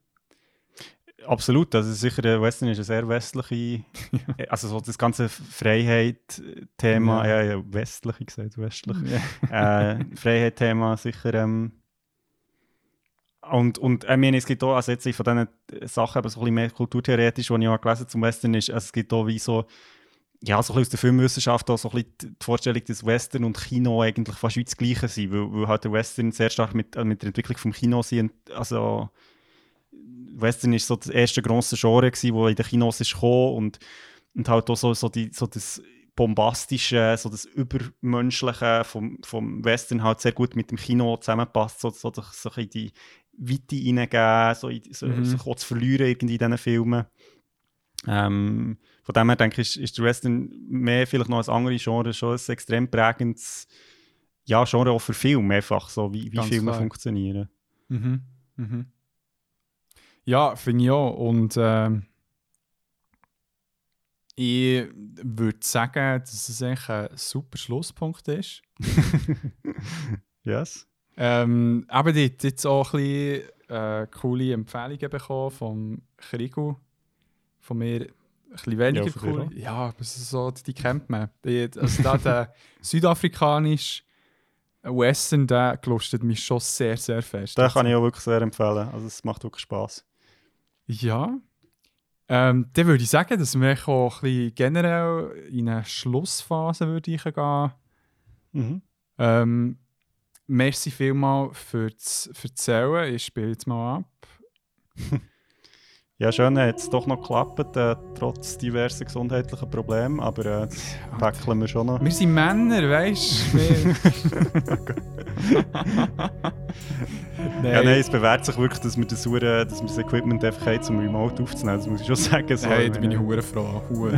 [SPEAKER 2] Absolut, also sicher, der Western ist eine sehr westliche, also so das ganze Freiheit-Thema,
[SPEAKER 1] Ja.
[SPEAKER 2] ja. ja, westliche gesagt, westlich, äh, Freiheit-Thema sicher. Ähm, und, und ich meine, es gibt auch, also jetzt von diesen Sachen, aber so ein bisschen mehr kulturtheoretisch, die ich auch gelesen zum Western ist, also es gibt auch wie so, ja, so ein bisschen aus der Filmwissenschaft auch so ein bisschen die Vorstellung, dass Western und Kino eigentlich fast wie das Gleiche sind, weil, weil halt der Western sehr stark mit, äh, mit der Entwicklung vom Kino sind, also Western ist so das erste grosse Genre wo in den Kinos ist gekommen und, und halt auch so, so, die, so das bombastische, so das übermenschliche vom, vom Western halt sehr gut mit dem Kino zusammenpasst, so, so, so, so in die Weite hineingeben, so, in, so,
[SPEAKER 1] Mhm.
[SPEAKER 2] sich auch zu verlieren irgendwie in diesen Filmen. Ähm, von dem her denke ich, ist, ist der Western mehr vielleicht noch als andere Genre schon ein extrem prägendes ja, Genre auch für Film einfach, so wie, wie
[SPEAKER 1] Ganz
[SPEAKER 2] Filme
[SPEAKER 1] klar.
[SPEAKER 2] funktionieren.
[SPEAKER 1] Mhm. Mhm. Ja, finde ich auch. Und ähm, ich würde sagen, dass es eigentlich ein super Schlusspunkt ist.
[SPEAKER 2] Yes.
[SPEAKER 1] Ähm, aber dort jetzt auch ein bisschen äh, coole Empfehlungen bekommen vom Krigu. Von mir bisschen weniger
[SPEAKER 2] Ja, dir
[SPEAKER 1] cool.
[SPEAKER 2] auch.
[SPEAKER 1] Ja, aber so, die kennt man. Die, also da der südafrikanische Western, der gelustet mich schon sehr, sehr fest.
[SPEAKER 2] Den kann ich auch wirklich sehr empfehlen. Also es macht wirklich Spaß.
[SPEAKER 1] Ja. Ähm, dann würde ich sagen, dass wir auch ein bisschen generell in eine Schlussphase würde ich gehen.
[SPEAKER 2] Mhm.
[SPEAKER 1] Ähm, merci vielmal fürs Erzählen. Ich spiele jetzt mal ab.
[SPEAKER 2] Ja, schön, hat es doch noch geklappt, äh, trotz diverser gesundheitlicher Probleme, aber äh, das päckeln wir schon noch.
[SPEAKER 1] Wir sind Männer, weißt du? Wir-
[SPEAKER 2] Ja, nein, es bewährt sich wirklich, dass wir das, Hure- dass wir das Equipment einfach haben, um remote aufzunehmen. Das muss ich schon sagen. So,
[SPEAKER 1] Hey, da bin ich hure froh. Hure.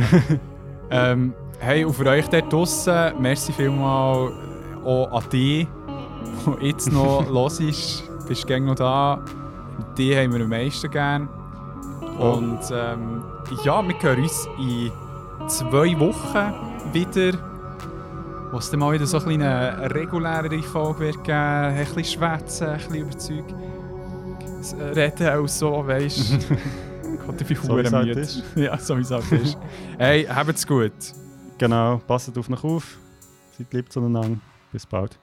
[SPEAKER 1] ähm, hey, und für euch dort draussen, merci vielmal auch an dich, der jetzt noch los ist. Du bist gerne noch da. Die haben wir am meisten gern. Und ähm, ja, wir hören uns in zwei Wochen wieder. Wo es dann mal wieder so ein eine regulärere Folge wird geben. Ein bisschen schwätzen, ein bisschen überzeugen. Das Reden auch so, weißt du. Gott, ich bin
[SPEAKER 2] So wie halt
[SPEAKER 1] müde.
[SPEAKER 2] ist.
[SPEAKER 1] Ja, so wie es halt ist. hey, habt's gut.
[SPEAKER 2] Genau, passt auf euch auf. Seid lieb zueinander. Bis bald.